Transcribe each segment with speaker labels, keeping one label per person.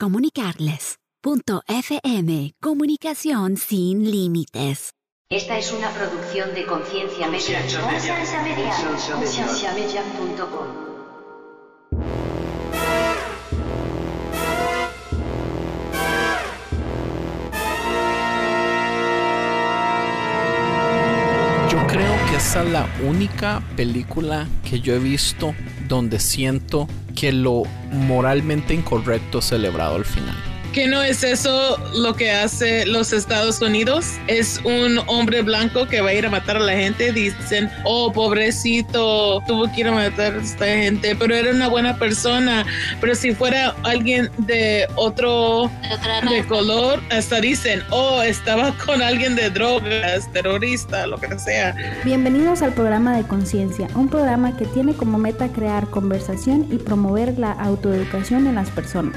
Speaker 1: comunicarles. Punto FM, comunicación sin límites.
Speaker 2: Esta es una producción de Conciencia Media.
Speaker 3: Conciencia Media.
Speaker 2: Conciencia Media.
Speaker 4: Yo creo que esa es la única película que yo he visto donde siento que lo moralmente incorrecto celebrado al final.
Speaker 5: ¿Que no es eso lo que hace los Estados Unidos? Es un hombre blanco que va a ir a matar a la gente. Dicen, oh, pobrecito, tuvo que ir a matar a esta gente, pero era una buena persona. Pero si fuera alguien de otro
Speaker 3: De
Speaker 5: color, hasta dicen, oh, estaba con alguien de drogas, terrorista, lo que sea.
Speaker 6: Bienvenidos al programa de Conciencia, un programa que tiene como meta crear conversación y promover la autoeducación en las personas,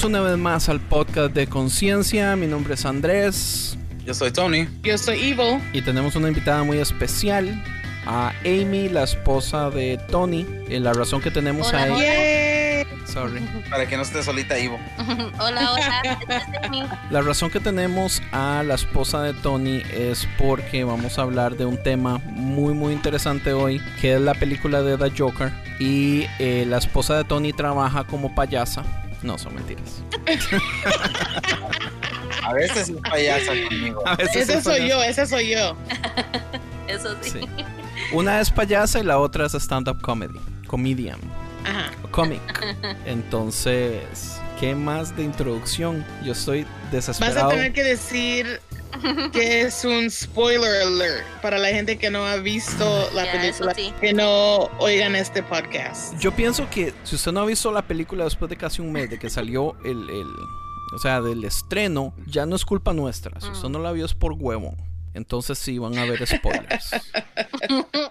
Speaker 4: bienvenidos una vez más al podcast de Conciencia. Mi nombre es Andrés
Speaker 7: Yo soy Tony.
Speaker 5: Yo soy Evil.
Speaker 4: y tenemos una invitada muy especial, a Amy, la esposa de Tony. Y la razón que tenemos
Speaker 3: Hola,
Speaker 4: a ella... Sorry.
Speaker 7: Para que no esté solita, Ivo.
Speaker 3: hola, hola.
Speaker 4: La razón que tenemos a la esposa de Tony es porque vamos a hablar de un tema muy muy interesante hoy, que es la película de The Joker. Y eh, la esposa de Tony trabaja como payasa. No, son mentiras.
Speaker 7: A veces es payasa conmigo.
Speaker 4: A veces
Speaker 5: Ese
Speaker 4: es
Speaker 5: soy yo, ese soy yo.
Speaker 3: Eso sí.
Speaker 4: Sí. Una es payasa y la otra es stand-up comedy. Comedian.
Speaker 5: Ajá.
Speaker 4: Comic. Entonces, ¿qué más de introducción? Yo estoy
Speaker 5: Vas a
Speaker 4: desesperado.
Speaker 5: tener que decir que es un spoiler alert para la gente que no ha visto la
Speaker 3: Ya,
Speaker 5: película,
Speaker 3: sí.
Speaker 5: que no oigan este podcast.
Speaker 4: Yo pienso que si usted no ha visto la película después de casi un mes de que salió el, el- o sea, del estreno, ya no es culpa nuestra. Si usted no la vio es por huevo. Entonces sí van a haber spoilers.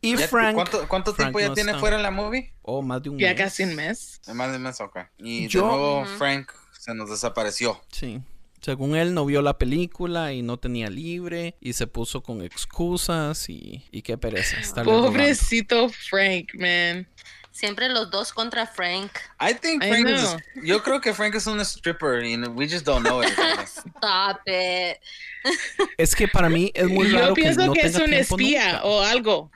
Speaker 4: y
Speaker 7: Ya-
Speaker 4: Frank,
Speaker 7: ¿Cuánto, cuánto
Speaker 4: Frank
Speaker 7: tiempo ya
Speaker 4: no
Speaker 7: tiene
Speaker 4: está.
Speaker 7: fuera la movie?
Speaker 4: oh, más de un
Speaker 5: Ya
Speaker 4: mes.
Speaker 5: casi un mes.
Speaker 7: Más de mes, ok. Y
Speaker 4: Yo-
Speaker 7: de nuevo,
Speaker 3: Ujú.
Speaker 7: Frank se nos desapareció.
Speaker 4: Sí. Según él no vio la película y no tenía libre y se puso con excusas y, y qué pereza.
Speaker 5: Pobrecito Frank, man.
Speaker 3: Siempre los dos contra Frank.
Speaker 7: I think
Speaker 5: I
Speaker 7: Frank is, yo creo que Frank es un stripper y we just don't know it.
Speaker 3: Stop it.
Speaker 4: Es que para mí es muy
Speaker 5: Yo
Speaker 4: raro
Speaker 5: pienso
Speaker 4: que no
Speaker 5: que es
Speaker 4: tenga
Speaker 5: un espía
Speaker 4: nunca.
Speaker 5: o algo.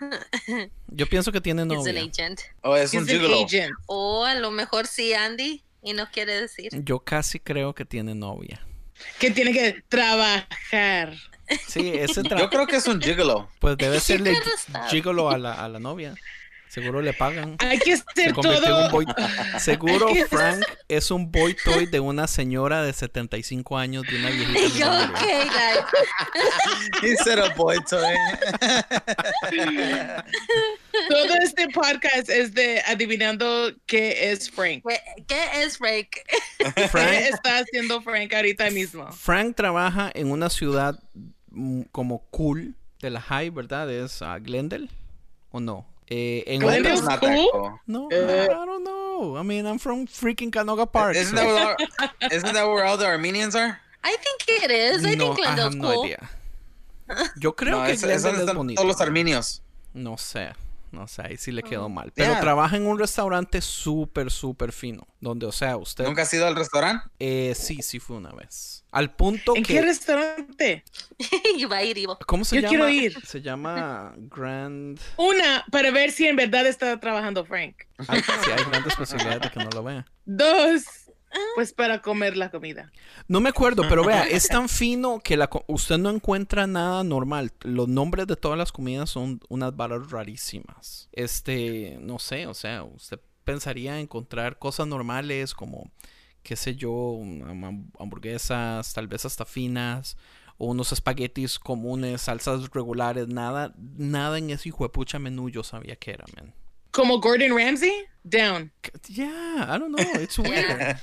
Speaker 4: Yo pienso que tiene
Speaker 3: Es un
Speaker 4: novia.
Speaker 3: agent.
Speaker 7: O es un
Speaker 5: Es un
Speaker 7: gigolo.
Speaker 5: agent.
Speaker 3: O a lo mejor sí, Andy. Y no quiere decir.
Speaker 4: Yo casi creo que tiene novia.
Speaker 5: Que tiene que trabajar.
Speaker 4: Sí, ese
Speaker 7: Yo creo que es un gigolo.
Speaker 4: pues debe serle gigolo a la, a la novia. Seguro le pagan.
Speaker 5: Hay que
Speaker 4: Se
Speaker 5: ser
Speaker 4: convirtió en un
Speaker 5: todo.
Speaker 4: boy... Seguro
Speaker 5: que-
Speaker 4: Frank es un boy toy de una señora de 75 años de una viejita.
Speaker 3: Yo,
Speaker 4: millonaria.
Speaker 3: ok, guys.
Speaker 7: He said a boy toy.
Speaker 5: Todo este podcast es de adivinando qué es Frank.
Speaker 3: ¿Qué- ¿Qué es Frank?
Speaker 5: ¿Qué
Speaker 4: Frank,
Speaker 5: está haciendo Frank ahorita mismo?
Speaker 4: Frank trabaja en una ciudad mm, como cool de la high, ¿verdad? Es ah, Glendale o no? Eh, en
Speaker 5: cool?
Speaker 4: No,
Speaker 5: Eh.
Speaker 4: I don't know. I mean, I'm from freaking Canoga Park.
Speaker 7: Isn't
Speaker 4: so-
Speaker 7: that, where, all- isn't that where all the Armenians are?
Speaker 3: I think it is. I
Speaker 4: no,
Speaker 3: think
Speaker 4: I have
Speaker 3: Glendale's
Speaker 4: no
Speaker 3: cool.
Speaker 4: idea. Yo creo
Speaker 7: no,
Speaker 4: que
Speaker 7: es,
Speaker 4: Glendale es bonito.
Speaker 7: todos los armenios.
Speaker 4: No sé, no sé, ahí sí le quedó mal. Pero
Speaker 7: Yeah.
Speaker 4: trabaja en un restaurante súper, súper fino. Donde, o sea, usted...
Speaker 7: ¿Nunca has ido al restaurante?
Speaker 4: Eh, sí, sí fue una vez. Al punto
Speaker 5: ¿En
Speaker 4: que...
Speaker 5: qué restaurante?
Speaker 3: y va a ir Ivo.
Speaker 4: ¿Cómo se
Speaker 5: Yo
Speaker 4: llama?
Speaker 5: quiero ir.
Speaker 4: Se llama Grand...
Speaker 5: Una, para ver si en verdad está trabajando Frank.
Speaker 4: Sí, hay grandes posibilidades de que no lo vea.
Speaker 5: Dos, Pues para comer la comida.
Speaker 4: No me acuerdo, pero vea, es tan fino que la co- usted no encuentra nada normal. Los nombres de todas las comidas son unas varas rarísimas. Este, no sé, o sea, usted pensaría encontrar cosas normales como, qué sé yo, ham- hamburguesas, tal vez hasta finas, o unos espaguetis comunes, salsas regulares, nada, nada en ese hijo de pucha menú yo sabía que era, man.
Speaker 5: Como Gordon Ramsay, down.
Speaker 4: Yeah, I don't know, it's weird.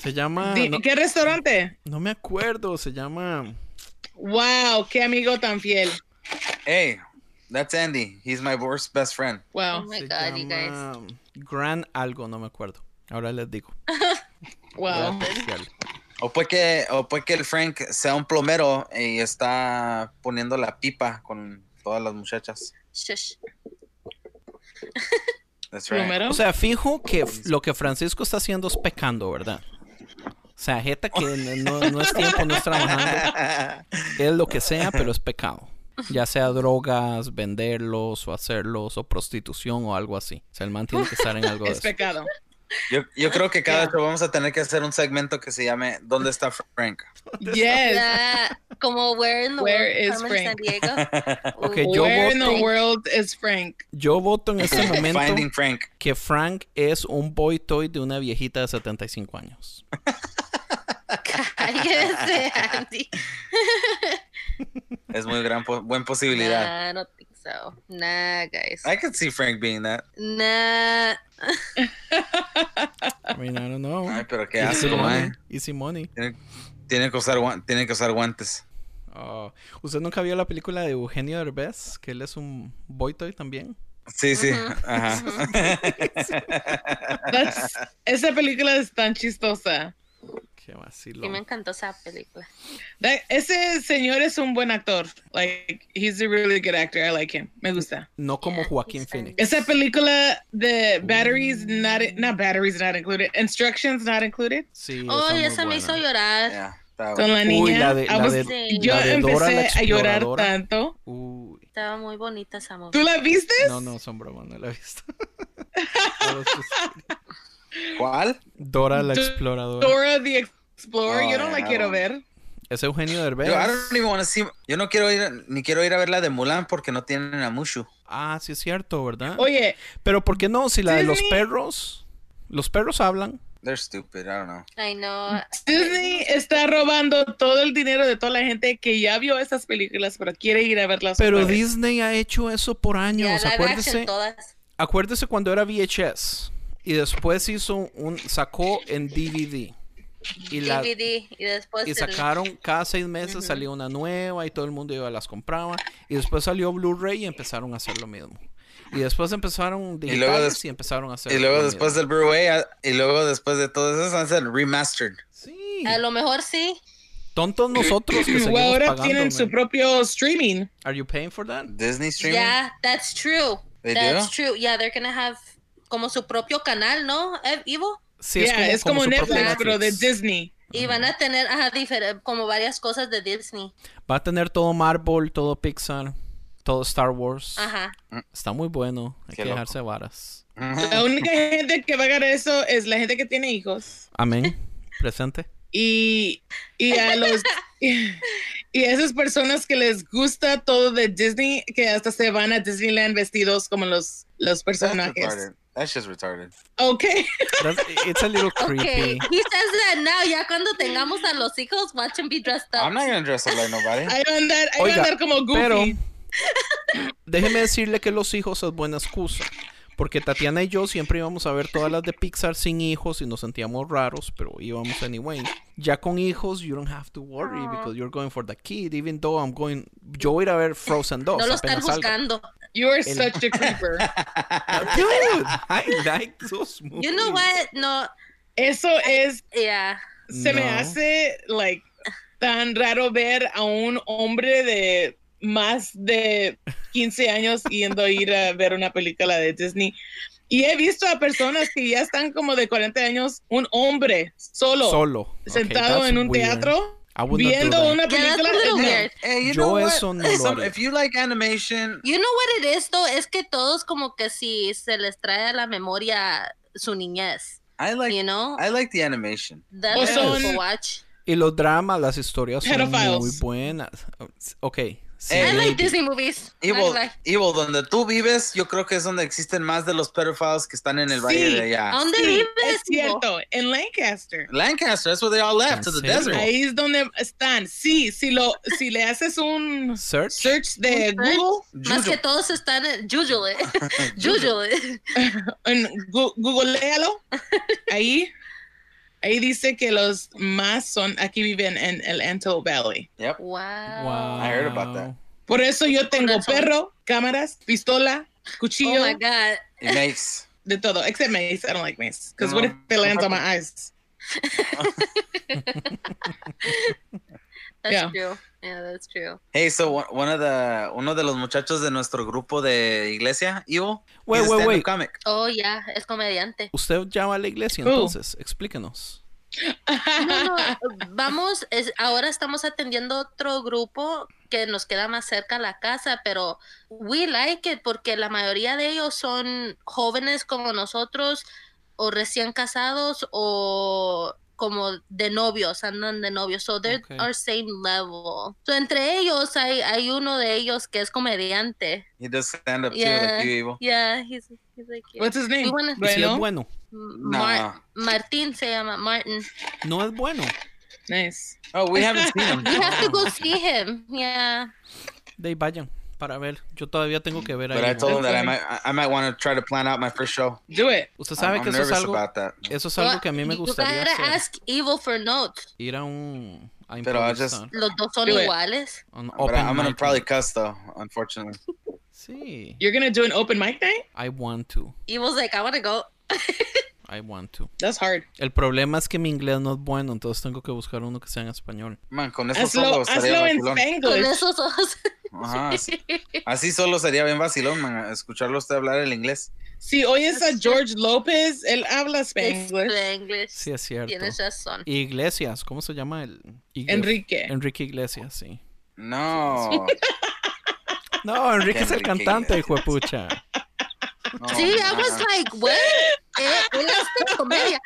Speaker 4: Se llama, Ah, no,
Speaker 5: ¿Qué restaurante?
Speaker 4: no me acuerdo, se llama...
Speaker 5: Wow, qué amigo tan fiel.
Speaker 7: Hey, that's Andy. He's my worst best friend.
Speaker 3: Oh
Speaker 5: Wow,
Speaker 3: my
Speaker 4: Se
Speaker 3: god, you guys.
Speaker 4: Gran algo, no me acuerdo. Ahora les digo.
Speaker 5: wow.
Speaker 7: O puede que, o puede que el Frank sea un plomero y está poniendo la pipa con todas las muchachas.
Speaker 3: Shush.
Speaker 7: That's right.
Speaker 5: Plomero.
Speaker 4: O sea, fijo que lo que Francisco está haciendo es pecando, ¿verdad? O sea, jeta que no, no es tiempo, no es trabajando. Es lo que sea, pero es pecado. Ya sea drogas, venderlos o hacerlos, o prostitución o algo así. O sea, el man tiene que estar en algo de
Speaker 5: es
Speaker 4: eso.
Speaker 5: pecado.
Speaker 7: Yo, yo creo que cada
Speaker 5: Yeah.
Speaker 7: show vamos a tener que hacer un segmento que se llame ¿Dónde está Frank?
Speaker 5: Yes.
Speaker 3: Como where in the
Speaker 5: Where
Speaker 3: world,
Speaker 5: is
Speaker 3: Carmen San
Speaker 5: Frank?
Speaker 3: Diego.
Speaker 4: Ok,
Speaker 3: Ooh.
Speaker 4: yo
Speaker 5: Where in the world is Frank?
Speaker 4: Yo voto en este momento
Speaker 7: Finding Frank.
Speaker 4: que Frank es un boy toy de una viejita de 75 años.
Speaker 3: Cállese, Andy.
Speaker 7: Es muy gran po- buena posibilidad.
Speaker 3: So. Nah, guys.
Speaker 7: I could see Frank being that.
Speaker 3: Nah.
Speaker 4: I mean, I don't know.
Speaker 7: Ay, pero qué
Speaker 4: Easy
Speaker 7: asco,
Speaker 4: money.
Speaker 7: man.
Speaker 4: Easy money.
Speaker 7: Tiene, tiene que usar tiene que usar guantes.
Speaker 4: Oh, ¿Usted nunca vio la película de Eugenio Derbez? Que él es un boy toy también.
Speaker 7: Sí, sí. Ajá.
Speaker 5: That's- esa película es tan chistosa.
Speaker 4: Qué vacilo.
Speaker 3: Sí, me encantó esa película.
Speaker 5: That- ese señor es un buen actor. Like, he's a really good actor. I like him. Me gusta.
Speaker 4: No como
Speaker 3: Yeah,
Speaker 4: Joaquín Phoenix.
Speaker 5: Esa película de batteries not not batteries not included. Instructions not included.
Speaker 4: Sí,
Speaker 3: Oh,
Speaker 4: esa
Speaker 3: y esa me hizo llorar.
Speaker 7: Está
Speaker 5: Con la niña.
Speaker 4: Uy, la de, la
Speaker 5: was-
Speaker 4: de,
Speaker 3: Sí.
Speaker 5: yo
Speaker 4: la de Dora la
Speaker 5: empecé a llorar
Speaker 4: exploradora.
Speaker 5: tanto.
Speaker 4: Uy.
Speaker 3: Estaba muy bonita esa movie.
Speaker 5: ¿Tú la viste?
Speaker 4: No, no, son bromas, no la he visto.
Speaker 7: ¿Cuál?
Speaker 4: Dora la
Speaker 5: Do-
Speaker 4: exploradora.
Speaker 5: Dora the Explorer.
Speaker 7: Oh,
Speaker 5: yo no la
Speaker 7: yeah,
Speaker 5: quiero ver.
Speaker 4: Es Eugenio Derbez.
Speaker 7: Yo, I don't even wanna see- yo no quiero ir, ni quiero ir a ver la de Mulan porque no tienen a Mushu.
Speaker 4: Ah, sí es cierto, ¿verdad?
Speaker 5: Oye,
Speaker 4: Pero ¿por qué no? Si la de los
Speaker 5: Disney-
Speaker 4: perros, los perros hablan.
Speaker 7: They're stupid, I don't know.
Speaker 3: I know.
Speaker 5: Disney está robando todo el dinero de toda la gente que ya vio esas películas, pero quiere ir a verlas.
Speaker 4: Pero. Disney ha hecho eso por años.
Speaker 3: live
Speaker 4: acuérdese,
Speaker 3: todas.
Speaker 4: acuérdese cuando era VHS y después hizo un sacó en DVD. Y la,
Speaker 3: DVD y después
Speaker 4: Y
Speaker 3: el-
Speaker 4: sacaron cada seis meses salía una nueva y todo el mundo iba y las compraba. Y después salió Blu-ray y empezaron a hacer lo mismo. Y después empezaron
Speaker 7: luego
Speaker 4: digitales y,
Speaker 7: des-
Speaker 4: empezaron a hacer
Speaker 7: Y luego
Speaker 4: lo
Speaker 7: después
Speaker 4: mismo.
Speaker 7: del Blu-ray, ah, y luego después de todo eso, hacen remastered.
Speaker 4: Sí.
Speaker 3: A lo mejor sí.
Speaker 4: Tontos nosotros que seguimos
Speaker 5: ahora
Speaker 4: pagando.
Speaker 5: tienen su
Speaker 4: man.
Speaker 5: propio streaming.
Speaker 4: Are you paying for that?
Speaker 7: Disney streaming.
Speaker 3: Yeah, that's true.
Speaker 7: They
Speaker 3: that's
Speaker 7: do?
Speaker 3: true. Yeah, they're gonna have como su propio canal, ¿no? Ivo.
Speaker 4: Sí,
Speaker 5: Yeah, es como,
Speaker 4: propio
Speaker 5: Netflix, pero de Disney.
Speaker 3: Y van a tener ajá, como varias cosas de Disney.
Speaker 4: Va a tener todo Marvel, todo Pixar, todo Star Wars.
Speaker 3: Ajá.
Speaker 4: Está muy bueno. Hay
Speaker 7: Qué
Speaker 4: que
Speaker 7: loco.
Speaker 4: dejarse varas.
Speaker 5: La única gente que va a ganar eso es la gente que tiene hijos.
Speaker 4: Amén. Presente.
Speaker 5: Y, y a los y, esas personas que les gusta todo de Disney, que hasta se van a Disneyland vestidos como los, los
Speaker 7: That's
Speaker 5: personajes.
Speaker 7: That's just retarded.
Speaker 5: Ok.
Speaker 4: That's- it's a little
Speaker 3: Okay,
Speaker 4: creepy.
Speaker 3: he says that now. Ya cuando tengamos a los hijos, watch them be dressed up.
Speaker 7: I'm not gonna dress up like nobody.
Speaker 5: A andar, a
Speaker 4: Oiga,
Speaker 5: andar como Goofy.
Speaker 4: pero déjeme decirle que los hijos es buena excusa. Porque Tatiana y yo siempre íbamos a ver todas las de Pixar sin hijos y nos sentíamos raros, pero íbamos anyway. Ya con hijos, you don't have to worry because you're going for the kid, even though I'm going. Yo voy a ir a ver Frozen 2.
Speaker 3: no lo están juzgando.
Speaker 5: You are such a creeper.
Speaker 4: Dude, I like those movies.
Speaker 3: You know what? No,
Speaker 5: Eso es,
Speaker 3: yeah.
Speaker 5: se me hace, like, tan raro ver a un hombre de más de 15 años yendo a ir a ver una película de Disney. Y he visto a personas que ya están como de 40 años, un hombre solo,
Speaker 4: Solo. Okay,
Speaker 5: sentado
Speaker 4: that's
Speaker 5: en un
Speaker 4: weird.
Speaker 5: teatro, viendo una
Speaker 3: Yeah,
Speaker 5: película.
Speaker 3: weird.
Speaker 7: Hey, you
Speaker 4: Yo
Speaker 7: know what?
Speaker 4: eso no lo
Speaker 7: Some- if you like animation,
Speaker 3: You know what it is, though? Es que todos como que si se les trae a la memoria su niñez.
Speaker 7: I like
Speaker 3: You know?
Speaker 7: I like the animation.
Speaker 3: That's what to watch.
Speaker 4: Y los dramas, las historias son
Speaker 5: Pedophiles.
Speaker 4: muy buenas. Ok. Sí,
Speaker 7: Eh,
Speaker 3: I like. Disney movies.
Speaker 7: Evil. Evil, donde tú vives, yo creo que es donde existen más de los pedophiles que están en el valle
Speaker 5: Sí.
Speaker 7: de allá.
Speaker 3: ¿A dónde
Speaker 5: Sí,
Speaker 3: vives?
Speaker 5: es cierto, en Lancaster.
Speaker 7: Lancaster, that's where they all left, to
Speaker 4: ¿En
Speaker 7: the desert.
Speaker 5: Ahí es donde están. Sí, si lo, si le haces un
Speaker 4: Search.
Speaker 5: search de
Speaker 3: Un search.
Speaker 5: Google,
Speaker 3: Más
Speaker 7: Juju.
Speaker 3: que todos están en Jujule. Jujule.
Speaker 5: en Gu- googlealo, ahí, ahí dice que los más son, aquí viven en el Antelope Valley.
Speaker 7: Yep.
Speaker 3: Wow.
Speaker 4: Wow.
Speaker 7: I heard about that.
Speaker 5: Por eso yo tengo perro, cámaras, pistola,
Speaker 3: Oh
Speaker 5: cuchillo,
Speaker 3: my God.
Speaker 7: It makes.
Speaker 5: de todo, except mace. I don't like mace. Because
Speaker 7: No,
Speaker 5: what if it
Speaker 7: no
Speaker 5: lands on my eyes?
Speaker 3: That's
Speaker 5: Yeah.
Speaker 3: true. Yeah, that's true.
Speaker 7: Hey, so one of the uno de los muchachos de nuestro grupo de iglesia, Evil,
Speaker 4: Wait, wait, wait.
Speaker 7: comic.
Speaker 3: Oh, ya, es comediante.
Speaker 4: Usted ya va a la iglesia, entonces. Explíquenos.
Speaker 3: No, no, vamos, es- ahora estamos atendiendo otro grupo que nos queda más cerca a la casa, pero we like it porque la mayoría de ellos son jóvenes como nosotros o recién casados o como de novios, andan de novios, so they're
Speaker 4: Okay.
Speaker 3: our same level. So entre ellos hay, hay uno de ellos que es comediante.
Speaker 7: He does stand up too,
Speaker 3: Yeah,
Speaker 7: like you, Evil.
Speaker 3: yeah, he's, he's like you.
Speaker 5: What's his name?
Speaker 3: Bueno-
Speaker 7: No.
Speaker 3: Martín se llama, Martin.
Speaker 4: No es bueno.
Speaker 5: nice.
Speaker 7: Oh, we haven't seen him.
Speaker 3: You have to go see him, yeah.
Speaker 4: De ahí vayan para ver. Yo todavía tengo que ver
Speaker 7: But I
Speaker 4: ahí.
Speaker 7: told him that I might I- I might want to try to plan out my first show.
Speaker 5: Do it.
Speaker 4: Usted sabe
Speaker 7: I'm,
Speaker 4: que
Speaker 7: I'm
Speaker 4: eso es
Speaker 7: nervous
Speaker 4: algo,
Speaker 7: about that.
Speaker 4: eso es algo que a mí me gustaría hacer.
Speaker 3: ask Evil for notes.
Speaker 4: Ir a un a
Speaker 7: Pero I just-
Speaker 3: Los dos son iguales.
Speaker 7: I, am gonna probably cuss though, unfortunately.
Speaker 4: Sí.
Speaker 5: You're gonna do an open mic night?
Speaker 4: I want to.
Speaker 3: Evil's like, I wanna go.
Speaker 4: I want to.
Speaker 5: That's hard.
Speaker 4: El problema es que mi inglés no es bueno, entonces tengo que buscar uno que sea en español.
Speaker 7: Man, con eso
Speaker 5: Hazlo,
Speaker 7: solo estaría
Speaker 5: hazlo en
Speaker 7: vacilón.
Speaker 3: Con esos ojos.
Speaker 7: Ajá, así, así solo sería bien vacilón, man, escucharlo a usted hablar el inglés.
Speaker 5: Si oyes a George Lopez, él habla Spanglish.
Speaker 3: English.
Speaker 4: Sí, es cierto.
Speaker 3: Tienes razón.
Speaker 4: Iglesias, ¿cómo se llama el? Igle-
Speaker 5: Enrique.
Speaker 4: Enrique Iglesias, sí.
Speaker 7: No.
Speaker 4: No, Enrique es el
Speaker 7: Enrique
Speaker 4: cantante, hijo de pucha.
Speaker 7: No,
Speaker 3: Sí, I was like, what? Eh, él hace comedia.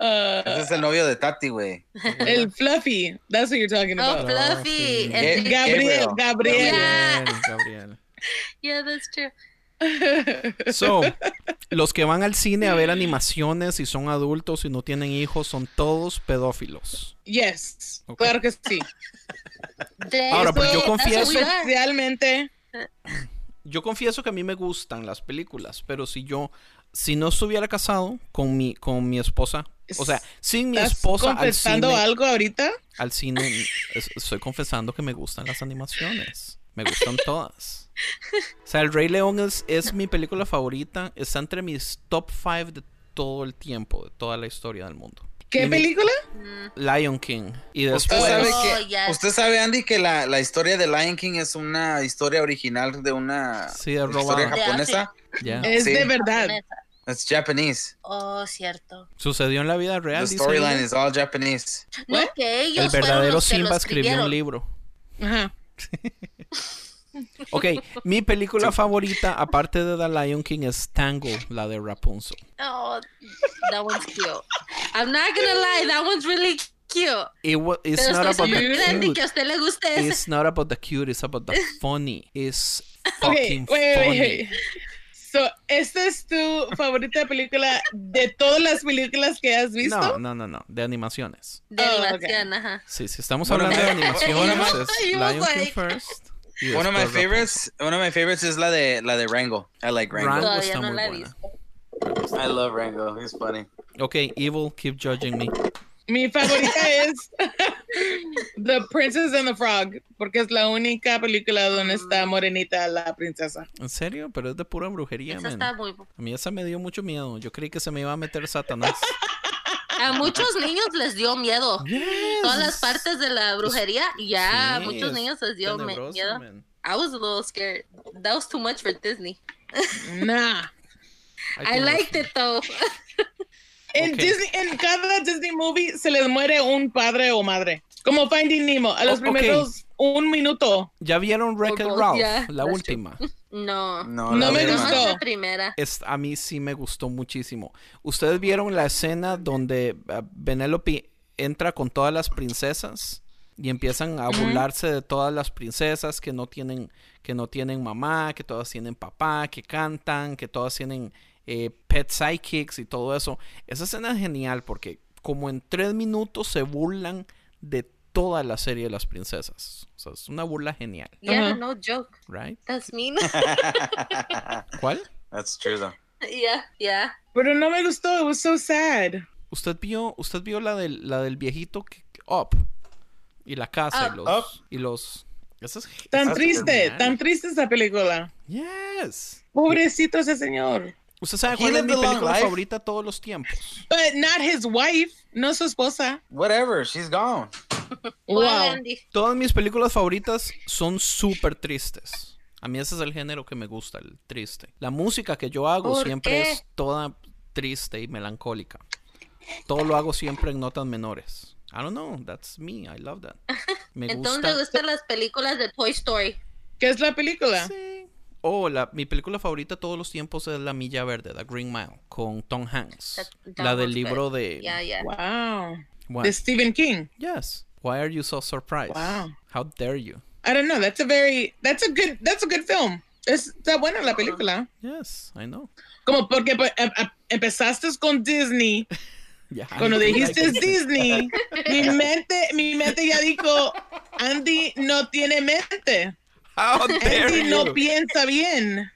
Speaker 5: Uh,
Speaker 7: Ese es el novio de Tati, güey.
Speaker 5: el Fluffy. That's what you're talking
Speaker 3: Oh,
Speaker 5: about.
Speaker 3: Fluffy.
Speaker 4: sí.
Speaker 3: Enrique.
Speaker 5: Gabriel, Gabriel.
Speaker 3: Yeah.
Speaker 4: Gabriel, Gabriel.
Speaker 3: Yeah, that's true.
Speaker 4: So, los que van al cine a ver animaciones y son adultos y no tienen hijos son todos pedófilos.
Speaker 5: Yes, claro que sí.
Speaker 4: Ahora, pero yo confieso-.
Speaker 5: Especialmente,
Speaker 4: Yo confieso que a mí me gustan las películas, pero si yo, si no estuviera casado con mi, con mi esposa, o sea, sin mi
Speaker 5: ¿estás
Speaker 4: esposa al
Speaker 5: confesando
Speaker 4: cine,
Speaker 5: algo ahorita?
Speaker 4: al cine, es- estoy confesando que me gustan las animaciones. Me gustan todas. O sea, El Rey León es, es mi película favorita. Está entre mis top 5 de todo el tiempo, de toda la historia del mundo.
Speaker 5: ¿Qué película?
Speaker 4: Lion King. Y
Speaker 7: Usted
Speaker 4: después.
Speaker 7: sabe
Speaker 3: Oh, yes.
Speaker 7: usted sabe Andy que la, la historia de Lion King es una historia original de una
Speaker 4: Sí, es
Speaker 7: historia japonesa.
Speaker 5: Es
Speaker 7: Sí.
Speaker 5: de verdad.
Speaker 7: It's Japanese.
Speaker 3: Oh, cierto.
Speaker 4: Sucedió en la vida
Speaker 7: The
Speaker 4: real. dice
Speaker 7: storyline is all Japanese.
Speaker 3: No, que ellos
Speaker 4: El verdadero Simba escribió un libro.
Speaker 5: Ajá.
Speaker 4: Ok, mi película favorita, aparte de The Lion King, es Tangle, la de Rapunzel.
Speaker 3: Oh, that one's cute. I'm not gonna lie, that one's really cute.
Speaker 4: It it's
Speaker 3: Pero
Speaker 4: not
Speaker 3: estoy
Speaker 4: about the
Speaker 3: que a
Speaker 4: cute.
Speaker 3: usted le guste ese.
Speaker 4: It's not about the cute, it's about the funny. It's
Speaker 5: Okay,
Speaker 4: fucking
Speaker 5: wait, wait,
Speaker 4: funny.
Speaker 5: wait. So, ¿esta es tu favorita película de todas las películas que has visto?
Speaker 4: No, no, no, no, de animaciones.
Speaker 3: De
Speaker 5: Oh,
Speaker 3: animación, ajá.
Speaker 4: Sí, si estamos hablando de animaciones, Lion King first. Y
Speaker 7: One of my favorites, one of my favorites is la de la de Rango. I like Rango.
Speaker 4: Rango
Speaker 3: Todavía
Speaker 4: está
Speaker 3: no
Speaker 4: muy
Speaker 3: la he
Speaker 4: buena.
Speaker 3: visto.
Speaker 7: I love Rango. He's funny.
Speaker 4: Ok, Evil, keep judging me.
Speaker 5: Mi favorita es The Princess and the Frog, porque es la única película donde está morenita la princesa.
Speaker 4: ¿En serio? Pero es de pura brujería,
Speaker 3: Esa
Speaker 4: man.
Speaker 3: está muy...
Speaker 4: A mí esa me dio mucho miedo. Yo creí que se me iba a meter Satanás.
Speaker 3: A muchos niños les dio miedo. Todas las partes de la brujería, ya, a
Speaker 4: Sí,
Speaker 3: muchos niños les dio
Speaker 4: tenebroso,
Speaker 3: miedo.
Speaker 4: man.
Speaker 3: I was a little scared. That was too much for Disney.
Speaker 5: Nah.
Speaker 3: I liked it though.
Speaker 5: En. Disney, en cada Disney movie se les muere un padre o madre. Como Finding Nemo. A los primeros un minuto.
Speaker 4: ¿Ya vieron
Speaker 3: both,
Speaker 4: Ralph?
Speaker 3: yeah,
Speaker 4: la última.
Speaker 3: No.
Speaker 7: No,
Speaker 5: No me
Speaker 3: Nomás
Speaker 5: gustó.
Speaker 3: la primera.
Speaker 4: Es, a mí sí me gustó muchísimo. ¿Ustedes vieron la escena donde ah, Penélope entra con todas las princesas y empiezan a burlarse de todas las princesas que no tienen que no tienen mamá, que todas tienen papá, que cantan, que todas tienen eh, pet sidekicks y todo eso? Esa escena es genial porque como en tres minutos se burlan de toda la serie de las princesas. O sea, es una burla genial,
Speaker 3: Yeah,
Speaker 5: Ajá.
Speaker 3: no joke.
Speaker 4: right?
Speaker 3: That's mean.
Speaker 4: ¿Cuál?
Speaker 7: That's true though.
Speaker 3: yeah, yeah.
Speaker 5: Pero no me gustó. It was so sad.
Speaker 4: ¿Usted vio, usted vio la del, la del viejito que, Up? Y la casa
Speaker 3: Up.
Speaker 4: y los...
Speaker 7: Up.
Speaker 4: Y los esa es-
Speaker 5: Tan
Speaker 4: esa es
Speaker 5: triste,
Speaker 4: genial.
Speaker 5: tan triste esa película.
Speaker 4: Yes.
Speaker 5: Pobrecito ese señor.
Speaker 4: ¿Usted sabe
Speaker 7: He
Speaker 4: cuál es mi película
Speaker 7: life.
Speaker 4: favorita de todos los tiempos?
Speaker 5: But not his wife, no su esposa.
Speaker 7: Whatever, she's gone.
Speaker 5: Wow.
Speaker 4: Todas mis películas favoritas son súper tristes. A mí ese es el género que me gusta, el triste. La música que yo hago
Speaker 3: ¿Por
Speaker 4: siempre
Speaker 3: qué?
Speaker 4: es toda triste y melancólica. Todo lo hago siempre en notas menores. I don't know, that's me, I love that. Me
Speaker 3: Entonces
Speaker 4: gusta.
Speaker 3: gustan las películas de Toy Story.
Speaker 5: ¿Qué es la película?
Speaker 4: Sí. Oh, la, mi película favorita de todos los tiempos es La Milla Verde, The Green Mile, con Tom Hanks.
Speaker 3: That- that
Speaker 4: la del libro
Speaker 3: good.
Speaker 4: de...
Speaker 3: Yeah, yeah.
Speaker 5: Wow.
Speaker 4: What?
Speaker 5: De Stephen King.
Speaker 4: Yes. Why are you so surprised?
Speaker 5: Wow.
Speaker 4: How dare you?
Speaker 5: I don't know. That's a very, that's a good, that's a good film. Es- Está buena la película.
Speaker 4: Yes, I know.
Speaker 5: Como porque pues, em- em- empezaste con Disney.
Speaker 4: Yeah,
Speaker 5: Cuando dijiste
Speaker 4: like.
Speaker 5: Disney, mi mente, mi mente ya dijo, Andy no tiene mente.
Speaker 4: How dare
Speaker 5: Andy no
Speaker 4: you?
Speaker 5: piensa bien.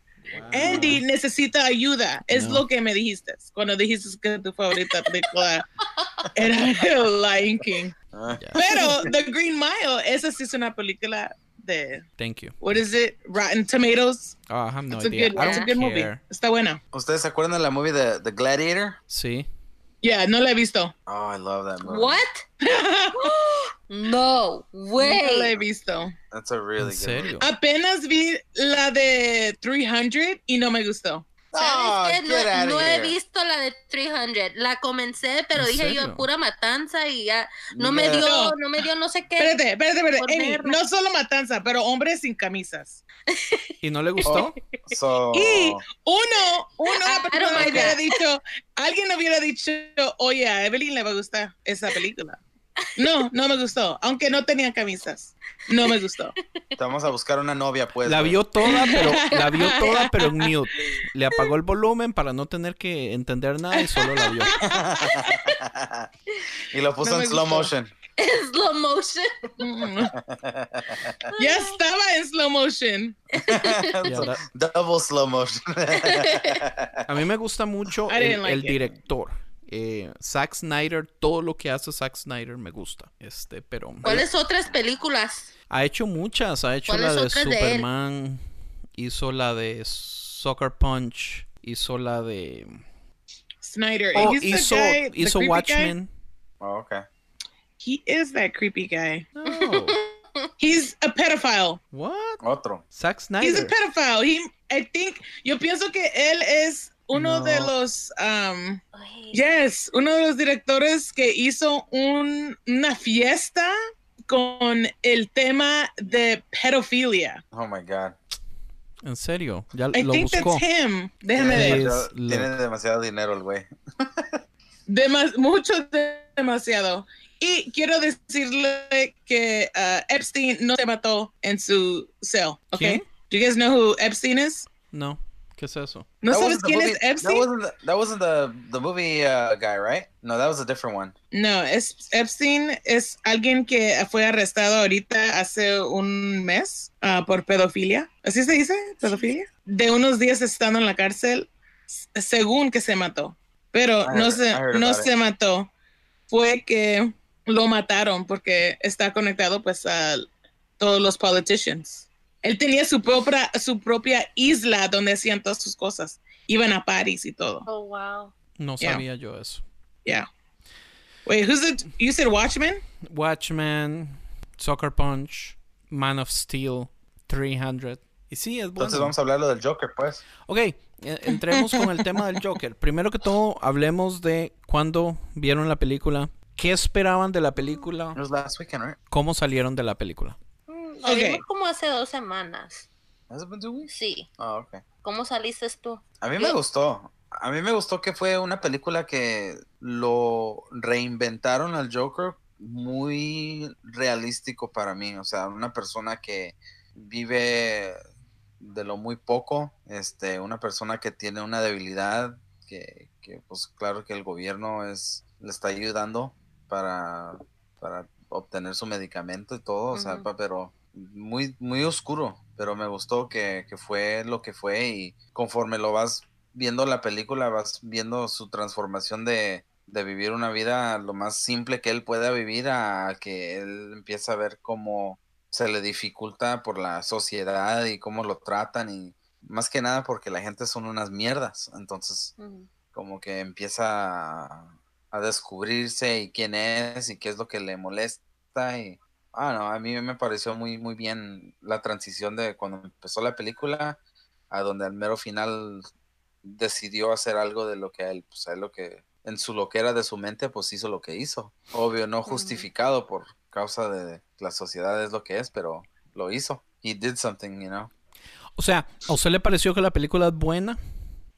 Speaker 5: Andy necesita ayuda. Es
Speaker 4: No.
Speaker 5: lo que me dijiste cuando dijiste que tu favorita película era el Lion King.
Speaker 7: Ah,
Speaker 4: Yeah.
Speaker 5: Pero The Green Mile, esa sí es una película de
Speaker 4: Thank you.
Speaker 5: what is it? Rotten Tomatoes.
Speaker 4: Oh, I have no
Speaker 5: it's a
Speaker 4: idea.
Speaker 5: good,
Speaker 4: I
Speaker 5: it's a good movie. Está buena.
Speaker 7: ¿Ustedes se acuerdan de la movie de The Gladiator?
Speaker 4: Sí.
Speaker 5: Yeah, no la he visto.
Speaker 7: Oh, I love that movie.
Speaker 3: What? no
Speaker 5: No la he
Speaker 3: way.
Speaker 5: visto.
Speaker 7: That's a really
Speaker 4: ¿En
Speaker 7: good
Speaker 4: serio?
Speaker 5: Apenas vi la de 300 y no me gustó.
Speaker 7: Oh,
Speaker 3: ¿Sabes qué?
Speaker 7: get
Speaker 3: No, no he visto la de 300. La comencé, pero
Speaker 4: ¿En
Speaker 3: dije yo
Speaker 4: serio?
Speaker 3: pura matanza y ya no me dio,
Speaker 5: No.
Speaker 3: no me dio no sé qué.
Speaker 5: Espérate, espérate, espérate. Amy, no solo matanza, pero hombres sin camisas.
Speaker 4: ¿Y no le gustó?
Speaker 7: So,
Speaker 5: Y uno, uno
Speaker 3: I
Speaker 5: persona
Speaker 3: like
Speaker 5: hubiera dicho, alguien hubiera dicho, oye, a Evelyn le va a gustar esa película. No, no me gustó, aunque no tenían camisas. No me gustó.
Speaker 7: te vamos a buscar una novia, pues.
Speaker 4: La
Speaker 7: güey.
Speaker 4: vio toda, pero la vio toda, pero en mute. Le apagó el volumen para no tener que entender nada y solo la vio.
Speaker 7: y lo puso
Speaker 5: No
Speaker 7: en slow
Speaker 5: gustó.
Speaker 7: motion.
Speaker 3: Slow motion.
Speaker 5: Mm. ya estaba en slow motion.
Speaker 7: Double slow motion.
Speaker 4: A mí me gusta mucho el,
Speaker 5: like
Speaker 4: director. Eh, Zack Snyder, todo lo que hace Zack Snyder me gusta. Este, pero
Speaker 3: ¿Cuáles otras películas?
Speaker 4: Ha hecho muchas. Ha hecho la
Speaker 3: ¿Cuáles
Speaker 4: de
Speaker 3: otras de?
Speaker 4: Superman, hizo la de Soccer Punch, hizo la de
Speaker 5: Snyder.
Speaker 4: oh,
Speaker 5: He's
Speaker 4: hizo
Speaker 5: guy,
Speaker 4: hizo
Speaker 5: guy.
Speaker 4: Watchmen.
Speaker 7: oh, okay.
Speaker 5: He is that creepy guy.
Speaker 4: No.
Speaker 5: He's a pedophile.
Speaker 4: What?
Speaker 7: Otro.
Speaker 4: Zack
Speaker 5: He's a
Speaker 4: Snyder.
Speaker 5: pedophile. He, I think, yo pienso que él es uno
Speaker 4: No.
Speaker 5: de los, um, yes, uno de los directores que hizo un, una fiesta con el tema de pedofilia.
Speaker 7: Oh my God.
Speaker 4: En serio, ya
Speaker 5: I
Speaker 4: lo
Speaker 5: think
Speaker 4: buscó.
Speaker 5: that's him. Déjame
Speaker 7: Tiene
Speaker 5: ver.
Speaker 7: Tiene demasiado dinero el güey.
Speaker 5: Demas- mucho, demasiado. Y quiero decirle que uh, Epstein no se mató en su cell, ¿ok?
Speaker 4: ¿Quién?
Speaker 5: Do you guys know who Epstein is?
Speaker 4: No, ¿qué es eso?
Speaker 5: ¿No
Speaker 7: That
Speaker 5: sabes
Speaker 7: wasn't the
Speaker 5: quién
Speaker 7: movie-
Speaker 5: es Epstein?
Speaker 7: That wasn't the, that wasn't the, the movie uh, guy, right? No, that was a different one.
Speaker 5: No, es, Epstein es alguien que fue arrestado ahorita hace un mes ah, por pedofilia. ¿Así se dice? ¿Pedofilia? De unos días estando en la cárcel, según que se mató. Pero no se, no se mató. Fue que lo mataron porque está conectado pues a todos los politicians. Él tenía su propia, su propia isla donde hacían todas sus cosas. Iban a París y todo.
Speaker 3: Oh, wow.
Speaker 4: No
Speaker 5: Yeah.
Speaker 4: sabía yo eso.
Speaker 5: Yeah. Wait, who's it? You said Watchmen?
Speaker 4: Watchmen, Soccer Punch, Man of Steel, 300. Y sí, es bueno.
Speaker 7: Entonces vamos a hablarlo del Joker, pues.
Speaker 4: Ok, e- entremos con el tema del Joker. Primero que todo, hablemos de cuándo vieron la película, qué esperaban de la película,
Speaker 7: It was last weekend, right?
Speaker 4: cómo salieron de la película.
Speaker 3: Lo vimos como hace dos semanas.
Speaker 7: ¿Has it been two weeks?
Speaker 3: Sí.
Speaker 7: Ah, ok.
Speaker 3: ¿Cómo saliste tú?
Speaker 7: A mí me gustó. A mí me gustó que fue una película que lo reinventaron al Joker muy realístico para mí. O sea, una persona que vive de lo muy poco, este, una persona que tiene una debilidad, que, que, pues claro que el gobierno es, le está ayudando para, para obtener su medicamento y todo, o sea, pero muy, muy oscuro, pero me gustó que, que fue lo que fue y conforme lo vas viendo la película, vas viendo su transformación de, de vivir una vida lo más simple que él pueda vivir a que él empieza a ver cómo se le dificulta por la sociedad y cómo lo tratan y más que nada porque la gente son unas mierdas, entonces como que empieza a, a descubrirse y quién es y qué es lo que le molesta y ah no a mí me pareció muy muy bien la transición de cuando empezó la película a donde al mero final decidió hacer algo de lo que a él pues a él lo que en su loquera de su mente pues hizo lo que hizo obvio no justificado por causa de la sociedad es lo que es pero lo hizo he did something you know
Speaker 4: O sea, ¿a usted le pareció que la película es buena?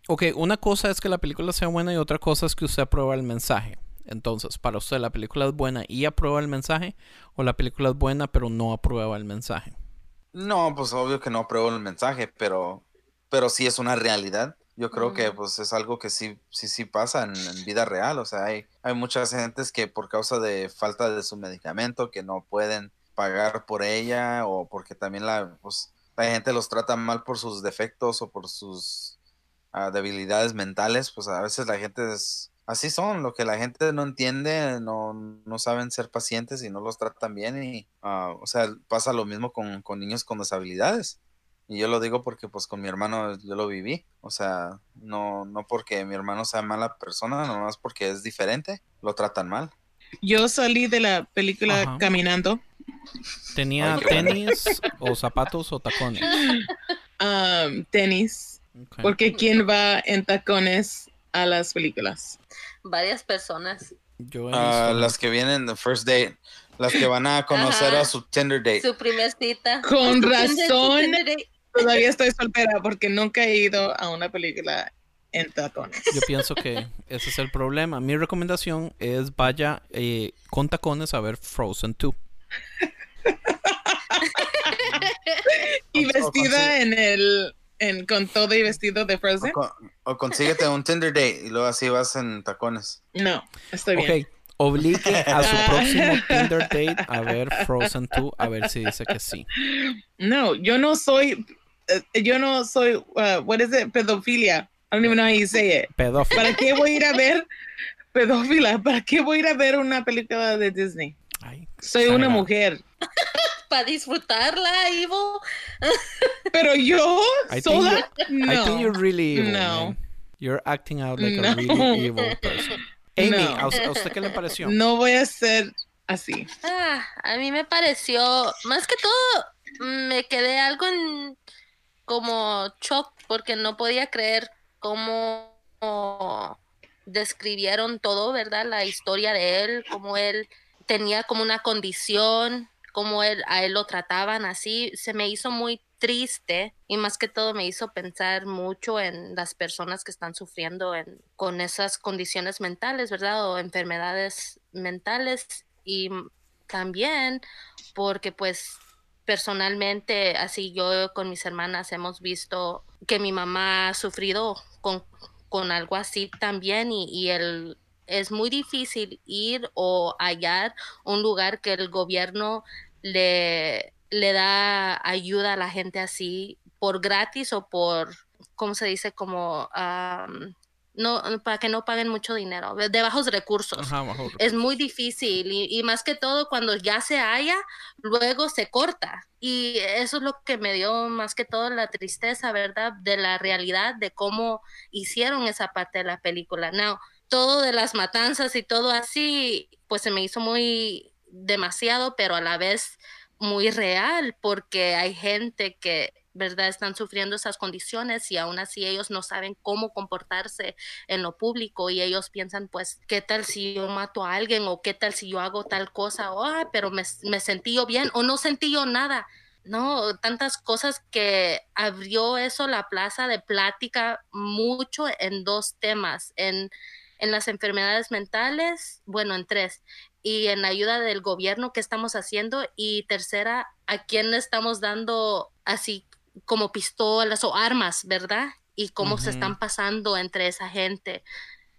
Speaker 4: Ok, una cosa es que la película sea buena y otra cosa es que usted aprueba el mensaje. Entonces, para usted la película es buena y aprueba el mensaje o la película es buena pero no aprueba el mensaje.
Speaker 7: No, pues obvio que no apruebo el mensaje, pero, pero sí es una realidad. Yo creo que
Speaker 3: Ujú.
Speaker 7: pues es algo que sí, sí, sí pasa en, en vida real. O sea, hay, hay muchas gentes que por causa de falta de su medicamento que no pueden pagar por ella o porque también la, pues, la gente los trata mal por sus defectos o por sus ah, debilidades mentales. Pues a veces la gente es, así son, lo que la gente no entiende, no, no saben ser pacientes y no los tratan bien y, ah, o sea, pasa lo mismo con, con niños con deshabilidades. Y yo lo digo porque pues con mi hermano yo lo viví, o sea, no, no porque mi hermano sea mala persona, nomás porque es diferente, lo tratan mal.
Speaker 5: Yo salí de la película
Speaker 4: Ajá.
Speaker 5: caminando.
Speaker 4: ¿Tenía
Speaker 7: Ay,
Speaker 4: tenis o zapatos o tacones?
Speaker 5: um, tenis. Porque ¿quién va en tacones a las películas?
Speaker 3: Varias personas.
Speaker 4: Yo
Speaker 7: Ah, las que vienen de first date, las que van a conocer
Speaker 3: Ajá.
Speaker 7: a su Tinder date.
Speaker 3: Su primer cita.
Speaker 5: Con razón. Todavía estoy soltera porque nunca he ido a una película en tacones.
Speaker 4: Yo pienso que ese es el problema. Mi recomendación es vaya eh, con tacones a ver Frozen 2.
Speaker 5: Y vestida en el en con todo y vestido de
Speaker 7: O,
Speaker 5: Frozen.
Speaker 7: con- o consíguete un Tinder date y luego así vas en tacones.
Speaker 5: No, estoy bien.
Speaker 4: Ok, obligue a su
Speaker 5: Ah.
Speaker 4: próximo Tinder date a ver Frozen 2 a ver si dice que sí.
Speaker 5: No, yo no soy eh, yo no soy uh, what is it? Pedofilia. I don't even know how you say it.
Speaker 4: Pedófilo.
Speaker 5: ¿Para qué voy a ir a ver pedófila? ¿Para qué voy a ir a ver una película de Disney?
Speaker 4: Ay,
Speaker 5: Soy una mujer.
Speaker 3: Para disfrutarla, Ivo.
Speaker 5: Pero yo
Speaker 4: I think
Speaker 5: sola
Speaker 4: I think you're
Speaker 5: no.
Speaker 4: really evil.
Speaker 5: No.
Speaker 4: man. You're acting out like
Speaker 5: No.
Speaker 4: a really evil person. Amy,
Speaker 5: No.
Speaker 4: ¿a usted, a usted qué le pareció?
Speaker 5: No voy a ser así.
Speaker 3: Ah, a mí me pareció, más que todo, me quedé algo en como shock porque no podía creer cómo describieron todo, ¿verdad? La historia de él, cómo él tenía como una condición, cómo él, a él lo trataban así. Se me hizo muy triste y más que todo me hizo pensar mucho en las personas que están sufriendo en- con esas condiciones mentales, ¿verdad? O enfermedades mentales y también porque pues personalmente así yo con mis hermanas hemos visto que mi mamá ha sufrido con, con algo así también y, y el es muy difícil ir o hallar un lugar que el gobierno le, le da ayuda a la gente así por gratis o por, ¿cómo se dice? Como, am, no, para que no paguen mucho dinero, de bajos recursos.
Speaker 4: Ajá, bajo-
Speaker 3: Es muy difícil y, y más que todo cuando ya se halla, luego se corta. Y eso es lo que me dio más que todo la tristeza, ¿verdad? De la realidad de cómo hicieron esa parte de la película. Now, todo de las matanzas y todo así, pues se me hizo muy demasiado, pero a la vez muy real, porque hay gente que, ¿verdad?, están sufriendo esas condiciones y aún así ellos no saben cómo comportarse en lo público y ellos piensan, pues, ¿qué tal si yo mato a alguien o qué tal si yo hago tal cosa? O, "Ah, pero me, me sentí yo bien o no sentí yo nada. no, tantas cosas que abrió eso la plaza de plática mucho en dos temas, en, en las enfermedades mentales, bueno, en tres, y en la ayuda del gobierno que estamos haciendo, y tercera, a quién le estamos dando así como pistolas o armas, ¿verdad? Y cómo se están pasando entre esa gente.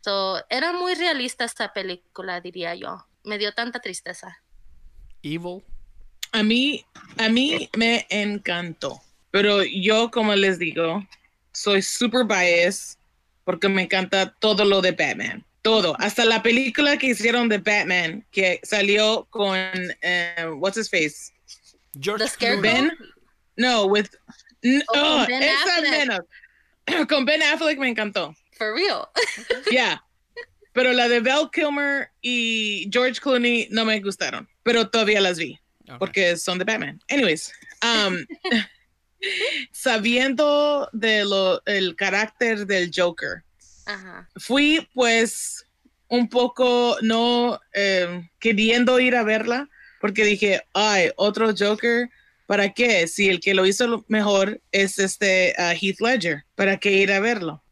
Speaker 3: So, era muy realista esta película, diría yo. Me dio tanta tristeza.
Speaker 4: Evil.
Speaker 5: A mí, a mí me encantó. Pero yo, como les digo, soy super biased porque me encanta todo lo de Batman. Todo. Hasta la película que hicieron de Batman, que salió con, eh, what's his face?
Speaker 4: George
Speaker 3: The Scarecrow.
Speaker 5: Ben. No, with. n-
Speaker 3: Oh,
Speaker 5: oh,
Speaker 3: con Ben
Speaker 5: esa
Speaker 3: Affleck.
Speaker 5: menos. con Ben Affleck me encantó.
Speaker 3: For real.
Speaker 5: Yeah. Pero la de Val Kilmer y George Clooney no me gustaron. Pero todavía las vi. Porque son de Batman. Anyways, um, sabiendo de lo, el carácter del Joker,
Speaker 3: Ajá.
Speaker 5: fui pues un poco no eh, queriendo ir a verla porque dije, ay, otro Joker, ¿para qué? Si el que lo hizo lo mejor es este uh, Heath Ledger, ¿para qué ir a verlo?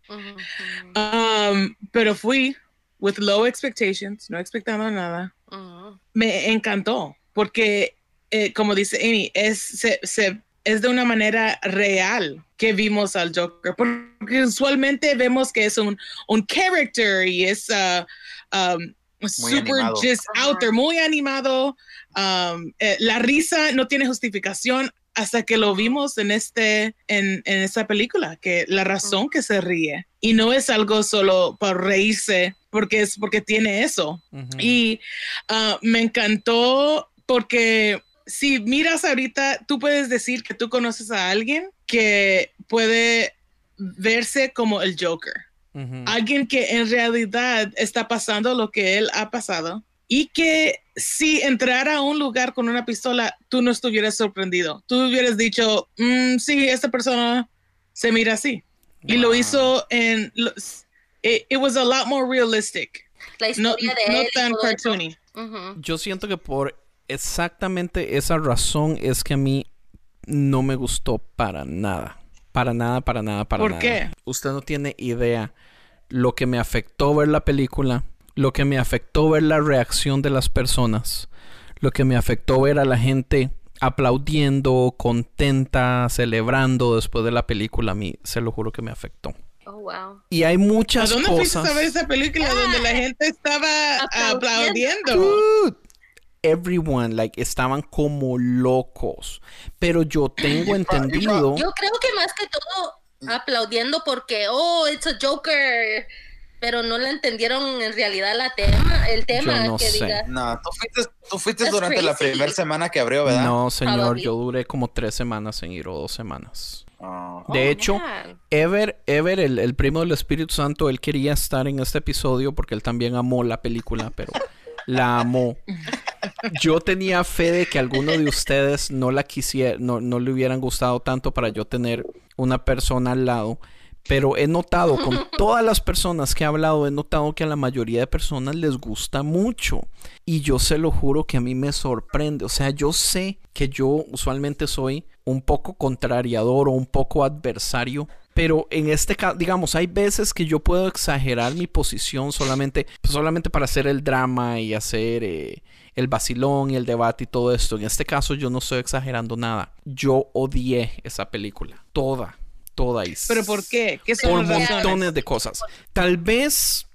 Speaker 5: Um, pero fui with low expectations, no expectando nada me encantó porque, eh, como dice Amy, es, se, se- es de una manera real que vimos al Joker, porque usualmente vemos que es un, un character y es uh, um, super
Speaker 7: animado.
Speaker 5: just out there, muy animado. Um, eh, la risa no tiene justificación hasta que lo vimos en este en, en esta película que la razón que se ríe y no es algo solo para reírse porque es porque tiene eso
Speaker 4: Ujú.
Speaker 5: y ah, me encantó porque si miras ahorita, tú puedes decir que tú conoces a alguien que puede verse como el Joker. Alguien que en realidad está pasando lo que él ha pasado y que si entrara a un lugar con una pistola, tú no estuvieras sorprendido. Tú hubieras dicho, "Mm, sí, esta persona se mira así. Y lo hizo en... los- It, it was a lot more realistic.
Speaker 3: La
Speaker 5: No,
Speaker 3: historia de
Speaker 5: no
Speaker 3: él. y
Speaker 5: tan cartoony.
Speaker 3: Ujú.
Speaker 4: Yo siento que por exactamente esa razón es que a mí no me gustó para nada. Para nada, para nada, para
Speaker 5: ¿Por
Speaker 4: nada.
Speaker 5: qué?
Speaker 4: Usted no tiene idea lo que me afectó ver la película, lo que me afectó ver la reacción de las personas, lo que me afectó ver a la gente aplaudiendo, contenta, celebrando después de la película. A mí, se lo juro que me afectó.
Speaker 3: Oh, wow.
Speaker 4: Y hay
Speaker 5: ¿A
Speaker 4: muchas
Speaker 5: dónde fuiste
Speaker 4: cosas.
Speaker 5: a ver esa película donde la gente estaba
Speaker 3: Aplaudiendo.
Speaker 5: aplaudiendo?
Speaker 4: Everyone, like, estaban como locos. Pero yo tengo entendido.
Speaker 3: Yo creo que más que todo aplaudiendo porque, oh, it's a Joker. Pero no le entendieron en realidad la tema, el tema
Speaker 4: no
Speaker 3: que
Speaker 4: sé.
Speaker 3: diga.
Speaker 7: No, tú fuiste, tú fuiste durante la
Speaker 3: crazy.
Speaker 7: primera semana que abrió, ¿verdad?
Speaker 4: No, señor,
Speaker 3: Probably.
Speaker 4: yo duré como tres semanas en ir o dos semanas.
Speaker 7: Oh.
Speaker 4: De
Speaker 3: Oh,
Speaker 4: hecho,
Speaker 3: man.
Speaker 4: Ever, Ever, el, el primo del Espíritu Santo, él quería estar en este episodio porque él también amó la película, pero la amó. Yo tenía fe de que alguno de ustedes no la quisiera, no, no le hubieran gustado tanto para yo tener una persona al lado. Pero he notado, con todas las personas que he hablado, he notado que a la mayoría de personas les gusta mucho. Y yo se lo juro que a mí me sorprende. O sea, yo sé que yo usualmente soy un poco contrariador o un poco adversario. Pero en este caso, digamos, hay veces que yo puedo exagerar mi posición solamente, solamente para hacer el drama y hacer eh, el vacilón y el debate y todo esto. En este caso yo no estoy exagerando nada. Yo odié esa película. Toda. Toda. Y
Speaker 5: ¿Pero por qué? ¿Qué
Speaker 4: por
Speaker 5: son razones?
Speaker 4: montones de cosas. Tal vez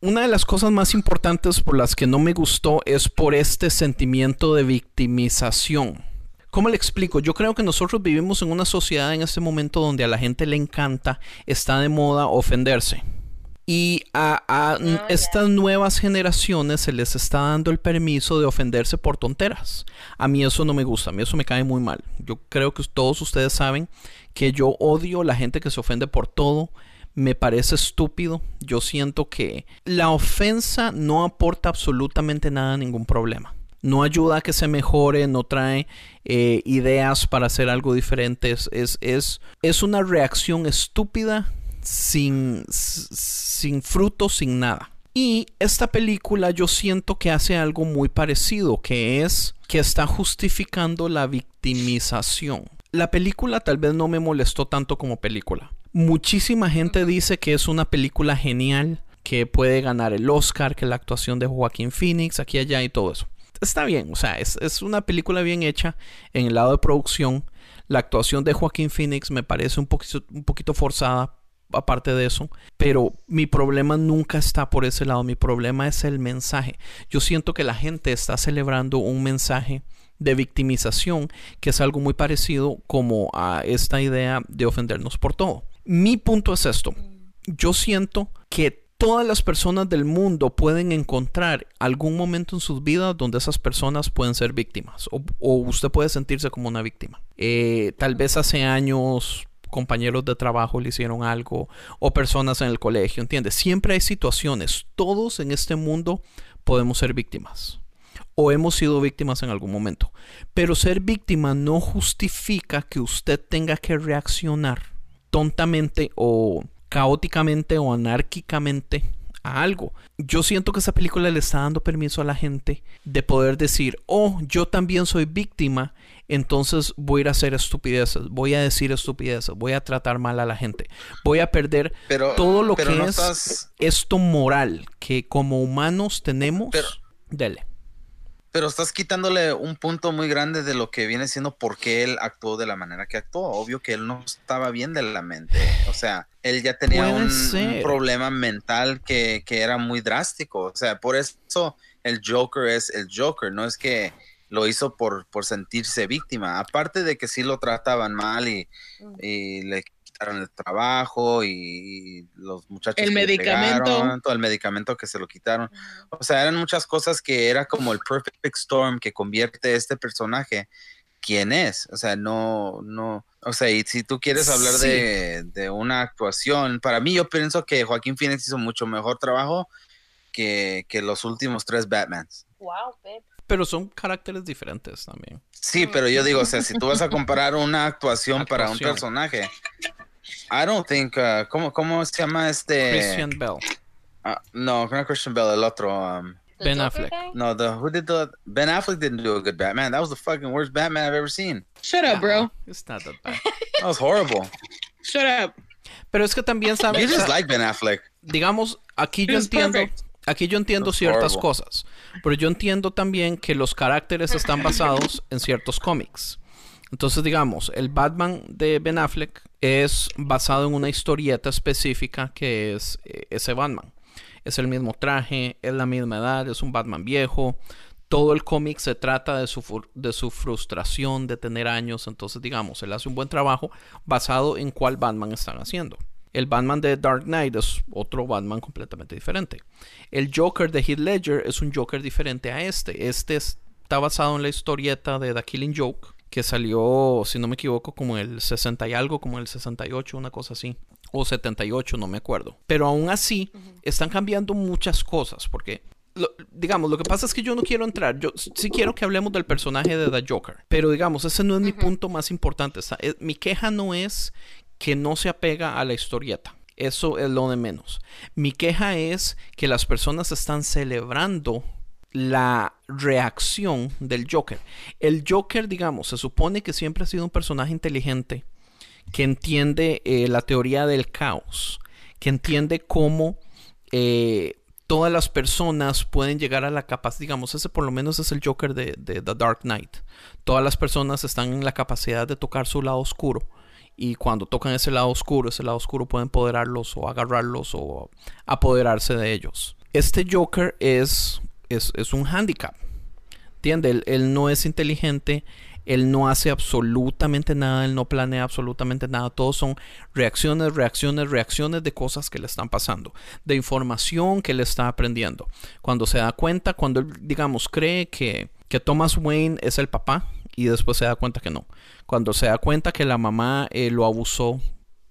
Speaker 4: una de las cosas más importantes por las que no me gustó es por este sentimiento de victimización. ¿Cómo le explico? Yo creo que nosotros vivimos en una sociedad en este momento donde a la gente le encanta, está de moda ofenderse. Y a, a n- estas nuevas generaciones se les está dando el permiso de ofenderse por tonteras. A mí eso no me gusta, a mí eso me cae muy mal. Yo creo que todos ustedes saben que yo odio la gente que se ofende por todo. Me parece estúpido. Yo siento que la ofensa no aporta absolutamente nada a ningún problema. No ayuda a que se mejore, no trae eh, ideas para hacer algo diferente. Es, es, es, es una reacción estúpida sin, sin fruto, sin nada. Y esta película yo siento que hace algo muy parecido, que es que está justificando la, vic- victimización. La película tal vez no me molestó tanto como película. Muchísima gente dice que es una película genial, que puede ganar el Oscar, que la actuación de Joaquín Phoenix, aquí allá y todo eso. Está bien, o sea, es, es una película bien hecha en el lado de producción. La actuación de Joaquín Phoenix me parece un poquito, un poquito forzada aparte de eso, pero mi problema nunca está por ese lado, mi problema es el mensaje. Yo siento que la gente está celebrando un mensaje de victimización, que es algo muy parecido como a esta idea de ofendernos por todo. Mi punto es esto. Yo siento que todas las personas del mundo pueden encontrar algún momento en sus vidas donde esas personas pueden ser víctimas o, usted puede sentirse como una víctima. Eh, tal vez hace años compañeros de trabajo le hicieron algo o personas en el colegio, ¿entiendes? Siempre hay situaciones, todos en este mundo podemos ser víctimas o hemos sido víctimas en algún momento, pero ser víctima no justifica que usted tenga que reaccionar tontamente o caóticamente o anárquicamente a algo. Yo siento que esa película le está dando permiso a la gente de poder decir, oh, yo también soy víctima, entonces voy a ir a hacer estupideces, voy a decir estupideces, voy a tratar mal a la gente, voy a perder
Speaker 7: Pero-
Speaker 4: todo lo
Speaker 7: pero
Speaker 4: que
Speaker 7: no
Speaker 4: es
Speaker 7: estás-
Speaker 4: esto moral que como humanos tenemos.
Speaker 7: Pero-
Speaker 4: Dele.
Speaker 7: Pero estás quitándole un punto muy grande de lo que viene siendo por qué él actuó de la manera que actuó. Obvio que él no estaba bien de la mente. O sea, él ya tenía un, problema mental que, que era muy drástico. O sea, por eso el Joker es el Joker. No es que lo hizo por, por sentirse víctima. Aparte de que sí lo trataban mal y, y le quitaron el trabajo y, y los muchachos
Speaker 5: El
Speaker 7: que
Speaker 5: medicamento.
Speaker 7: pegaron, todo el medicamento que se lo quitaron. O sea, eran muchas cosas que era como el perfect storm que convierte este personaje quién es. O sea, no, no, o sea, y si tú quieres hablar
Speaker 4: Sí.
Speaker 7: de, de una actuación, para mí yo pienso que Joaquín Phoenix hizo mucho mejor trabajo que, que los últimos tres Batmans.
Speaker 3: Wow, babe.
Speaker 4: Pero son caracteres diferentes también.
Speaker 7: Sí, pero yo digo, o sea, si tú vas a comparar una actuación, para un
Speaker 4: Actuación.
Speaker 7: personaje, I don't think, uh, ¿cómo, ¿cómo se llama este?
Speaker 4: Christian Bell.
Speaker 7: Ah, no, no Christian Bell, el otro. um,
Speaker 4: Ben Affleck.
Speaker 7: no, the who did the Ben Affleck didn't do a good Batman. That was the fucking worst Batman I've ever seen.
Speaker 5: Shut up, bro.
Speaker 4: It's not that bad.
Speaker 7: That was horrible.
Speaker 5: Shut up.
Speaker 4: Pero es que también
Speaker 7: You
Speaker 4: sabes,
Speaker 7: just like Ben Affleck.
Speaker 4: digamos, aquí yo entiendo,
Speaker 5: perfect.
Speaker 4: aquí yo entiendo ciertas
Speaker 7: horrible.
Speaker 4: cosas, pero yo entiendo también que los caracteres están basados en ciertos cómics. Entonces, digamos, el Batman de Ben Affleck es basado en una historieta específica que es eh, ese Batman. Es el mismo traje, es la misma edad, es un Batman viejo. Todo el cómic se trata de su, de su frustración de tener años. Entonces, digamos, él hace un buen trabajo basado en cuál Batman están haciendo. El Batman de Dark Knight es otro Batman completamente diferente. El Joker de Heath Ledger es un Joker diferente a este. Este es- está basado en la historieta de The Killing Joke, que salió, si no me equivoco, como el 60 y algo, como el 68, una cosa así. O 78, no me acuerdo. Pero aún así, están cambiando muchas cosas, porque lo- digamos, lo que pasa es que yo no quiero entrar. Yo sí quiero que hablemos del personaje de The Joker. Pero digamos, ese no es mi punto más importante. Es- mi queja no es que no se apega a la historieta. Eso es lo de menos. Mi queja es que las personas están celebrando la reacción del Joker. El Joker, digamos, se supone que siempre ha sido un personaje inteligente que entiende eh, la teoría del caos, que entiende cómo eh, todas las personas pueden llegar a la capacidad, digamos, ese por lo menos es el Joker de, de The Dark Knight. Todas las personas están en la capacidad de tocar su lado oscuro. Y cuando tocan ese lado oscuro, ese lado oscuro puede empoderarlos o agarrarlos o apoderarse de ellos. Este Joker es, es, es un handicap. ¿Entiende? Él, él no es inteligente, él no hace absolutamente nada, él no planea absolutamente nada. Todos son reacciones, reacciones, reacciones de cosas que le están pasando, de información que le está aprendiendo. Cuando se da cuenta, cuando él, digamos, cree que, que Thomas Wayne es el papá y después se da cuenta que no. Cuando se da cuenta que la mamá eh, lo abusó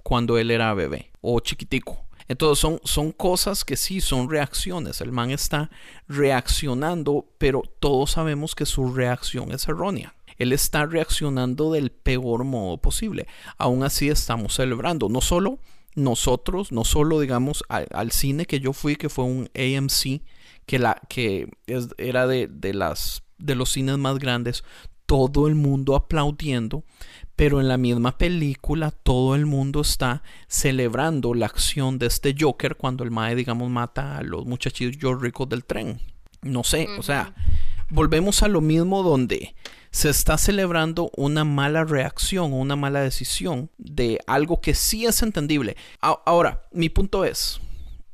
Speaker 4: cuando él era bebé o chiquitico. Entonces son, son cosas que sí son reacciones. El man está reaccionando, pero todos sabemos que su reacción es errónea. Él está reaccionando del peor modo posible. Aún así estamos celebrando. No solo nosotros, no solo digamos al, cine que yo fui, que fue un AMC, que, la, que era de, de, las, de los cines más grandes. Todo el mundo aplaudiendo, pero en la misma película todo el mundo está celebrando la acción de este Joker cuando el Mae, digamos, mata a los muchachillos ricos del tren. No sé, o sea, volvemos a lo mismo donde se está celebrando una mala reacción o una mala decisión de algo que sí es entendible. Ahora, mi punto es,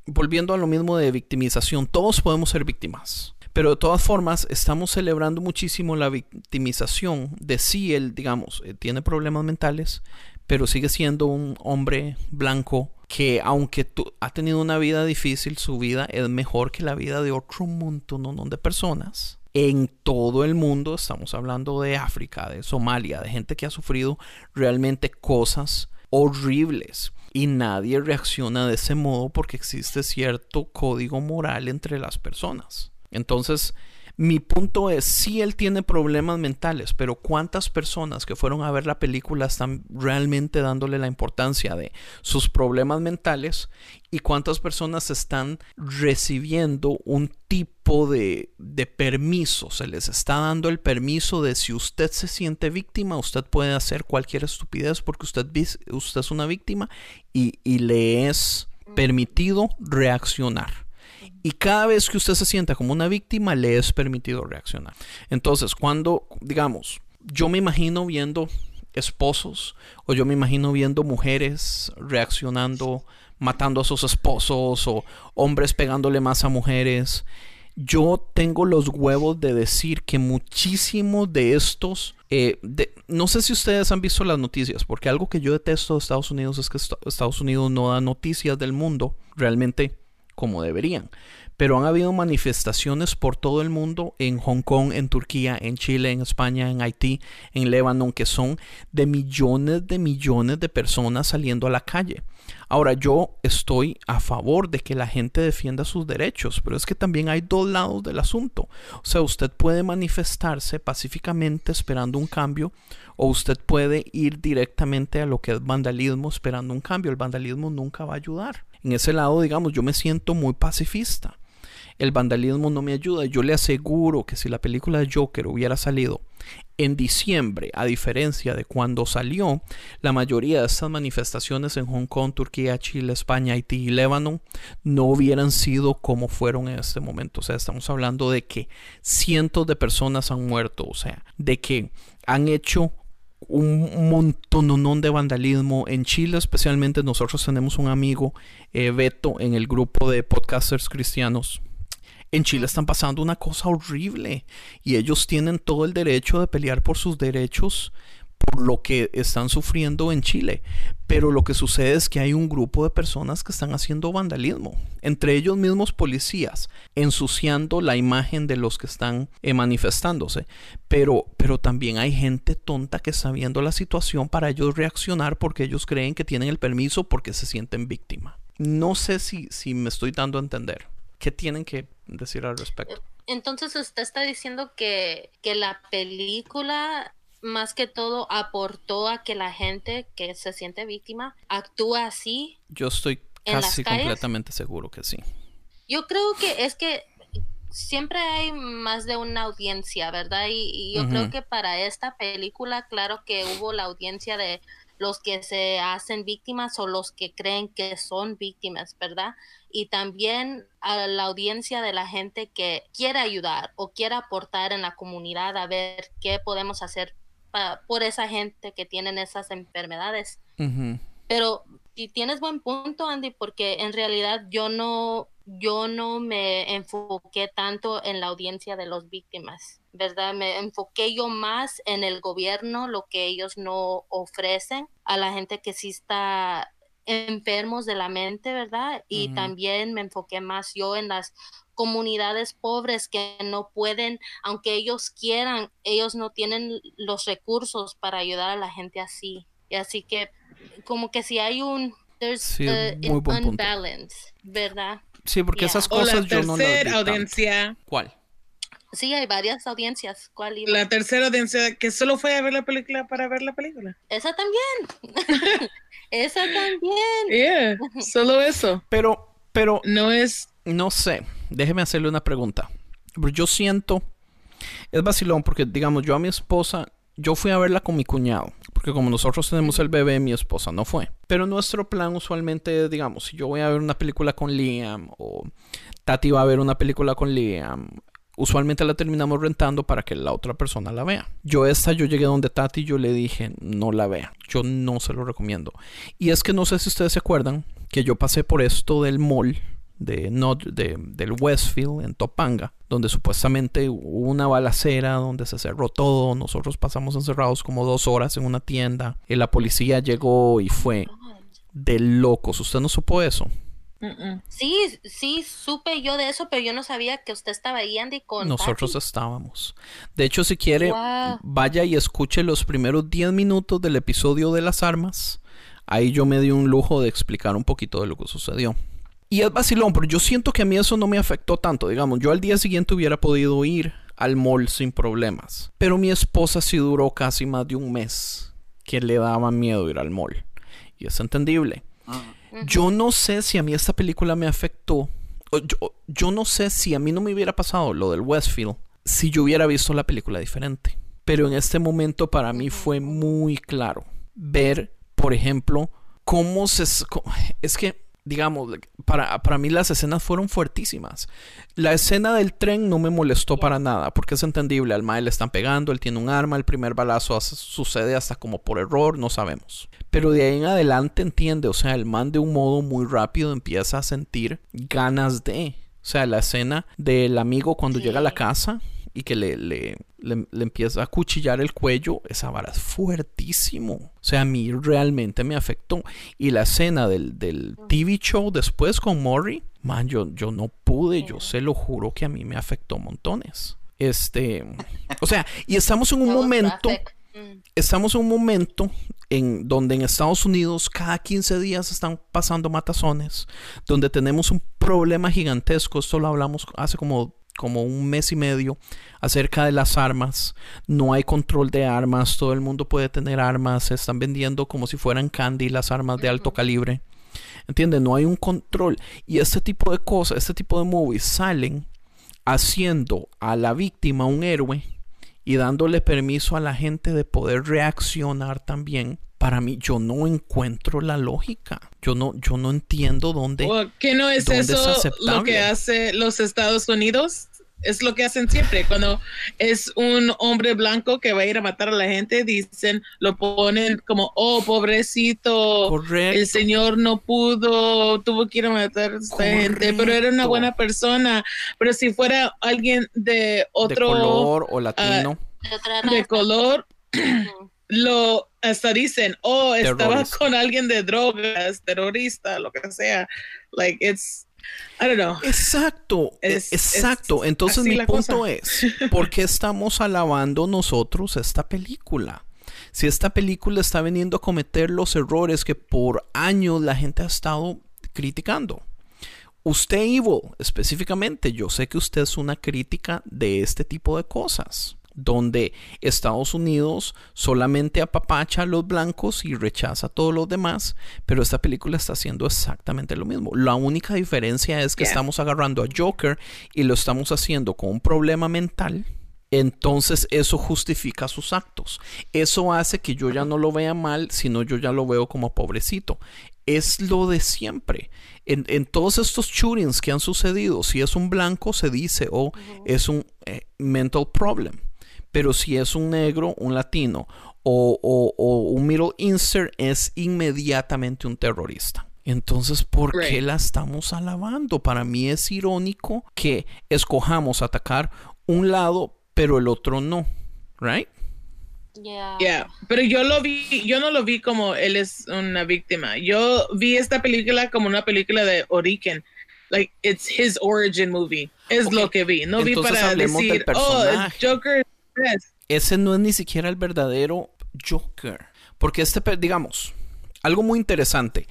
Speaker 4: volviendo a lo mismo de victimización, todos podemos ser víctimas. Pero de todas formas, estamos celebrando muchísimo la victimización de si él, digamos, eh, tiene problemas mentales, pero sigue siendo un hombre blanco que aunque ha tenido una vida difícil, su vida es mejor que la vida de otro montón de personas. En todo el mundo, estamos hablando de África, de Somalia, de gente que ha sufrido realmente cosas horribles. Y nadie reacciona de ese modo porque existe cierto código moral entre las personas. Entonces, mi punto es, si él tiene problemas mentales, pero ¿cuántas personas que fueron a ver la película están realmente dándole la importancia de sus problemas mentales? ¿Y cuántas personas están recibiendo un tipo de, de permiso? Se les está dando el permiso de si usted se siente víctima, usted puede hacer cualquier estupidez porque usted, usted es una víctima y, y le es permitido reaccionar. Y cada vez que usted se sienta como una víctima, le es permitido reaccionar. Entonces, cuando, digamos, yo me imagino viendo esposos o yo me imagino viendo mujeres reaccionando, matando a sus esposos o hombres pegándole más a mujeres. Yo tengo los huevos de decir que muchísimos de estos, eh, no sé si ustedes han visto las noticias, porque algo que yo detesto de Estados Unidos es que Estados Unidos no da noticias del mundo. Realmente como deberían. Pero han habido manifestaciones por todo el mundo, en Hong Kong, en Turquía, en Chile, en España, en Haití, en Líbano, que son de millones de millones de personas saliendo a la calle. Ahora yo estoy a favor de que la gente defienda sus derechos, pero es que también hay dos lados del asunto. O sea, usted puede manifestarse pacíficamente esperando un cambio o usted puede ir directamente a lo que es vandalismo esperando un cambio. El vandalismo nunca va a ayudar. En ese lado, digamos, yo me siento muy pacifista. El vandalismo no me ayuda. Yo le aseguro que si la película de Joker hubiera salido en diciembre, a diferencia de cuando salió, la mayoría de estas manifestaciones en Hong Kong, Turquía, Chile, España, Haití y Líbano no hubieran sido como fueron en este momento. O sea, estamos hablando de que cientos de personas han muerto, o sea, de que han hecho un montón de vandalismo en Chile, especialmente nosotros tenemos un amigo, eh, Beto, en el grupo de podcasters cristianos. En Chile están pasando una cosa horrible y ellos tienen todo el derecho de pelear por sus derechos por lo que están sufriendo en Chile. Pero lo que sucede es que hay un grupo de personas que están haciendo vandalismo, entre ellos mismos policías, ensuciando la imagen de los que están eh, manifestándose. Pero, pero también hay gente tonta que está viendo la situación para ellos reaccionar porque ellos creen que tienen el permiso porque se sienten víctima. No sé si, si me estoy dando a entender. ¿Qué tienen que decir al respecto?
Speaker 3: Entonces usted está diciendo que, que la película más que todo aportó a que la gente que se siente víctima actúa así.
Speaker 4: Yo estoy casi completamente seguro que sí.
Speaker 3: Yo creo que es que siempre hay más de una audiencia, ¿verdad? Y, yo creo que para esta película, claro que hubo la audiencia de los que se hacen víctimas o los que creen que son víctimas, ¿verdad? Y también a la audiencia de la gente que quiere ayudar o quiere aportar en la comunidad a ver qué podemos hacer por esa gente que tienen esas enfermedades. Pero si tienes buen punto, Andy, porque en realidad yo no, yo no me enfoqué tanto en la audiencia de las víctimas, ¿verdad? Me enfoqué yo más en el gobierno, lo que ellos no ofrecen a la gente que sí está enfermos de la mente, ¿verdad? Y también me enfoqué más yo en las comunidades pobres que no pueden, aunque ellos quieran, ellos no tienen los recursos para ayudar a la gente así. Y así que como que si hay un there's unbalance, ¿verdad?
Speaker 4: Sí, porque esas cosas yo no las
Speaker 5: audiencia.
Speaker 4: ¿Cuál?
Speaker 3: Sí, hay varias audiencias. ¿Cuál
Speaker 5: La tercera audiencia que solo fue a ver la película para ver la película.
Speaker 3: Esa también. Esa también.
Speaker 5: Yeah, solo eso.
Speaker 4: Pero, pero
Speaker 5: no es.
Speaker 4: No sé. Déjeme hacerle una pregunta. Yo siento Es vacilón porque, digamos, yo a mi esposa, yo fui a verla con mi cuñado. Porque como nosotros tenemos el bebé, mi esposa no fue. Pero nuestro plan usualmente, digamos, si yo voy a ver una película con Liam o Tati va a ver una película con Liam, usualmente la terminamos rentando para que la otra persona la vea. Yo esta, yo llegué donde Tati y yo le dije, no la vea, yo no se lo recomiendo. Y es que no sé si ustedes se acuerdan que yo pasé por esto del mall de, de, del Westfield en Topanga, donde supuestamente hubo una balacera, donde se cerró todo, nosotros pasamos encerrados como dos horas en una tienda, y la policía llegó y fue de locos. ¿Usted no supo eso?
Speaker 3: Sí, sí, supe yo de eso, pero yo no sabía que usted estaba ahí, Andy, con
Speaker 4: Nosotros estábamos. De hecho, si quiere, vaya y escuche los primeros 10 minutos del episodio de las armas. Ahí yo me di un lujo de explicar un poquito de lo que sucedió. Y es vacilón, pero yo siento que a mí eso no me afectó tanto. Digamos, yo al día siguiente hubiera podido ir al mall sin problemas. Pero mi esposa sí duró casi más de un mes que le daba miedo ir al mall. Y es entendible. Ah. Yo no sé si a mí esta película me afectó. Yo, yo no sé si a mí no me hubiera pasado lo del Westfield si yo hubiera visto la película diferente. Pero en este momento para mí fue muy claro ver, por ejemplo, cómo se... Es que digamos, para, para mí las escenas fueron fuertísimas. La escena del tren no me molestó para nada, porque es entendible, al Mae le están pegando, él tiene un arma, el primer balazo sucede hasta como por error, no sabemos. Pero de ahí en adelante entiende, o sea, el man de un modo muy rápido empieza a sentir ganas de... O sea, la escena del amigo cuando llega a la casa, y que le, le, le, empieza a cuchillar el cuello, esa vara es fuertísimo. O sea, a mí realmente me afectó. Y la escena del, del TV show después con Maury, man, yo, yo no pude, yo se lo juro que a mí me afectó montones. Este, o sea, y estamos en un momento, mm. estamos en un momento en donde en Estados Unidos cada 15 días están pasando matazones, donde tenemos un problema gigantesco, esto lo hablamos hace como como un mes y medio acerca de las armas. No hay control de armas, todo el mundo puede tener armas, se están vendiendo como si fueran candy las armas de alto calibre. ¿Entiendes? No hay un control. Y este tipo de cosas, este tipo de movies salen haciendo a la víctima un héroe y dándole permiso a la gente de poder reaccionar también para mí yo no encuentro la lógica. Yo no, yo no entiendo dónde.
Speaker 5: ¿Qué no es eso lo que hace los Estados Unidos? Es lo que hacen siempre. Cuando es un hombre blanco que va a ir a matar a la gente, dicen, lo ponen como, oh, pobrecito, Correcto. el señor no pudo, tuvo que ir a matar a esta gente, pero era una buena persona. Pero si fuera alguien de otro
Speaker 4: color o latino,
Speaker 5: de color, lo hasta dicen, oh, estaba con alguien de drogas, terrorista, lo que sea. Like, it's, I don't know.
Speaker 4: Exacto, e, exacto. Entonces mi punto es, ¿por qué estamos alabando nosotros esta película? Si esta película está veniendo a cometer los errores que por años la gente ha estado criticando. Usted, Evil, específicamente, yo sé que usted es una crítica de este tipo de cosas donde Estados Unidos solamente apapacha a los blancos y rechaza a todos los demás, pero esta película está haciendo exactamente lo mismo. La única diferencia es que estamos agarrando a Joker y lo estamos haciendo con un problema mental. Entonces eso justifica sus actos. Eso hace que yo ya no lo vea mal, sino yo ya lo veo como pobrecito. Es lo de siempre. En, todos estos shootings que han sucedido, si es un blanco, se dice, o oh, es un eh, mental problem pero si es un negro, un latino o, un Middle Eastern, es inmediatamente un terrorista. Entonces, ¿por qué la estamos alabando? Para mí es irónico que escojamos atacar un lado, pero el otro no. ¿Right?
Speaker 5: Yeah. Pero yo lo vi, yo no lo vi como él es una víctima. Yo vi esta película como una película de origen. Like, it's his origin movie. Es lo que vi. No vi para decir, oh, Joker
Speaker 4: ese no es ni siquiera el verdadero Joker. Porque este, digamos, algo muy interesante.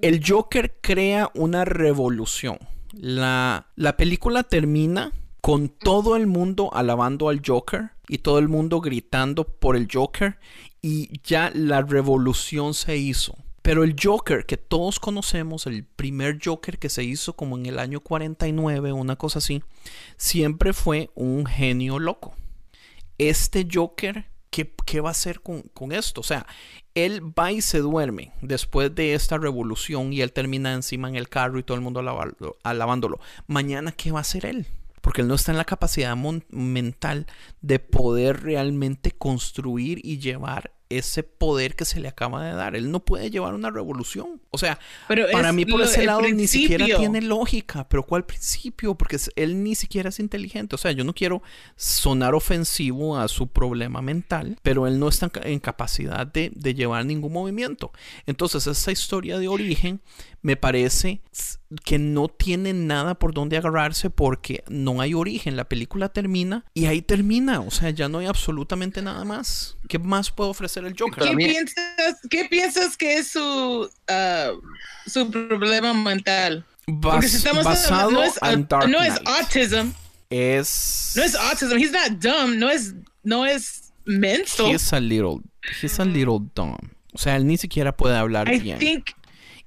Speaker 4: El Joker crea una revolución. La, la película termina con todo el mundo alabando al Joker y todo el mundo gritando por el Joker y ya la revolución se hizo. Pero el Joker que todos conocemos, el primer Joker que se hizo como en el año 49, una cosa así, siempre fue un genio loco este Joker, ¿qué, qué va a hacer con, con esto? O sea, él va y se duerme después de esta revolución y él termina encima en el carro y todo el mundo alabándolo. Mañana, ¿qué va a hacer él? Porque él no está en la capacidad mental de poder realmente construir y llevar ese poder que se le acaba de dar. Él no puede llevar una revolución. O sea,
Speaker 5: Pero
Speaker 4: para
Speaker 5: es
Speaker 4: mí por
Speaker 5: lo-
Speaker 4: ese lado ni siquiera tiene lógica. Pero ¿cuál principio? Porque él ni siquiera es inteligente. O sea, yo no quiero sonar ofensivo a su problema mental, pero él no está en ca- en capacidad de, de llevar ningún movimiento. Entonces, esta historia de origen me parece que no tiene nada por donde agarrarse porque no hay origen. La película termina y ahí termina. O sea, ya no hay absolutamente nada más. ¿Qué más puede ofrecer el Joker?
Speaker 5: ¿Qué piensas, ¿Qué piensas que es su, ah, su problema mental? Porque si
Speaker 4: Bas-
Speaker 5: estamos
Speaker 4: basado
Speaker 5: hablando- no es,
Speaker 4: en Dark
Speaker 5: no es
Speaker 4: Knight.
Speaker 5: autism,
Speaker 4: Es.
Speaker 5: no es autism, he's not dumb, no es, no es mental.
Speaker 4: He's a little. He's a little dumb. O sea, él ni siquiera puede hablar
Speaker 5: I
Speaker 4: bien.
Speaker 5: think,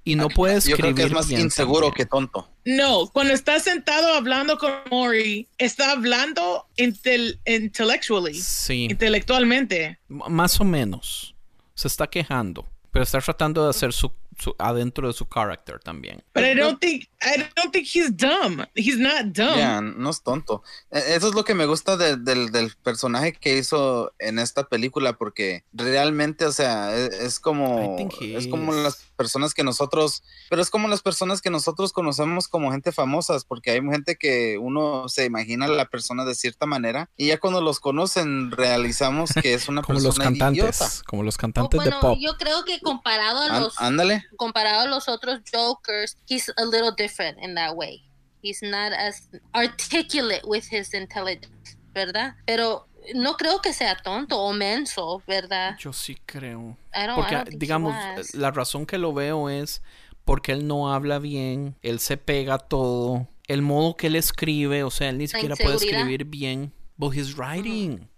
Speaker 4: y no puede
Speaker 7: Yo
Speaker 4: escribir
Speaker 7: creo que es más
Speaker 4: bien
Speaker 7: inseguro que tonto.
Speaker 5: no, cuando está sentado hablando con Mori, está hablando intel- intellectually,
Speaker 4: Sí.
Speaker 5: intelectualmente.
Speaker 4: M- Más o menos. Se está quejando. Pero está tratando de hacer su, su- adentro de su carácter también.
Speaker 5: But I don't think, I don't think he's dumb. He's not dumb.
Speaker 7: Ya, no es tonto. E- Eso es lo que me gusta de- del, del personaje que hizo en esta película, porque realmente, o sea, es,
Speaker 4: I
Speaker 7: como es como las personas que nosotros, pero es como las personas que nosotros conocemos como gente famosas, porque hay gente que uno se imagina a la persona de cierta manera y ya cuando los conocen realizamos que es una
Speaker 4: Como los
Speaker 7: persona
Speaker 4: cantantes.
Speaker 7: idiota.
Speaker 4: Como los
Speaker 3: Oh,
Speaker 4: cantantes
Speaker 3: bueno,
Speaker 4: de pop.
Speaker 3: yo creo que comparado a los
Speaker 7: ándale.
Speaker 3: comparado a los otros Jokers, he's a little different in that way. He's not as articulate with his intelligence, ¿verdad? Pero no creo que sea tonto o menso, ¿verdad?
Speaker 4: Yo sí creo.
Speaker 3: I don't, I
Speaker 4: Porque,
Speaker 3: don't
Speaker 4: digamos, la razón que lo veo es porque él no habla bien, él se pega todo, el modo que él escribe, o sea, él ni siquiera puede escribir bien. But he's writing.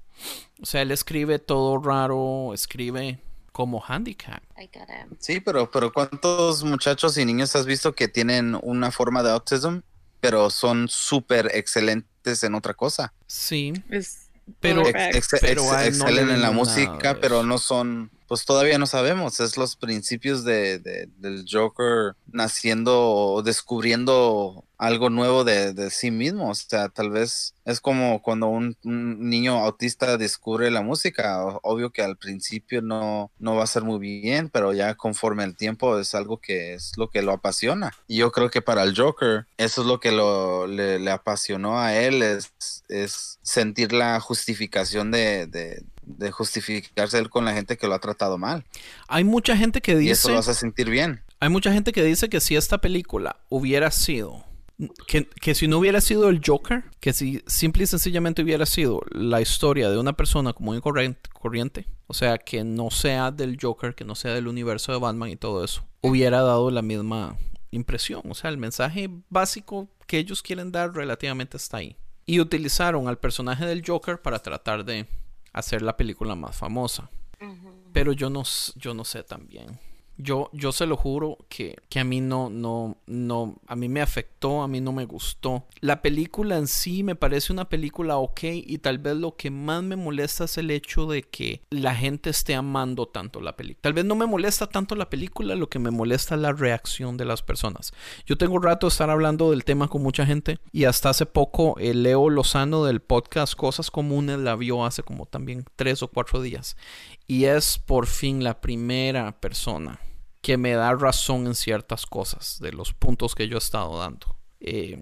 Speaker 4: O sea, él escribe todo raro, escribe como handicap.
Speaker 3: I got him.
Speaker 7: Sí, pero, pero ¿cuántos muchachos y niños has visto que tienen una forma de autism, pero son súper excelentes en otra cosa?
Speaker 4: Sí,
Speaker 5: Es
Speaker 4: pero.
Speaker 7: Ex- ex-
Speaker 4: pero
Speaker 7: ex-
Speaker 4: él no
Speaker 7: excelen en la música, pero no son, pues todavía no sabemos. Es los principios de, de- del Joker naciendo o descubriendo algo nuevo de, de sí mismo. O sea, tal vez es como cuando un, niño autista descubre la música. Obvio que al principio no, no va a ser muy bien, pero ya conforme el tiempo es algo que es lo que lo apasiona. Y yo creo que para el Joker, eso es lo que lo, le, le apasionó a él, es, es sentir la justificación de, de, justificarse él con la gente que lo ha tratado mal.
Speaker 4: hay mucha gente que
Speaker 7: Y eso
Speaker 4: dice,
Speaker 7: lo hace sentir bien.
Speaker 4: hay mucha gente que dice que si esta película hubiera sido que, que si no hubiera sido el Joker, que si simple y sencillamente hubiera sido la historia de una persona común y corriente, o sea, que no sea del Joker, que no sea del universo de Batman y todo eso, hubiera dado la misma impresión. O sea, el mensaje básico que ellos quieren dar relativamente está ahí. Y utilizaron al personaje del Joker para tratar de hacer la película más famosa. Pero yo no, yo no sé también. Yo, yo se lo juro que, que a mí no, no, no, a mí me afectó, a mí no me gustó. La película en sí me parece una película ok y tal vez lo que más me molesta es el hecho de que la gente esté amando tanto la película. Tal vez no me molesta tanto la película, lo que me molesta es la reacción de las personas. Yo tengo rato de estar hablando del tema con mucha gente y hasta hace poco eh, Leo Lozano del podcast Cosas Comunes la vio hace como también tres o cuatro días y es por fin la primera persona que me da razón en ciertas cosas de los puntos que yo he estado dando. Eh,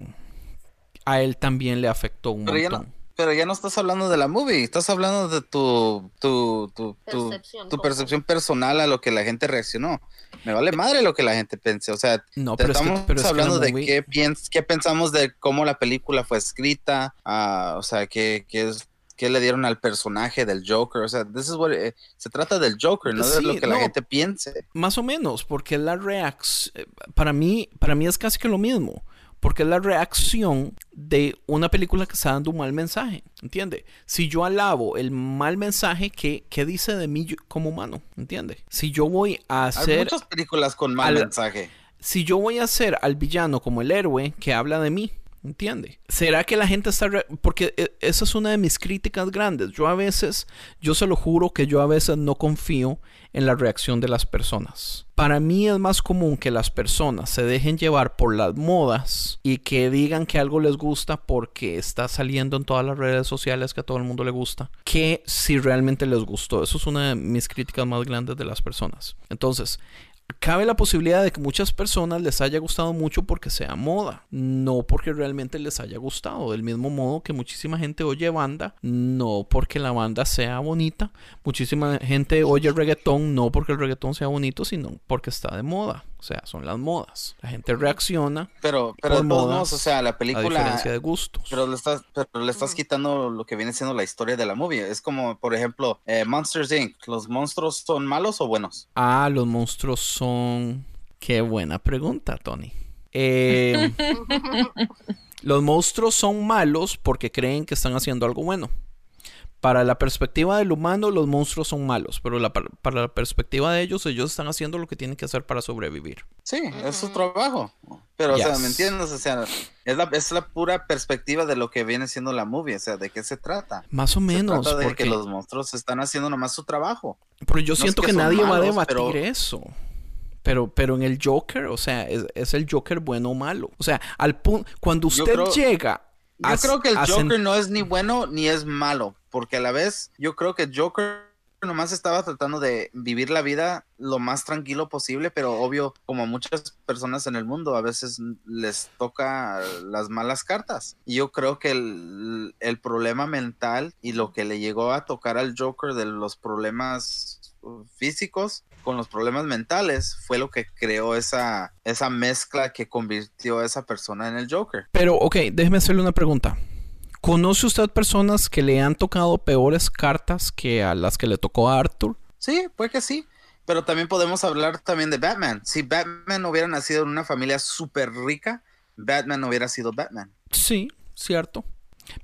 Speaker 4: a él también le afectó un
Speaker 7: Pero ya,
Speaker 4: montón.
Speaker 7: no, pero ya no estás hablando de la movie, estás hablando de tu, tu, tu, tu,
Speaker 3: Percepción,
Speaker 7: tu percepción personal a lo que la gente reaccionó. Me vale madre lo que la gente pense. O sea,
Speaker 4: No, pero es que-
Speaker 7: estamos
Speaker 4: es que la
Speaker 7: hablando de qué, piens qué pensamos de cómo la película fue escrita, ah, o sea, qué, qué es qué le dieron al personaje del Joker, o sea, this is what it- se trata del Joker, no de lo que la gente piense.
Speaker 4: Más o menos, porque la reacción, para mí, para mí es casi que lo mismo, porque es la reacción de una película que está dando un mal mensaje, ¿entiende? Si yo alabo el mal mensaje, ¿qué, qué dice de mí como humano? ¿Entiende? Si yo voy a
Speaker 7: Hay
Speaker 4: hacer,
Speaker 7: muchas películas con mal
Speaker 4: al-
Speaker 7: mensaje.
Speaker 4: si yo voy a hacer al villano como el héroe que habla de mí, ¿Entiende? ¿Será que la gente está... re- Porque eh, esa es una de mis críticas grandes. Yo a veces, yo se lo juro que yo a veces no confío en la reacción de las personas. Para mí es más común que las personas se dejen llevar por las modas y que digan que algo les gusta porque está saliendo en todas las redes sociales que a todo el mundo le gusta, que si realmente les gustó. Eso es una de mis críticas más grandes de las personas. Entonces, Cabe la posibilidad de que muchas personas les haya gustado mucho porque sea moda, no porque realmente les haya gustado. Del mismo modo que muchísima gente oye banda, no porque la banda sea bonita. Muchísima gente oye reggaetón, no porque el reggaetón sea bonito, sino porque está de moda. O sea, son las modas. La gente reacciona
Speaker 7: Pero, pero
Speaker 4: Por
Speaker 7: de todos
Speaker 4: modas,
Speaker 7: modos, o sea, la
Speaker 4: a
Speaker 7: película.
Speaker 4: diferencia de gustos.
Speaker 7: Pero le estás, pero le estás quitando lo que viene siendo la historia de la movie. Es como, por ejemplo, eh, Monsters Inc. ¿Los monstruos son malos o buenos?
Speaker 4: Ah, los monstruos son... Qué buena pregunta, Tony. Eh, los monstruos son malos porque creen que están haciendo algo bueno. Para la perspectiva del humano, los monstruos son malos, pero la- para, la perspectiva de ellos, ellos están haciendo lo que tienen que hacer para sobrevivir.
Speaker 7: Sí, es su trabajo. Pero, o sea. ¿me entiendes? O sea, es la, es la pura perspectiva de lo que viene siendo la movie. O sea, ¿de qué se trata?
Speaker 4: Más o
Speaker 7: Se
Speaker 4: menos,
Speaker 7: trata de
Speaker 4: porque
Speaker 7: que los monstruos están haciendo nomás su trabajo.
Speaker 4: pero yo siento
Speaker 7: que
Speaker 4: nadie va a debatir
Speaker 7: pero-
Speaker 4: eso. Pero, pero en el Joker, o sea, es, es el Joker bueno o malo. O sea, al punto, cuando usted
Speaker 7: creo-
Speaker 4: llega
Speaker 7: Yo
Speaker 4: a-
Speaker 7: creo que el Joker no es ni bueno ni es malo, porque a la vez yo creo que Joker nomás estaba tratando de vivir la vida lo más tranquilo posible, pero obvio, como muchas personas en el mundo, a veces les toca las malas cartas. Y yo creo que el, problema mental y lo que le llegó a tocar al Joker de los problemas físicos con los problemas mentales fue lo que creó esa, esa mezcla que convirtió a esa persona en el Joker.
Speaker 4: Pero, ok, déjeme hacerle una pregunta. ¿Conoce usted personas que le han tocado peores cartas que a las que le tocó a Arthur?
Speaker 7: Sí, puede que sí. Pero también podemos hablar también de Batman. Si Batman hubiera nacido en una familia súper rica, Batman no hubiera sido Batman.
Speaker 4: Sí, cierto.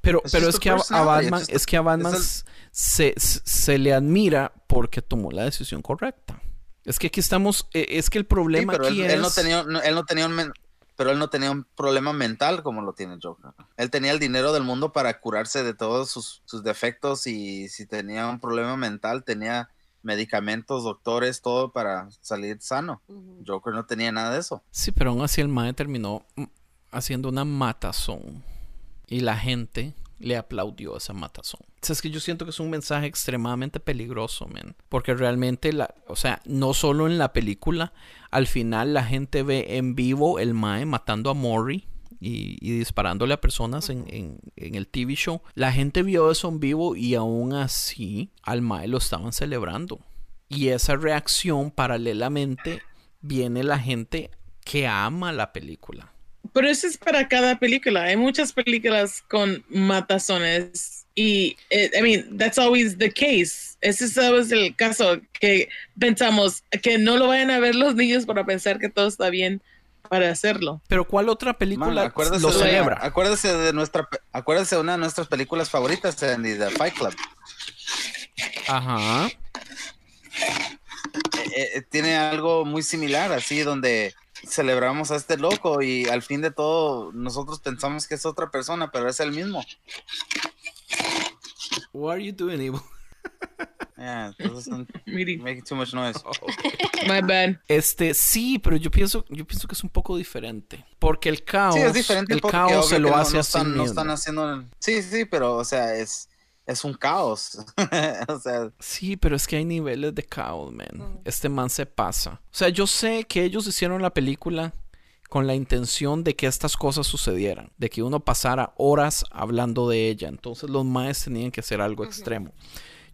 Speaker 4: Pero,
Speaker 7: Es
Speaker 4: pero es que a, Batman,
Speaker 7: just
Speaker 4: es que a Batman
Speaker 7: es
Speaker 4: se, se- se le admira porque tomó la decisión correcta. Es que aquí estamos, eh, es que el
Speaker 7: Sí,
Speaker 4: problema
Speaker 7: pero él,
Speaker 4: aquí
Speaker 7: él no
Speaker 4: es...
Speaker 7: tenía, no- él no tenía un men- pero él no tenía un problema mental como lo tiene Joker. Él tenía el dinero del mundo para curarse de todos sus, sus defectos y si tenía un problema mental tenía medicamentos, doctores, todo para salir sano. Joker no tenía nada de eso.
Speaker 4: Sí, pero aún así el mae terminó haciendo una matazón. Y la gente le aplaudió esa matazón. Es que yo siento que es un mensaje extremadamente peligroso, man. Porque realmente, la, o sea, no solo en la película, al final la gente ve en vivo el mae matando a Mori. Y, disparándole a personas en- en el TV show. La gente vio eso en vivo y aún así al Mae lo estaban celebrando. Y esa reacción paralelamente viene la gente que ama la película.
Speaker 5: Pero eso es para cada película. Hay muchas películas con matazones y, eh, I mean, that's always the case. Ese es always el caso que pensamos que no lo vayan a ver los niños para pensar que todo está bien para hacerlo.
Speaker 4: Pero ¿cuál otra película
Speaker 7: Man,
Speaker 4: lo
Speaker 7: de,
Speaker 4: celebra?
Speaker 7: acuérdese de nuestra acuérdese de una de nuestras películas favoritas, Andy, de Fight Club.
Speaker 4: Ajá.
Speaker 7: Eh, eh, tiene algo muy similar, así donde celebramos a este loco y al fin de todo nosotros pensamos que es otra persona, pero es el mismo.
Speaker 4: What are you doing, Evil?
Speaker 7: Yeah, making too much noise.
Speaker 5: my bad.
Speaker 4: Este, sí, pero yo pienso, yo pienso que es un poco diferente. Porque el caos,
Speaker 7: Sí, es diferente
Speaker 4: el
Speaker 7: porque
Speaker 4: caos se lo
Speaker 7: no,
Speaker 4: hace
Speaker 7: no están, no están haciendo. Sí, sí, pero o sea, es es un caos. o sea,
Speaker 4: Sí, pero es que hay niveles de caos, man. Este man se pasa. O sea, yo sé que ellos hicieron la película con la intención de que estas cosas sucedieran, de que uno pasara horas hablando de ella. Entonces los maes tenían que hacer algo extremo.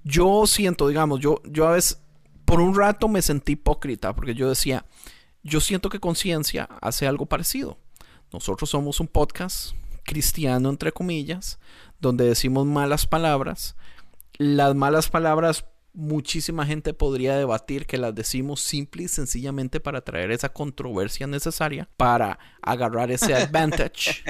Speaker 4: Yo siento, digamos, yo, yo a veces, por un rato me sentí hipócrita, porque yo decía, yo siento que conciencia hace algo parecido. Nosotros somos un podcast cristiano, entre comillas, donde decimos malas palabras. Las malas palabras muchísima gente podría debatir que las decimos simple y sencillamente para traer esa controversia necesaria para agarrar ese advantage.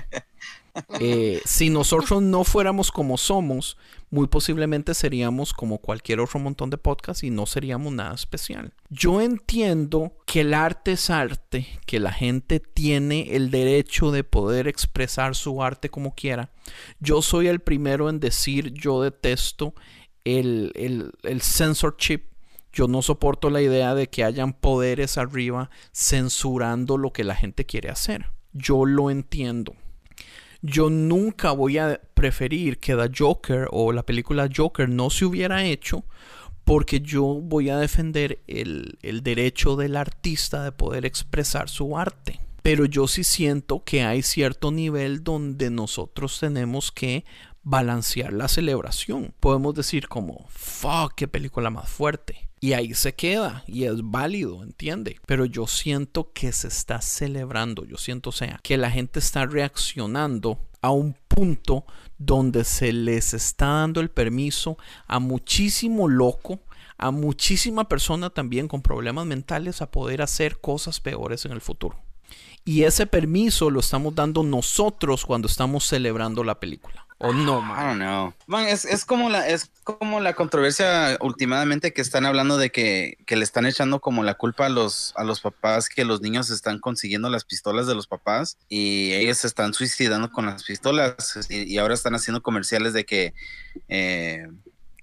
Speaker 4: Eh, si nosotros no fuéramos como somos, muy posiblemente seríamos como cualquier otro montón de podcasts y no seríamos nada especial. Yo entiendo que el arte es arte, que la gente tiene el derecho de poder expresar su arte como quiera. Yo soy el primero en decir yo detesto el, el, el censorship yo no soporto la idea de que hayan poderes arriba censurando lo que la gente quiere hacer. Yo lo entiendo yo nunca voy a preferir que The Joker o la película Joker no se hubiera hecho porque yo voy a defender el, el derecho del artista de poder expresar su arte. Pero yo sí siento que hay cierto nivel donde nosotros tenemos que balancear la celebración. Podemos decir como, fuck, qué película más fuerte. Y ahí se queda y es válido, ¿entiende? Pero yo siento que se está celebrando, yo siento, sea, que la gente está reaccionando a un punto donde se les está dando el permiso a muchísimo loco, a muchísima persona también con problemas mentales a poder hacer cosas peores en el futuro. Y ese permiso lo estamos dando nosotros cuando estamos celebrando la película. ¿O no, man?
Speaker 7: I don't know. Man, es, es, como la, es como la controversia últimamente que están hablando de que, que, le están echando como la culpa a los, a los papás que los niños están consiguiendo las pistolas de los papás y ellos se están suicidando con las pistolas y, y ahora están haciendo comerciales de que... Eh,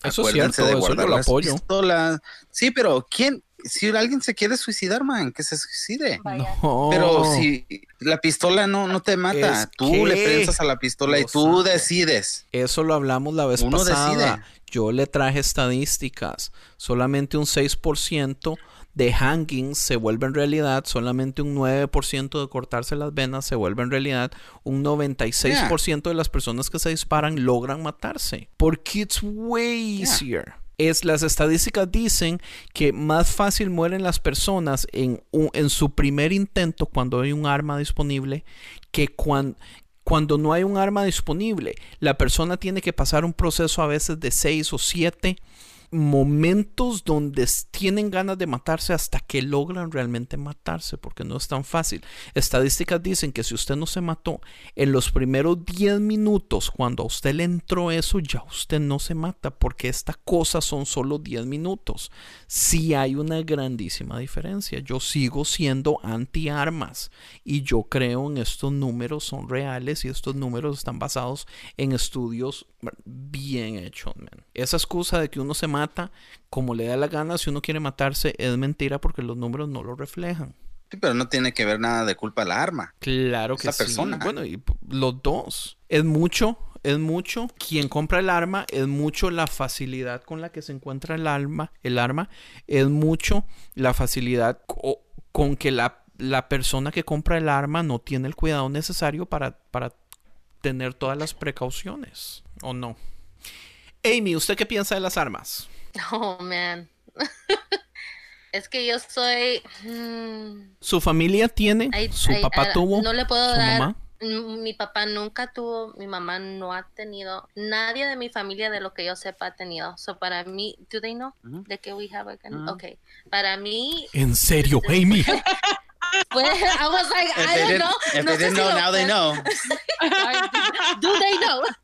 Speaker 4: eso es cierto, de eso yo lo apoyo.
Speaker 7: Pistolas. Sí, pero ¿quién, si alguien se quiere suicidar, man, que se suicide.
Speaker 4: No.
Speaker 7: Pero si la pistola no, no te mata,
Speaker 4: Es
Speaker 7: tú
Speaker 4: que
Speaker 7: le prensas a la pistola y tú
Speaker 4: sabe.
Speaker 7: decides.
Speaker 4: Eso lo hablamos la vez
Speaker 7: Uno
Speaker 4: pasada.
Speaker 7: decide.
Speaker 4: Yo le traje estadísticas. Solamente un 6% de hangings se vuelve en realidad. Solamente un 9% de cortarse las venas se vuelve en realidad. Un 96% de las personas que se disparan logran matarse. Porque it's way easier. Es, las estadísticas dicen que más fácil mueren las personas en, en su primer intento cuando hay un arma disponible que cuando, cuando no hay un arma disponible. La persona tiene que pasar un proceso a veces de 6 o 7 momentos donde tienen ganas de matarse hasta que logran realmente matarse, porque no es tan fácil. Estadísticas dicen que si usted no se mató en los primeros 10 minutos, cuando a usted le entró eso, ya usted no se mata, porque esta cosa son solo 10 minutos. Sí hay una grandísima diferencia. Yo sigo siendo anti armas y yo creo en estos números son reales y estos números están basados en estudios bien hechos, man. Esa excusa de que uno se mata como le da la gana si uno quiere matarse es mentira porque los números no lo reflejan.
Speaker 7: Sí, pero no tiene que ver nada de culpa la arma.
Speaker 4: Claro que
Speaker 7: la
Speaker 4: sí.
Speaker 7: persona.
Speaker 4: Bueno, y los dos. Es mucho, es mucho. Quien compra el arma, es mucho la facilidad con la que se encuentra el arma, el arma, es mucho la facilidad co- con que la, la persona que compra el arma no tiene el cuidado necesario para, para tener todas las precauciones. ¿O no? Amy, ¿usted qué piensa de las armas?
Speaker 3: Oh, man. es que yo soy... mm,
Speaker 4: ¿Su familia tiene? ¿Su papá tuvo?
Speaker 3: No le puedo
Speaker 4: ¿Su
Speaker 3: dar.
Speaker 4: mamá?
Speaker 3: Mm, Mi papá nunca tuvo, mi mamá no ha tenido, nadie de mi familia de lo que yo sepa ha tenido. So para mí, do they know de que we have a gun? Okay. Para mí,
Speaker 4: ¿En serio, Amy?
Speaker 3: pues, I was like,
Speaker 7: If
Speaker 3: I don't
Speaker 7: didn't,
Speaker 3: know.
Speaker 7: if
Speaker 3: No
Speaker 7: they didn't know, now they know.
Speaker 3: Do they know?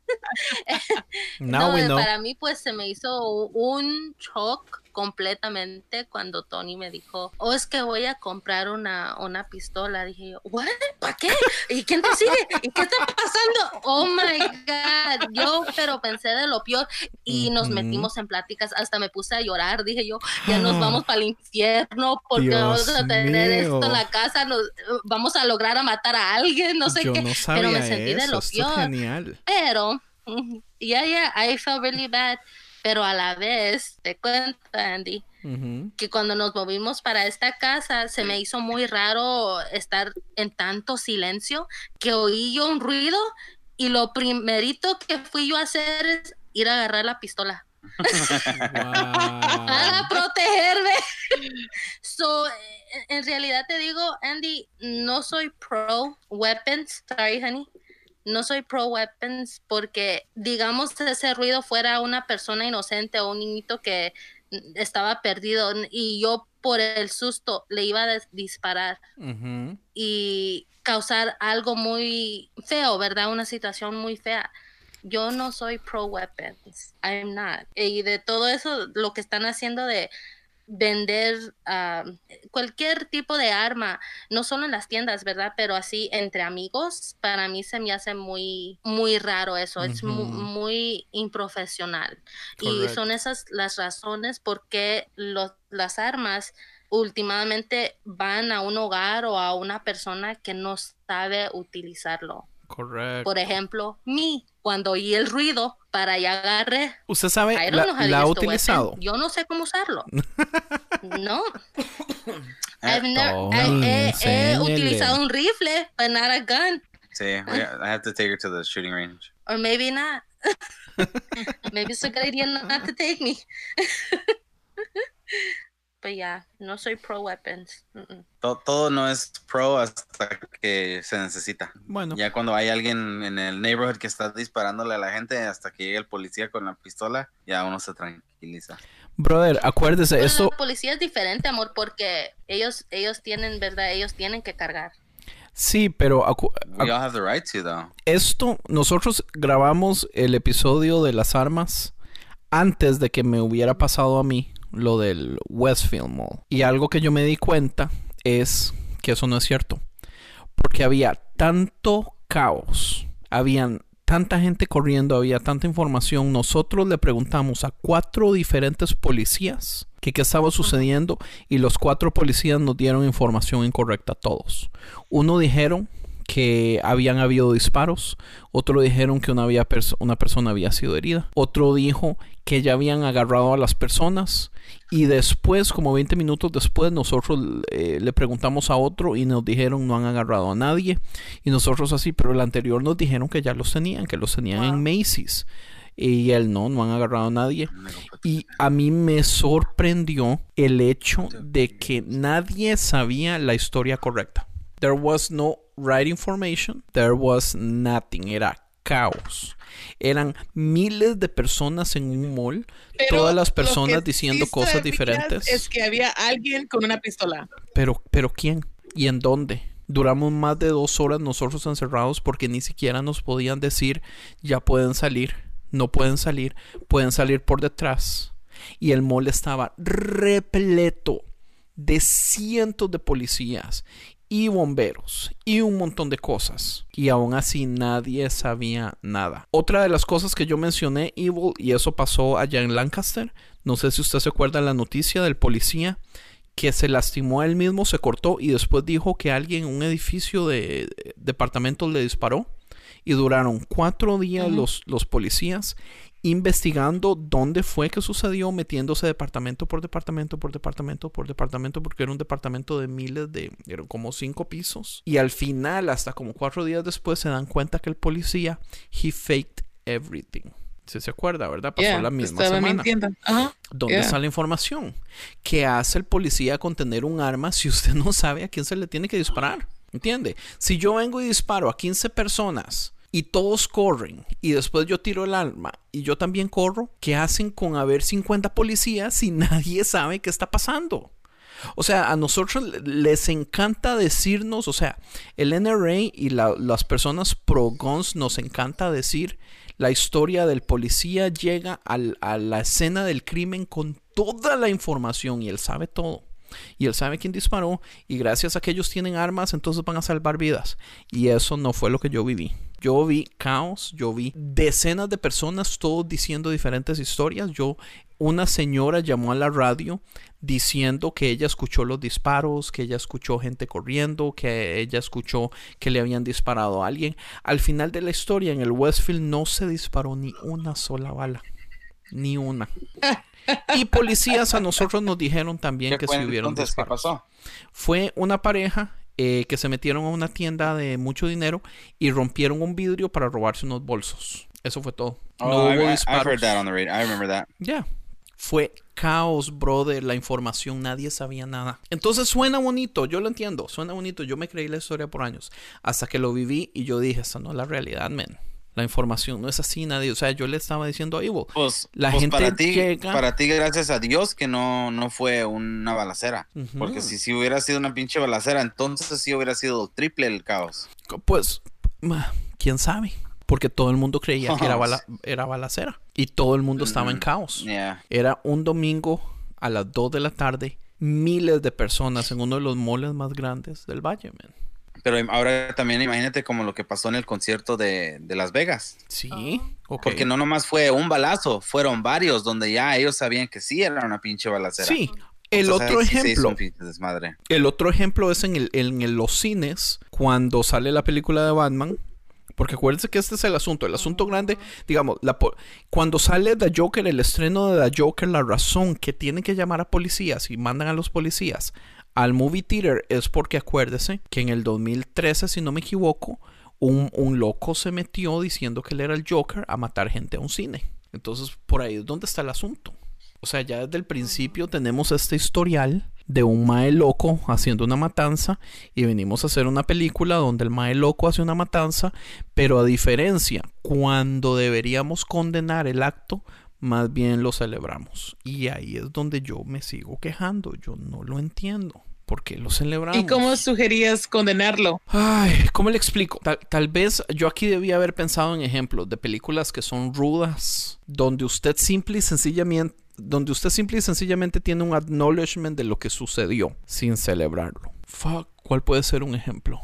Speaker 4: Now
Speaker 3: no,
Speaker 4: we eh, know.
Speaker 3: para mí pues se me hizo un shock completamente cuando Tony me dijo, oh, es que voy a comprar una, una pistola. Dije yo, ¿what? ¿Para qué? ¿Y quién te sigue? ¿Y qué está pasando? Oh my God. Yo, pero pensé de lo peor y nos metimos en pláticas. Hasta me puse a llorar. Dije yo, ya nos vamos para el infierno porque
Speaker 4: Dios
Speaker 3: vamos a tener esto en la casa. Nos, vamos a lograr a matar a alguien. No sé
Speaker 4: Yo
Speaker 3: qué.
Speaker 4: no
Speaker 3: pero me sentí de lo peor.
Speaker 4: genial.
Speaker 3: Pero, yeah, yeah, I felt really bad. Pero a la vez, te cuento, Andy, que cuando nos movimos para esta casa, se me hizo muy raro estar en tanto silencio, que oí yo un ruido y lo primerito que fui yo a hacer es ir a agarrar la pistola para
Speaker 4: Wow.
Speaker 3: protegerme. so, en realidad te digo, Andy, no soy pro weapons, sorry, honey. No soy pro weapons porque, digamos, ese ruido fuera una persona inocente o un niñito que estaba perdido y yo por el susto le iba a disparar y causar algo muy feo, ¿verdad? Una situación muy fea. Yo no soy pro weapons. I'm not. Y de todo eso, lo que están haciendo de vender ah, cualquier tipo de arma, no solo en las tiendas, ¿verdad? Pero así entre amigos, para mí se me hace muy, muy raro eso. Es mu-
Speaker 4: Ujú.
Speaker 3: muy improfesional. Y son esas las razones por qué los- las armas últimamente van a un hogar o a una persona que no sabe utilizarlo.
Speaker 4: Correcto.
Speaker 3: Por ejemplo, mí, cuando oí el ruido para allá agarré,
Speaker 4: ¿Usted sabe,
Speaker 3: I don't
Speaker 4: la,
Speaker 3: know how to
Speaker 4: la ha utilizado?
Speaker 3: Yo no sé cómo usarlo. no. I've never-
Speaker 4: Oh,
Speaker 3: I- he- he, utilizado un rifle, but not a gun.
Speaker 7: Sí, I have to take her to the shooting range.
Speaker 3: Or maybe not. maybe it's a good idea not to take me. but yeah, no soy pro weapons.
Speaker 7: Todo no es pro hasta que se necesita.
Speaker 4: Bueno,
Speaker 7: Ya cuando hay alguien en el neighborhood que está disparándole a la gente hasta que llegue el policía con la pistola, ya uno se tranquiliza.
Speaker 4: brother, acuérdese,
Speaker 3: Pero
Speaker 4: eso
Speaker 3: la policía es diferente, amor, porque ellos, ellos tienen, ¿verdad? Ellos tienen que cargar.
Speaker 4: sí, pero
Speaker 7: We all have the right to, though.
Speaker 4: esto, nosotros grabamos el episodio de las armas antes de que me hubiera pasado a mí lo del Westfield Mall. Y algo que yo me di cuenta es que eso no es cierto. Porque había tanto caos, habían tanta gente corriendo, había tanta información. Nosotros le preguntamos a cuatro diferentes policías que qué estaba sucediendo y los cuatro policías nos dieron información incorrecta a todos. Uno dijeron que habían habido disparos, otro dijeron que una, había perso- una persona había sido herida, otro dijo que ya habían agarrado a las personas y después, como 20 minutos después, nosotros eh, le preguntamos a otro y nos dijeron no han agarrado a nadie y nosotros así, pero el anterior nos dijeron que ya los tenían, que los tenían en Macy's. Y él no, no han agarrado a nadie. Y a mí me sorprendió el hecho de que nadie sabía la historia correcta. There was no right information. There was nothing. Era caos. Eran miles de personas en un mall.
Speaker 5: Pero
Speaker 4: todas las personas diciendo cosas diferentes.
Speaker 5: Es que había alguien con una pistola.
Speaker 4: Pero, pero ¿quién? ¿Y en dónde? Duramos más de dos horas nosotros encerrados porque ni siquiera nos podían decir ya pueden salir, no pueden salir, pueden salir por detrás. Y el mall estaba repleto de cientos de policías y bomberos y un montón de cosas. Y aún así nadie sabía nada. Otra de las cosas que yo mencioné, Evil, y eso pasó allá en Lancaster, no sé si usted se acuerda de la noticia del policía que se lastimó a él mismo, se cortó y después dijo que alguien en un edificio de de departamentos le disparó. Y duraron cuatro días los, los policías investigando dónde fue que sucedió, metiéndose departamento por departamento, por departamento, por departamento, porque era un departamento de miles de, eran como cinco pisos. Y al final, hasta como cuatro días después, se dan cuenta que el policía, he faked everything. Si se acuerda, ¿verdad? Pasó
Speaker 5: Yeah,
Speaker 4: la misma semana.
Speaker 5: Ajá.
Speaker 4: ¿Dónde
Speaker 5: Yeah.
Speaker 4: está la información? ¿Qué hace el policía con tener un arma si usted no sabe a quién se le tiene que disparar? ¿Entiende? Si yo vengo y disparo a 15 personas y todos corren y después yo tiro el arma y yo también corro, ¿qué hacen con haber 50 policías si nadie sabe qué está pasando? O sea, a nosotros les encanta decirnos, o sea, el NRA y la- las personas pro guns nos encanta decir la historia del policía llega a la escena del crimen con toda la información y él sabe todo. Y él sabe quién disparó y gracias a que ellos tienen armas entonces van a salvar vidas. Y eso no fue lo que yo viví. Yo vi caos, yo vi decenas de personas todos diciendo diferentes historias. Yo, una señora llamó a la radio diciendo que ella escuchó los disparos, que ella escuchó gente corriendo, que ella escuchó que le habían disparado a alguien. Al final de la historia en el Westfield no se disparó ni una sola bala. Ni una. Y policías a nosotros nos dijeron también
Speaker 7: ¿Qué
Speaker 4: que si hubieron
Speaker 7: entonces? ¿Qué
Speaker 4: disparos.
Speaker 7: pasó?
Speaker 4: Fue una pareja eh, que se metieron a una tienda de mucho dinero y rompieron un vidrio para robarse unos bolsos. Eso fue todo. No
Speaker 7: Oh,
Speaker 4: hubo
Speaker 7: I- I've
Speaker 4: disparos.
Speaker 7: heard that on the radio. I remember that.
Speaker 4: Ya. Fue caos, brother, la información, nadie sabía nada. Entonces suena bonito, yo lo entiendo, suena bonito, yo me creí la historia por años, hasta que lo viví y yo dije, esa no es la realidad, men. La información no es así, nadie. O sea, yo le estaba diciendo a Ivo.
Speaker 7: Pues,
Speaker 4: La
Speaker 7: pues
Speaker 4: gente
Speaker 7: para ti,
Speaker 4: llega-
Speaker 7: para ti, gracias a Dios que no, no fue una balacera. Porque si, si hubiera sido una pinche balacera, entonces sí hubiera sido triple el caos.
Speaker 4: Pues, quién sabe. Porque todo el mundo creía que era, bala- era balacera. Y todo el mundo estaba en caos.
Speaker 7: Yeah.
Speaker 4: Era un domingo a las 2 de la tarde. Miles de personas en uno de los moles más grandes del valle, man.
Speaker 7: Pero ahora también imagínate como lo que pasó en el concierto de, de Las Vegas.
Speaker 4: Sí, ok.
Speaker 7: Porque no nomás fue un balazo, fueron varios donde ya ellos sabían que sí era una pinche balacera.
Speaker 4: Sí. El
Speaker 7: Entonces,
Speaker 4: otro
Speaker 7: sí
Speaker 4: ejemplo, el otro ejemplo es en, el, en el- los cines, cuando sale la película de Batman. Porque acuérdense que este es el asunto. El asunto grande, digamos, la po- cuando sale The Joker, el estreno de The Joker, la razón que tienen que llamar a policías y mandan a los policías al movie theater es porque acuérdese que en el 2013, si no me equivoco, un, un loco se metió diciendo que él era el Joker a matar gente a un cine. Entonces, por ahí es donde está el asunto. O sea, ya desde el principio tenemos este historial de un mae loco haciendo una matanza y venimos a hacer una película donde el mae loco hace una matanza, pero a diferencia, cuando deberíamos condenar el acto, más bien lo celebramos. Y ahí es donde yo me sigo quejando, yo no lo entiendo. ¿Por qué lo celebramos?
Speaker 5: ¿Y cómo sugerías condenarlo?
Speaker 4: Ay, ¿cómo le explico? Tal, tal vez yo aquí debía haber pensado en ejemplos de películas que son rudas, donde usted simple y sencillamente, donde usted simple y sencillamente tiene un acknowledgement de lo que sucedió sin celebrarlo. Fuck, ¿cuál puede ser un ejemplo?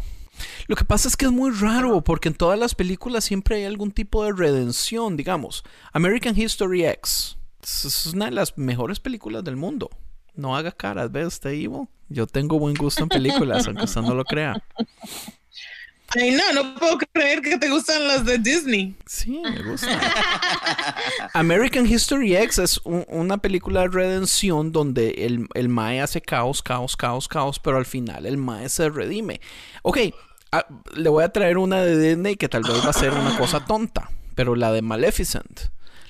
Speaker 4: Lo que pasa es que es muy raro porque en todas las películas siempre hay algún tipo de redención, digamos. American History X es una de las mejores películas del mundo. No haga caras, ¿ves usted, Ivo? Yo tengo buen gusto en películas, aunque usted no lo crea.
Speaker 5: Ay, no, no puedo creer que te gustan las de Disney.
Speaker 4: Sí, me gusta. American History X es un- una película de redención donde el, el Mae hace caos, caos, caos, caos, pero al final el Mae se redime. Ok, ah, le voy a traer una de Disney que tal vez va a ser una cosa tonta, pero la de Maleficent.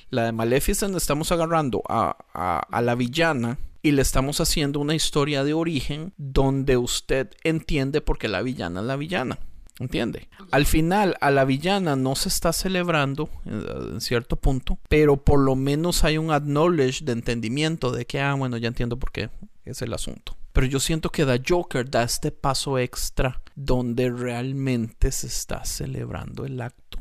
Speaker 4: La de Maleficent estamos agarrando a, a- a la villana y le estamos haciendo una historia de origen donde usted entiende por qué la villana es la villana. ¿Entiende? Al final, a la villana no se está celebrando en, en cierto punto, pero por lo menos hay un acknowledge de entendimiento de que, ah, bueno, ya entiendo por qué es el asunto. Pero yo siento que The Joker da este paso extra donde realmente se está celebrando el acto.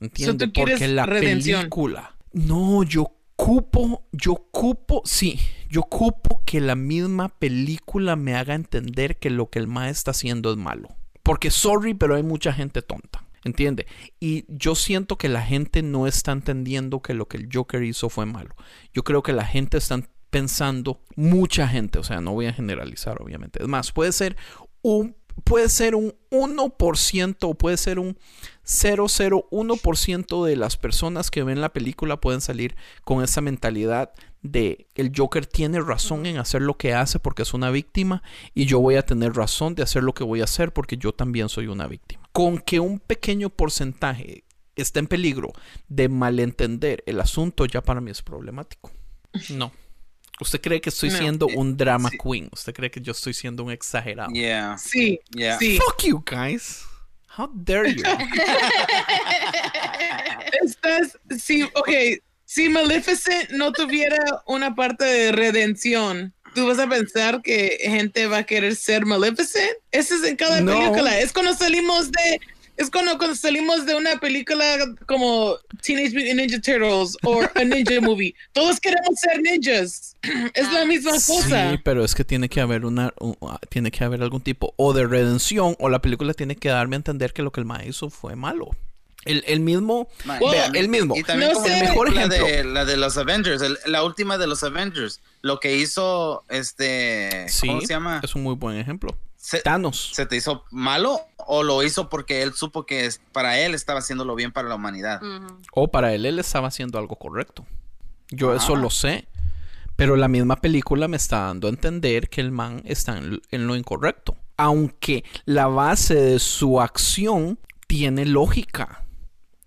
Speaker 4: ¿Entiende?
Speaker 5: tú quieres
Speaker 4: Porque la
Speaker 5: redención.
Speaker 4: película. No, yo cupo, yo cupo, sí, yo cupo que la misma película me haga entender que lo que el ma está haciendo es malo. Porque sorry, pero hay mucha gente tonta. ¿Entiende? Y yo siento que la gente no está entendiendo que lo que el Joker hizo fue malo. Yo creo que la gente está pensando, mucha gente, o sea, no voy a generalizar, obviamente. Es más, puede ser un, puede ser un 1% o puede ser un 001% de las personas que ven la película pueden salir con esa mentalidad de el Joker tiene razón en hacer lo que hace porque es una víctima y yo voy a tener razón de hacer lo que voy a hacer porque yo también soy una víctima. Con que un pequeño porcentaje está en peligro de malentender el asunto ya para mí es problemático. No. ¿Usted cree que estoy
Speaker 5: No.
Speaker 4: siendo un drama
Speaker 7: Sí.
Speaker 4: queen? ¿Usted cree que yo estoy siendo un exagerado?
Speaker 7: Yeah,
Speaker 5: Sí,
Speaker 7: yeah.
Speaker 5: sí.
Speaker 4: Fuck you guys. How dare you?
Speaker 5: Estás, sí, ok, si Maleficent no tuviera una parte de redención, ¿tú vas a pensar que gente va a querer ser Maleficent? Eso es en cada
Speaker 4: No.
Speaker 5: película. Es cuando salimos de... Es cuando, cuando salimos de una película como Teenage Mutant Ninja Turtles o a ninja movie. Todos queremos ser ninjas. Es la misma cosa.
Speaker 4: Sí, pero es que tiene que haber una, un- tiene que haber algún tipo o de redención o la película tiene que darme a entender que lo que el ma hizo fue malo. El, el mismo, vea, el mismo.
Speaker 7: Y también
Speaker 5: No
Speaker 7: como
Speaker 5: sé.
Speaker 7: el mejor
Speaker 4: La
Speaker 7: la
Speaker 4: de-
Speaker 7: de, la de los Avengers, el- la última de los Avengers, lo que hizo este,
Speaker 4: Sí,
Speaker 7: ¿cómo se llama?
Speaker 4: es un muy buen ejemplo.
Speaker 7: Se,
Speaker 4: Thanos.
Speaker 7: ¿Se te hizo malo o lo hizo porque él supo que es- para él estaba haciéndolo bien para la humanidad?
Speaker 4: O para él, él estaba haciendo algo correcto. Yo eso
Speaker 7: Ah.
Speaker 4: lo sé. Pero la misma película me está dando a entender que el man está en, en lo incorrecto. Aunque la base de su acción tiene lógica.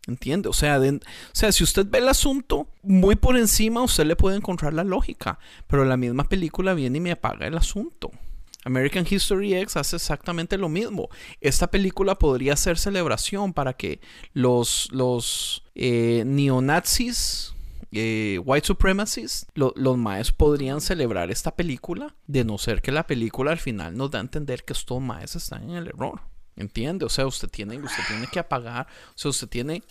Speaker 4: ¿Entiende? O sea, de- o sea, si usted ve el asunto muy por encima, usted le puede encontrar la lógica. Pero la misma película viene y me apaga el asunto. American History X hace exactamente lo mismo. Esta película podría ser celebración para que los, los eh, neonazis, eh, white supremacists, lo- los maes podrían celebrar esta película, de no ser que la película al final nos da a entender que estos maes están en el error. ¿Entiende? O sea, usted tiene, usted tiene que apagar, o sea, usted tiene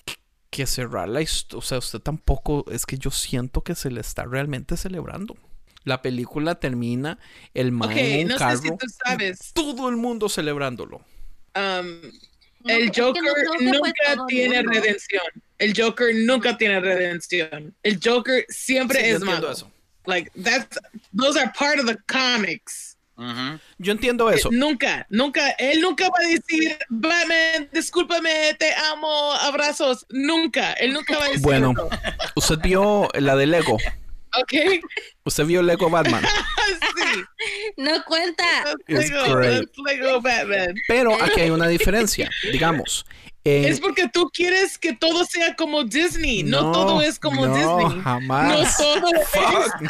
Speaker 4: que cerrar la historia. O sea, usted tampoco, es que yo siento que se le está realmente celebrando. La película termina, el mae
Speaker 5: Ok,
Speaker 4: en un
Speaker 5: no sé
Speaker 4: carro,
Speaker 5: si tú sabes.
Speaker 4: todo el mundo celebrándolo.
Speaker 5: um,
Speaker 3: No,
Speaker 5: el
Speaker 3: es que
Speaker 5: Joker
Speaker 3: no creo que fue
Speaker 5: nunca tiene redención. El Joker nunca tiene redención. El Joker siempre
Speaker 4: Sí, yo
Speaker 5: es
Speaker 4: entiendo
Speaker 5: malo.
Speaker 4: eso.
Speaker 5: Like that's those are part of the comics.
Speaker 7: Ujú.
Speaker 4: Yo entiendo eso.
Speaker 5: Eh, Nunca, nunca, él nunca va a decir, Batman, discúlpame, te amo, abrazos. Nunca, él nunca va a decir
Speaker 4: Bueno,
Speaker 5: eso.
Speaker 4: usted vio la de Lego.
Speaker 5: Ok,
Speaker 4: Usted vio Lego Batman.
Speaker 5: sí,
Speaker 3: No cuenta.
Speaker 5: Lego Batman.
Speaker 4: Pero aquí hay una diferencia. Digamos. En-
Speaker 5: Es porque tú quieres que todo sea como Disney. No,
Speaker 4: No,
Speaker 5: todo es como
Speaker 4: no,
Speaker 5: Disney.
Speaker 4: jamás.
Speaker 5: No todo
Speaker 4: Fuck,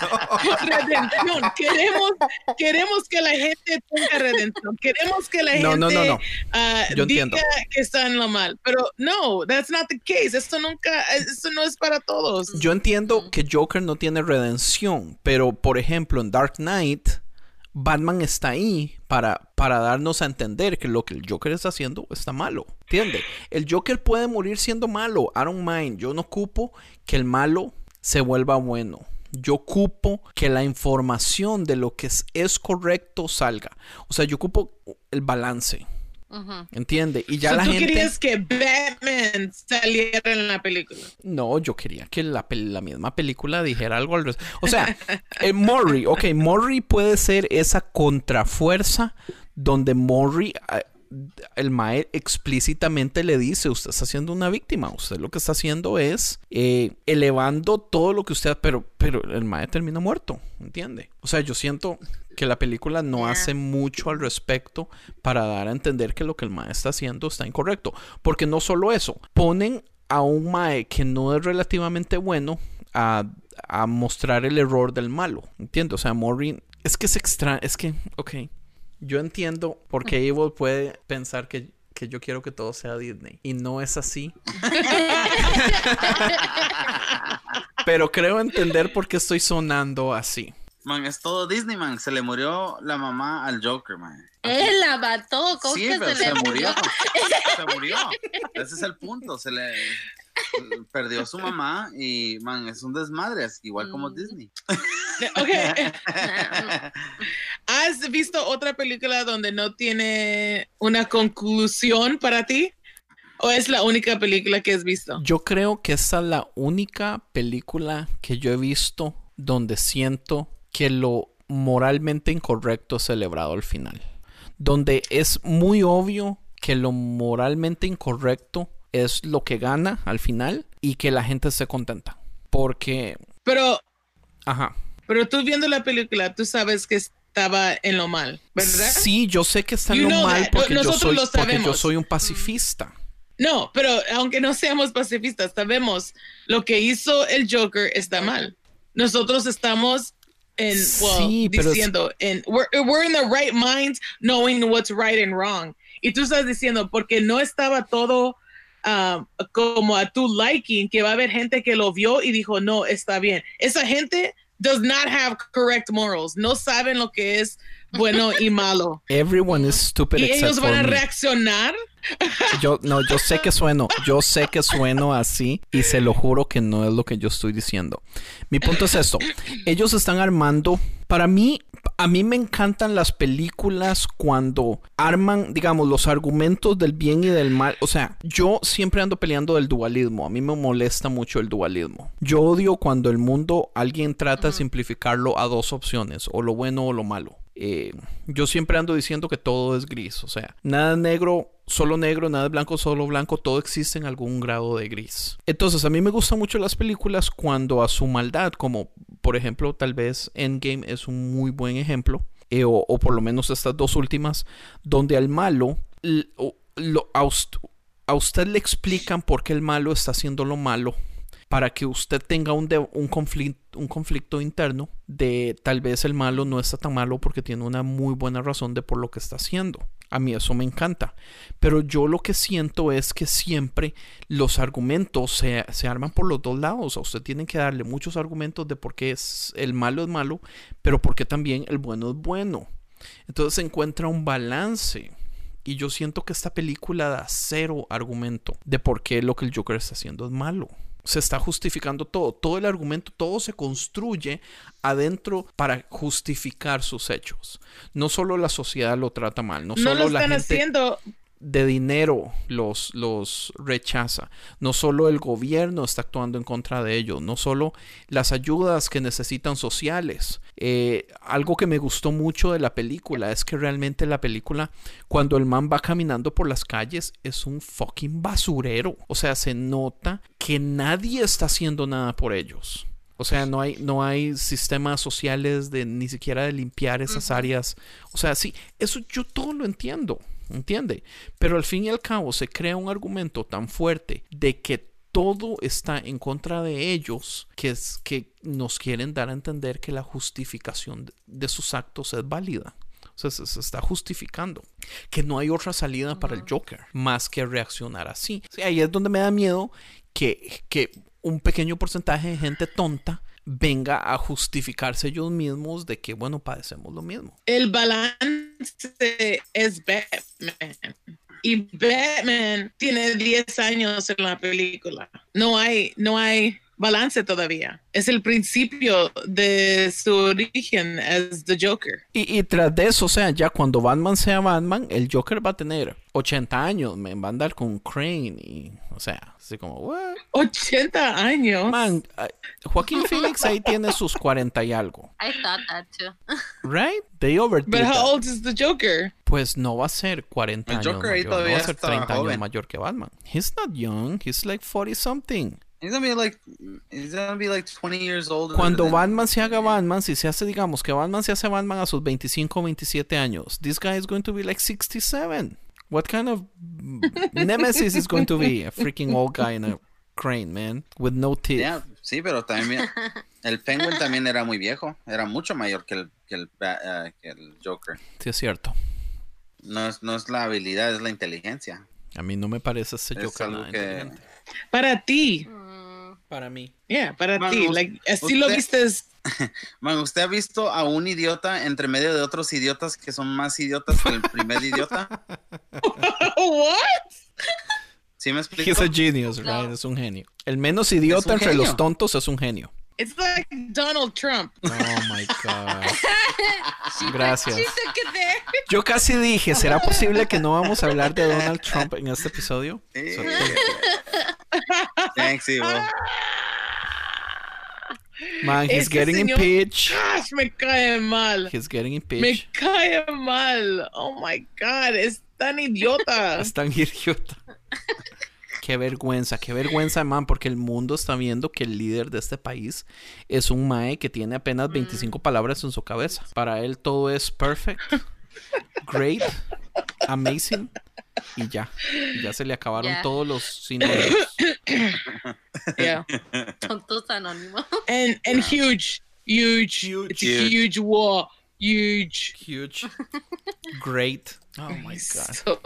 Speaker 5: es redención. Queremos, queremos que la gente tenga redención. Queremos que la
Speaker 4: No,
Speaker 5: gente
Speaker 4: no, no, no.
Speaker 5: ah,
Speaker 4: Yo
Speaker 5: diga
Speaker 4: entiendo.
Speaker 5: que está en lo mal. Pero no, that's not the case. Esto nunca, esto no es para todos.
Speaker 4: Yo entiendo que Joker no tiene redención, pero por ejemplo en Dark Knight, Batman está ahí para, para darnos a entender que lo que el Joker está haciendo está malo. ¿Entiende? El Joker puede morir siendo malo. I don't mind. Yo no ocupo que el malo se vuelva bueno. Yo ocupo que la información de lo que es, es correcto salga. O sea, yo ocupo el balance.
Speaker 3: Ujú.
Speaker 4: ¿Entiende? Y ya
Speaker 5: So,
Speaker 4: la
Speaker 5: tú
Speaker 4: gente...
Speaker 5: querías que Batman saliera en la película.
Speaker 4: No, yo quería que la, pel- la misma película dijera algo al respecto. O sea, eh, Morrie, ok, Morrie puede ser esa contrafuerza donde Morrie, eh, el Mae explícitamente le dice, usted está siendo una víctima, usted lo que está haciendo es eh, elevando todo lo que usted, pero, pero el Mae termina muerto, ¿entiende? O sea, yo siento que la película no
Speaker 3: Yeah.
Speaker 4: hace mucho al respecto para dar a entender que lo que el Mae está haciendo está incorrecto. Porque no solo eso, ponen a un Mae que no es relativamente bueno a, a mostrar el error del malo. ¿Entiendes? O sea, Maureen, es que es extraño, es que, ok, yo entiendo por qué Evil puede pensar que, que yo quiero que todo sea Disney. Y no es así. Pero creo entender por qué estoy sonando así.
Speaker 7: Man, es todo Disney, man. Se le murió la mamá al Joker, man.
Speaker 3: Él la mató. ¿Cómo
Speaker 7: Sí,
Speaker 3: que
Speaker 7: pero
Speaker 3: se
Speaker 7: se
Speaker 3: le
Speaker 7: murió. Se murió. Ese es el punto. Se le perdió su mamá y, man, es un desmadre, es igual como
Speaker 3: Mm.
Speaker 7: Disney.
Speaker 5: Ok. ¿Has visto otra película donde no tiene una conclusión para ti? ¿O es la única película que has visto?
Speaker 4: Yo creo que esa es la única película que yo he visto donde siento que lo moralmente incorrecto es celebrado al final. Donde es muy obvio que lo moralmente incorrecto es lo que gana al final y que la gente esté contenta. Porque,
Speaker 5: Pero,
Speaker 4: ajá.
Speaker 5: pero tú viendo la película, tú sabes que estaba en lo mal, ¿verdad?
Speaker 4: Sí, yo sé que está en
Speaker 5: You
Speaker 4: lo mal porque yo,
Speaker 5: Nosotros
Speaker 4: soy,
Speaker 5: lo
Speaker 4: porque yo soy un pacifista.
Speaker 5: No, pero aunque no seamos pacifistas, sabemos lo que hizo el Joker está mal. Nosotros estamos en, well,
Speaker 4: Sí,
Speaker 5: diciendo, en, we're, we're in the right minds knowing what's right and wrong. Y tú estás diciendo, porque no estaba todo um, como a tu liking, que va a haber gente que lo vio y dijo, no, está bien. Esa gente does not have correct morals. No saben lo que es bueno y malo.
Speaker 4: Everyone is stupid
Speaker 5: Y
Speaker 4: except
Speaker 5: ellos van
Speaker 4: for
Speaker 5: a reaccionar
Speaker 4: Yo, no, yo sé que sueno, yo sé que sueno así y se lo juro que no es lo que yo estoy diciendo. Mi punto es esto, ellos están armando, para mí, a mí me encantan las películas cuando arman, digamos, los argumentos del bien y del mal. O sea, yo siempre ando peleando del dualismo, a mí me molesta mucho el dualismo. Yo odio cuando el mundo alguien trata de simplificarlo a dos opciones, o lo bueno o lo malo. Eh, yo siempre ando diciendo que todo es gris, o sea, nada negro, solo negro, nada es blanco, solo blanco, todo existe en algún grado de gris. Entonces, a mí me gustan mucho las películas cuando a su maldad, como por ejemplo, tal vez Endgame es un muy buen ejemplo, eh, o, o por lo menos estas dos últimas, donde al malo, lo- a usted le explican por qué el malo está haciendo lo malo. Para que usted tenga un, de- un, conflicto, un conflicto interno de tal vez el malo no está tan malo porque tiene una muy buena razón de por lo que está haciendo. A mí eso me encanta. Pero yo lo que siento es que siempre los argumentos se, se arman por los dos lados. A usted tiene que darle muchos argumentos de por qué es, el malo es malo, pero por qué también el bueno es bueno. Entonces se encuentra un balance. Y yo siento que esta película da cero argumento de por qué lo que el Joker está haciendo es malo. Se está justificando todo. Todo el argumento, todo se construye adentro para justificar sus hechos. No solo la sociedad lo trata mal, no,
Speaker 5: No
Speaker 4: solo
Speaker 5: lo
Speaker 4: la
Speaker 5: están
Speaker 4: gente
Speaker 5: haciendo.
Speaker 4: De dinero los, los rechaza. No solo el gobierno está actuando en contra de ellos, no solo las ayudas que necesitan sociales. Eh, algo que me gustó mucho de la película es que realmente la película, cuando el man va caminando por las calles, es un fucking basurero. O sea, se nota que nadie está haciendo nada por ellos. O sea, no hay, no hay sistemas sociales de ni siquiera de limpiar esas áreas. O sea, sí, eso yo todo lo entiendo, ¿entiende? Pero al fin y al cabo se crea un argumento tan fuerte de que todo está en contra de ellos que es que nos quieren dar a entender que la justificación de, sus actos es válida. O sea, se, está justificando que no hay otra salida para el Joker más que reaccionar así. Sí, ahí es donde me da miedo que, que un pequeño porcentaje de gente tonta venga a justificarse ellos mismos de que, bueno, padecemos lo mismo.
Speaker 5: El balance es Batman. Y Batman tiene 10 años en la película. No hay, no hay balance todavía. Es el principio de su origen as the Joker.
Speaker 4: Y, y tras de eso, o sea, ya cuando Batman sea Batman, el Joker va a tener 80 años, me va a andar con Crane y, o sea, así como, what?
Speaker 5: 80 años.
Speaker 4: Man, ah, Joaquín Phoenix ahí tiene sus 40 y algo,
Speaker 3: I thought that too.
Speaker 4: right? They overdid
Speaker 5: But how
Speaker 4: that.
Speaker 5: old is the Joker?
Speaker 4: Pues no va a ser 40
Speaker 7: El
Speaker 4: años
Speaker 7: Joker ahí
Speaker 4: mayor, no va a ser
Speaker 7: está
Speaker 4: 30 años mayor que Batman. He's not young, he's like 40 something.
Speaker 7: He's gonna be like, he's gonna be like 20 years older.
Speaker 4: Cuando
Speaker 7: than-
Speaker 4: Batman se haga Batman, si se hace, digamos, que Batman se hace Batman a sus 25 o 27 años, this guy is going to be like 67. What kind of nemesis is going to be? A freaking old guy in a crane, man, with no teeth.
Speaker 7: Yeah, sí, pero también el Penguin también era muy viejo, era mucho mayor que el que el, eh, que el Joker.
Speaker 4: Sí, es cierto.
Speaker 7: No es, no es la habilidad, es la inteligencia.
Speaker 4: A mí no me parece ese
Speaker 7: Es
Speaker 4: Joker
Speaker 7: algo
Speaker 4: nada
Speaker 7: que-
Speaker 4: inteligente.
Speaker 5: Para ti.
Speaker 4: Para mí.
Speaker 5: Yeah, para
Speaker 7: Man,
Speaker 5: ti. Like, así lo viste.
Speaker 7: Man, ¿usted ha visto a un idiota entre medio de otros idiotas que son más idiotas que el primer idiota?
Speaker 5: What?
Speaker 7: ¿Sí me explico?
Speaker 4: He's a genius, right? Es un genio. El menos idiota entre los tontos es un genio.
Speaker 5: It's like Donald Trump.
Speaker 4: Oh my God. Gracias. Yo casi dije, ¿será posible que no vamos a hablar de Donald Trump en este episodio?
Speaker 7: Sí.
Speaker 4: So,
Speaker 7: Thanks, Ivo.
Speaker 4: Man, he's
Speaker 5: Ese
Speaker 4: getting
Speaker 5: señor-
Speaker 4: impeached.
Speaker 5: Gosh, me cae mal.
Speaker 4: He's getting
Speaker 5: Me
Speaker 4: impeached.
Speaker 5: cae mal. Oh my God, es tan idiota.
Speaker 4: Es tan idiota. Qué vergüenza, qué vergüenza, man, porque el mundo está viendo que el líder de este país es un mae que tiene apenas 25 palabras en su cabeza. Para él todo es perfect, great, amazing y ya. Y ya se le acabaron todos los sinónimos.
Speaker 5: Yeah.
Speaker 3: Tontos anónimos.
Speaker 5: And and huge, huge,
Speaker 4: Huge.
Speaker 5: It's a huge war. Huge.
Speaker 4: Huge, great. Oh my god.
Speaker 5: So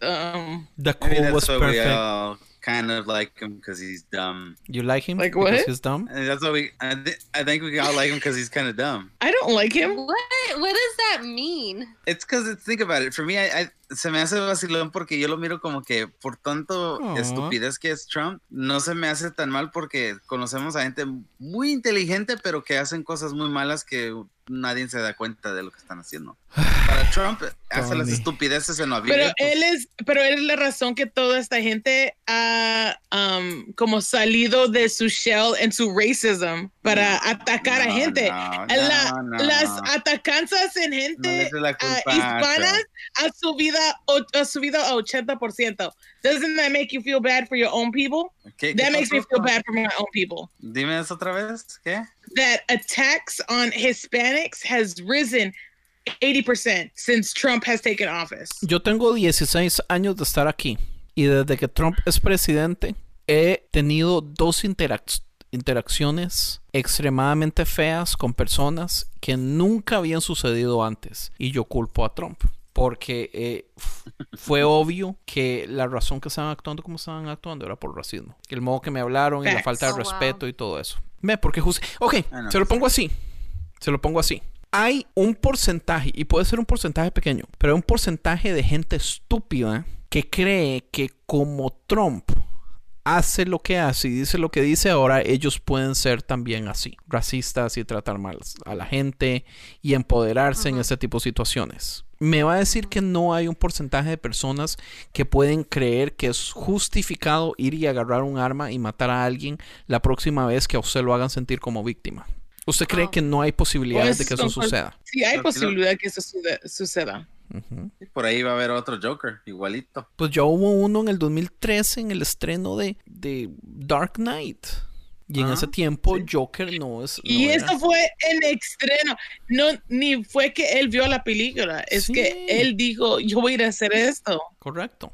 Speaker 5: dumb.
Speaker 4: The
Speaker 7: that's
Speaker 4: was perfect.
Speaker 7: Kind of like him because he's dumb.
Speaker 4: You like him?
Speaker 5: Like what?
Speaker 4: he's dumb?
Speaker 7: And that's why we. I, thi- I think we all like him because he's kind of dumb.
Speaker 5: I don't like him.
Speaker 3: What? What does that mean?
Speaker 7: It's because think about it. For me, I, I se me hace vacilón porque yo lo miro como que por tanto
Speaker 4: Aw.
Speaker 7: estupidez que es Trump, no se me hace tan mal porque conocemos a gente muy inteligente pero que hacen cosas muy malas que nadie se da cuenta de lo que están haciendo. Para Trump hace las estupideces en lo
Speaker 5: Pero él es, pero él es la razón que toda esta gente ha um, como salido de su shell en su racism para atacar a
Speaker 7: No,
Speaker 5: gente.
Speaker 7: no,
Speaker 5: La-
Speaker 7: no, no.
Speaker 5: Las atacanzas en gente
Speaker 7: la
Speaker 5: ah,
Speaker 7: culpa a
Speaker 5: hispanas ha subido, ha subido a 80%. Doesn't that make you feel bad for your own people?
Speaker 7: ¿Qué- qué
Speaker 5: That makes me feel bad for my own people.
Speaker 7: Dime eso otra vez. ¿Qué?
Speaker 5: That attacks on Hispanics has risen 80% since Trump has taken office.
Speaker 4: Yo tengo 16 años de estar aquí y desde que Trump es presidente he tenido dos interac- interacciones extremadamente feas con personas que nunca habían sucedido antes. Y yo culpo a Trump. Porque eh, fue obvio que la razón que estaban actuando como estaban actuando era por racismo. El modo que me hablaron y la falta de
Speaker 3: Oh, wow.
Speaker 4: respeto y todo eso. Ve, porque justo... Ok,
Speaker 7: Ah, no,
Speaker 4: se lo pongo así. Se lo pongo así. Hay un porcentaje, y puede ser un porcentaje pequeño, pero hay un porcentaje de gente estúpida que cree que como Trump hace lo que hace y dice lo que dice ahora, ellos pueden ser también así, racistas y tratar mal a la gente y empoderarse en ese tipo de situaciones. Me va a decir que no hay un porcentaje de personas que pueden creer que es justificado ir y agarrar un arma y matar a alguien la próxima vez que a usted lo hagan sentir como víctima. ¿Usted cree
Speaker 3: Oh.
Speaker 4: que no hay posibilidades de
Speaker 5: Pues,
Speaker 4: que eso
Speaker 5: con-
Speaker 4: suceda?
Speaker 5: Sí, hay posibilidad que eso suceda.
Speaker 7: Por ahí va a haber otro Joker, igualito.
Speaker 4: Pues ya hubo uno en el 2013 en el estreno de, de Dark Knight. Y en
Speaker 7: Ah,
Speaker 4: ese tiempo
Speaker 7: sí.
Speaker 4: Joker no es...
Speaker 5: Y
Speaker 4: no era-
Speaker 5: eso fue en extremo. No, ni fue que él vio la película, es
Speaker 4: Sí.
Speaker 5: que él dijo, yo voy a ir a hacer esto.
Speaker 4: Correcto.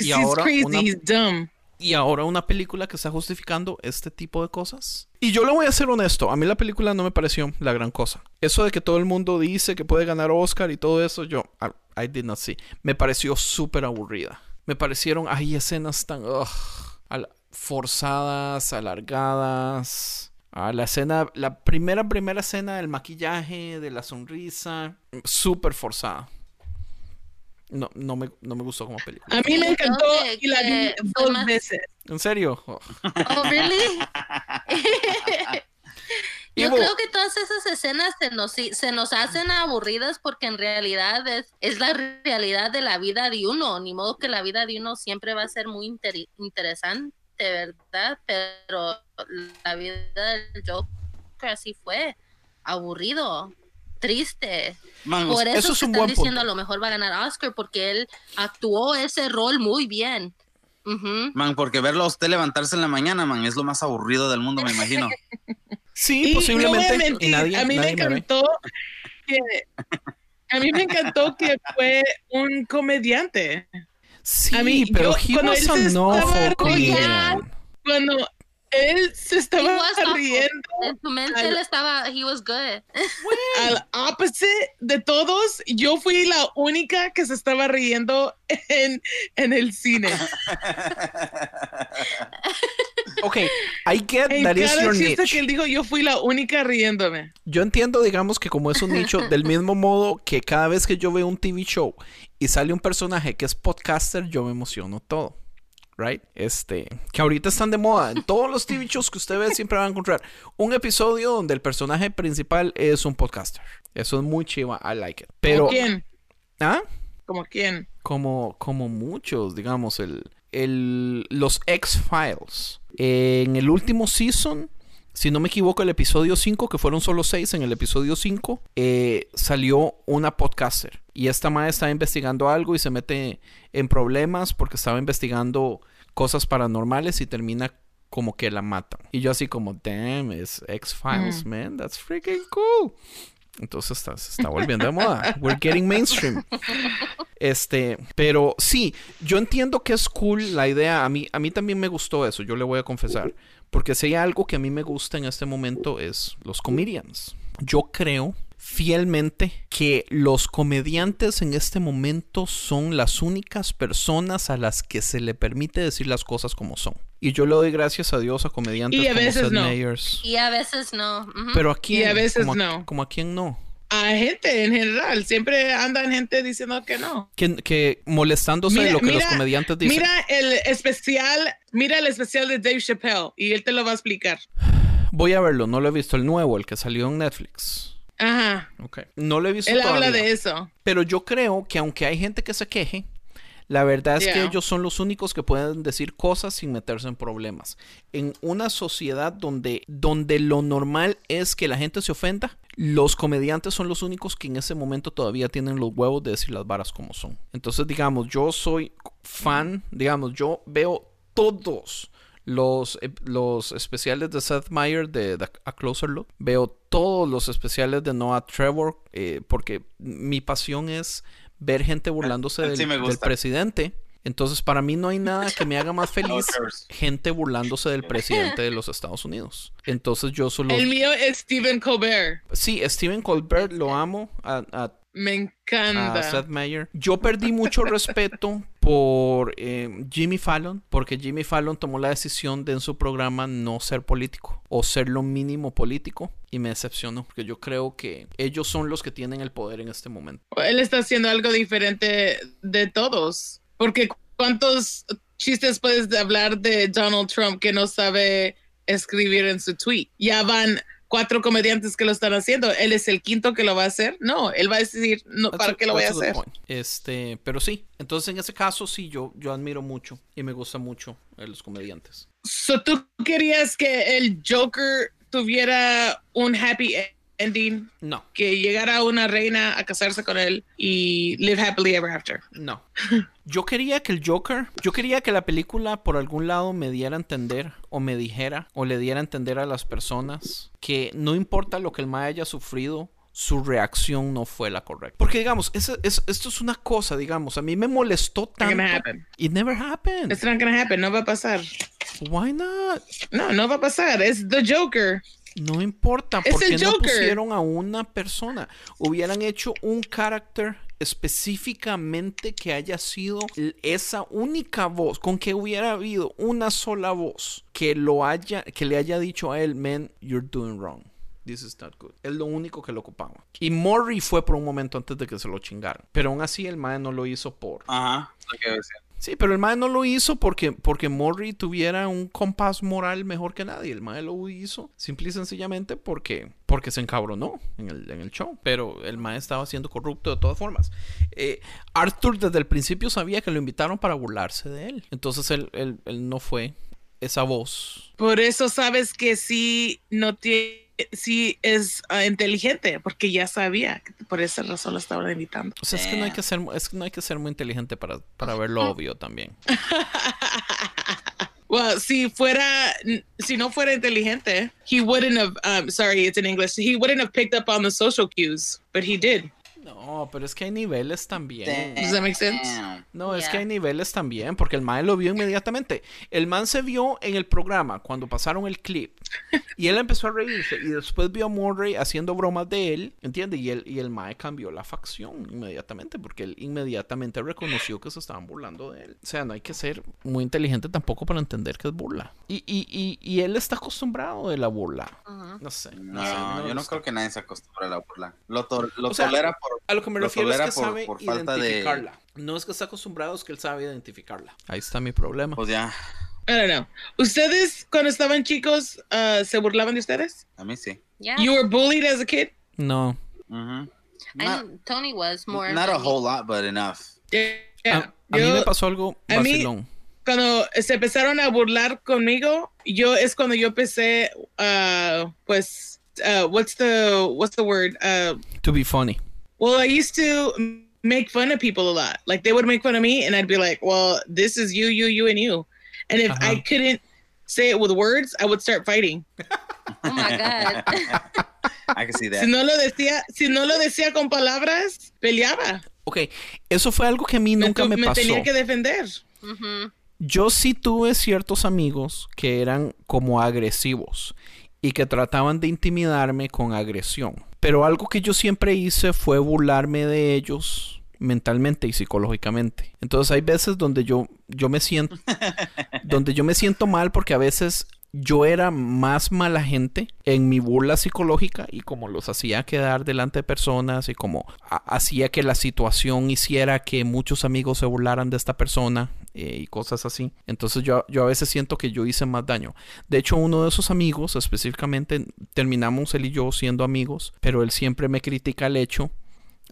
Speaker 4: Y ahora
Speaker 5: crazy,
Speaker 4: una-. Y ahora una película que está justificando este tipo de cosas. Y yo le voy a ser honesto, a mí la película no me pareció la gran cosa. Eso de que todo el mundo dice que puede ganar Oscar y todo eso, yo, I, I did not see. Me pareció súper aburrida. Me parecieron, hay escenas tan ugh, al- forzadas, alargadas. Ah, la escena, la primera, primera escena del maquillaje, de la sonrisa, súper forzada. No, no me, no me gustó como película.
Speaker 5: A mí me encantó y la vi dos
Speaker 3: más-
Speaker 5: veces.
Speaker 4: ¿En serio? Oh.
Speaker 3: Oh, really? Yo creo que todas esas escenas se nos, se nos hacen aburridas porque en realidad es, es la realidad de la vida de uno. Ni modo que la vida de uno siempre va a ser muy interesante, ¿verdad? Pero la vida del Joker así fue. Aburrido, triste.
Speaker 7: Man,
Speaker 3: Por eso,
Speaker 4: eso es
Speaker 3: que
Speaker 4: un
Speaker 3: están
Speaker 4: buen
Speaker 3: diciendo
Speaker 4: punto.
Speaker 3: a lo mejor va a ganar Oscar porque él actuó ese rol muy bien.
Speaker 7: Man, porque verlo a usted levantarse en la mañana, man, es lo más aburrido del mundo, me imagino.
Speaker 4: Sí,
Speaker 5: Y
Speaker 4: posiblemente.
Speaker 5: no voy a mentir,
Speaker 4: y nadie,
Speaker 5: a mí me
Speaker 4: nadie
Speaker 5: encantó que a mí me encantó que fue un comediante.
Speaker 4: Sí,
Speaker 5: a mí,
Speaker 4: pero
Speaker 5: yo-
Speaker 4: he
Speaker 5: cuando
Speaker 4: was
Speaker 5: él se estaba riendo-. Cuando él se
Speaker 3: He
Speaker 5: estaba riendo
Speaker 3: En su mente
Speaker 5: Al-
Speaker 3: él estaba, he was good.
Speaker 5: al opposite de todos, yo fui la única que se estaba riendo en, en el cine.
Speaker 4: Ok, I get
Speaker 5: En
Speaker 4: that is your niche.
Speaker 5: que él dijo, yo fui la única riéndome.
Speaker 4: Yo entiendo, digamos, que como es un nicho, del mismo modo que cada vez que yo veo un TV show y sale un personaje que es podcaster, yo me emociono todo. Right? Este, que ahorita están de moda. En todos los TV shows que usted ve siempre van a encontrar un episodio donde el personaje principal es un podcaster. Eso es muy chiva, I like it. Pero,
Speaker 5: ¿Como quién?
Speaker 4: ¿ah?
Speaker 5: ¿Como quién?
Speaker 4: como, como muchos, digamos, el, el, los X-Files. En el último season, si no me equivoco, el episodio 5, que fueron solo 6, en el episodio 5 eh, salió una podcaster. Y esta madre estaba investigando algo y se mete en problemas porque estaba investigando cosas paranormales y termina como que la matan. Y yo así como, damn, es X-Files,
Speaker 5: Mm.
Speaker 4: man, that's freaking cool. Entonces está, se está volviendo de moda. We're getting mainstream. Este, pero sí, yo entiendo que es cool la idea. A mí, a mí también me gustó eso, yo le voy a confesar. Porque si hay algo que a mí me gusta en este momento es los comedians. Yo creo fielmente que los comediantes en este momento son las únicas personas a las que se le permite decir las cosas como son. Y yo le doy gracias a Dios a comediantes
Speaker 5: Y a
Speaker 4: como
Speaker 5: veces
Speaker 4: Seth
Speaker 5: no.
Speaker 4: Meyers.
Speaker 3: Y a veces no.
Speaker 4: Pero a quién?
Speaker 5: Y a veces
Speaker 4: como
Speaker 5: no.
Speaker 4: Como a quién no.
Speaker 5: A gente en general, siempre andan gente diciendo que no.
Speaker 4: Que, que molestándose de
Speaker 5: Mira-
Speaker 4: lo que los comediantes dicen.
Speaker 5: Mira el especial, mira el especial de Dave Chappelle y él te lo va a explicar.
Speaker 4: Voy a verlo, no lo he visto. El nuevo, el que salió en Netflix.
Speaker 5: Ajá.
Speaker 4: Ok. No lo he visto
Speaker 5: Él habla de eso.
Speaker 4: Pero yo creo que aunque hay gente que se queje, la verdad es que ellos son los únicos que pueden decir cosas sin meterse en problemas. En una sociedad donde, donde lo normal es que la gente se ofenda, los comediantes son los únicos que en ese momento todavía tienen los huevos de decir las varas como son. Entonces, digamos, yo soy fan, digamos, yo veo todos los, ep- los especiales de Seth Meyer de, A Closer Look. Veo todos los especiales de Noah Trevor eh, porque mi pasión es ver gente burlándose del,
Speaker 7: sí
Speaker 4: presidente Entonces, para mí no hay nada que me haga más feliz gente burlándose del presidente de los Estados Unidos. Entonces, yo solo.
Speaker 5: El mío es Stephen Colbert.
Speaker 4: Sí, Stephen Colbert lo amo. A, a-
Speaker 5: Me
Speaker 4: a
Speaker 5: encanta.
Speaker 4: Seth Meyer. Yo perdí mucho respeto por eh, Jimmy Fallon, porque Jimmy Fallon tomó la decisión de en su programa no ser político o ser lo mínimo político y me decepcionó, porque yo creo que ellos son los que tienen el poder en este momento.
Speaker 5: Él está haciendo algo diferente de todos. Porque ¿cuántos chistes puedes hablar de Donald Trump que no sabe escribir en su tweet? Ya van cuatro comediantes que lo están haciendo. ¿Él es el quinto que lo va a hacer? No, él va a decir, no,
Speaker 4: That's
Speaker 5: ¿para
Speaker 4: a-
Speaker 5: qué lo voy a hacer?
Speaker 4: point. Este, pero sí, entonces en ese caso sí, yo, yo admiro mucho y me gusta mucho a los comediantes.
Speaker 5: So, ¿Tú querías que el Joker tuviera un happy ending?
Speaker 4: No,
Speaker 5: Que llegara una reina a casarse con él y live happily ever after.
Speaker 4: no. Yo quería que el Joker, yo quería que la película por algún lado me diera a entender o me dijera o le diera a entender a las personas que no importa lo que el Mae haya sufrido, su reacción no fue la correcta. Porque digamos, eso- esto es una cosa, digamos, a mí me molestó tanto.
Speaker 5: gonna happen.
Speaker 4: It never happened.
Speaker 5: It's not gonna happen. No va a pasar.
Speaker 4: Why not?
Speaker 5: No, no va a pasar. Es The Joker.
Speaker 4: No importa, porque no pusieron a una persona. Hubieran hecho un carácter específicamente que haya sido esa única voz, con que hubiera habido una sola voz que lo haya, que le haya dicho a él, man, you're doing wrong. This is not good. Es lo único que lo ocupaba. Y Murray fue por un momento antes de que se lo chingaran. Pero aún así el mae no lo hizo por.
Speaker 7: Ajá, lo que decía.
Speaker 4: Sí, pero el mae no lo hizo porque, porque tuviera un compás moral mejor que nadie. El mae lo hizo simple y sencillamente porque, porque se encabronó en el, en el show. Pero el mae estaba siendo corrupto de todas formas. Eh, Arthur desde el principio sabía que lo invitaron para burlarse de él. Entonces él, él- él no fue esa voz.
Speaker 5: Por eso sabes que sí no tiene, sí es ah, inteligente, porque ya sabía. que Por esa razón lo estaban invitando.
Speaker 4: O sea, es que no hay que ser, es que no hay que ser muy inteligente para, para ver lo obvio también.
Speaker 5: Well, si fuera, si no fuera inteligente, he wouldn't have. Um, sorry, it's in English. He wouldn't have picked up on the social cues, but he did.
Speaker 4: No, pero es que hay niveles también.
Speaker 5: Does that make sense?
Speaker 7: Damn.
Speaker 4: No, es que hay niveles también, porque el man lo vio inmediatamente. El man se vio en el programa cuando pasaron el clip y él empezó a reírse y después vio a Murray haciendo bromas de él, ¿entiendes? Y el, y el mae cambió la facción inmediatamente porque él inmediatamente reconoció que se estaban burlando de él. O sea, no hay que ser muy inteligente tampoco para entender que es burla. Y, y, y, y él está acostumbrado de la burla. No sé.
Speaker 7: No,
Speaker 4: sé,
Speaker 7: yo no creo que nadie se acostumbre a la burla. Lo, to- lo
Speaker 4: O sea,
Speaker 7: tolera por...
Speaker 4: A lo que me
Speaker 7: Lo
Speaker 4: refiero es que
Speaker 7: por-
Speaker 4: sabe
Speaker 7: por falta de-
Speaker 4: identificarla. No es que está acostumbrado, es que él sabe identificarla. Ahí está mi problema.
Speaker 7: Pues ya,
Speaker 5: I don't know. ¿Ustedes, cuando estaban chicos, uh, se burlaban de ustedes?
Speaker 7: a mí sí.
Speaker 3: Yeah.
Speaker 5: You were bullied as a kid?
Speaker 4: No.
Speaker 7: Ujú.
Speaker 3: I
Speaker 7: Not,
Speaker 3: know Tony was more.
Speaker 7: not a whole lot, but enough.
Speaker 5: Yeah.
Speaker 4: A, a mí
Speaker 5: Yo-
Speaker 4: me pasó algo
Speaker 5: a mí-
Speaker 4: vacilón.
Speaker 5: cuando se empezaron a burlar conmigo, yo es cuando yo empecé, uh, pues, uh, what's the what's the word? Uh,
Speaker 4: To be funny.
Speaker 5: Well, I used to make fun of people a lot. Like they would make fun of me, and I'd be like, "Well, this is you, you, you, and you." And if I
Speaker 4: Uh-huh.
Speaker 5: couldn't say it with words, I would start fighting.
Speaker 3: Oh my God.
Speaker 7: I can see that.
Speaker 5: Si no lo decía, si no lo decía con palabras, peleaba.
Speaker 4: Ok, eso fue algo que a mí nunca
Speaker 5: tu-
Speaker 4: me, pasó.
Speaker 5: tenía que defender.
Speaker 3: Ujú.
Speaker 4: Yo sí tuve ciertos amigos que eran como agresivos y que trataban de intimidarme con agresión. Pero algo que yo siempre hice fue burlarme de ellos mentalmente y psicológicamente. Entonces hay veces donde yo, yo me siento donde yo me siento mal porque a veces yo era más mala gente en mi burla psicológica y como los hacía quedar delante de personas y como ha- hacía que la situación hiciera que muchos amigos se burlaran de esta persona eh, y cosas así. Entonces yo, yo a veces siento que yo hice más daño. De hecho, uno de esos amigos específicamente terminamos él y yo siendo amigos, pero él siempre me critica el hecho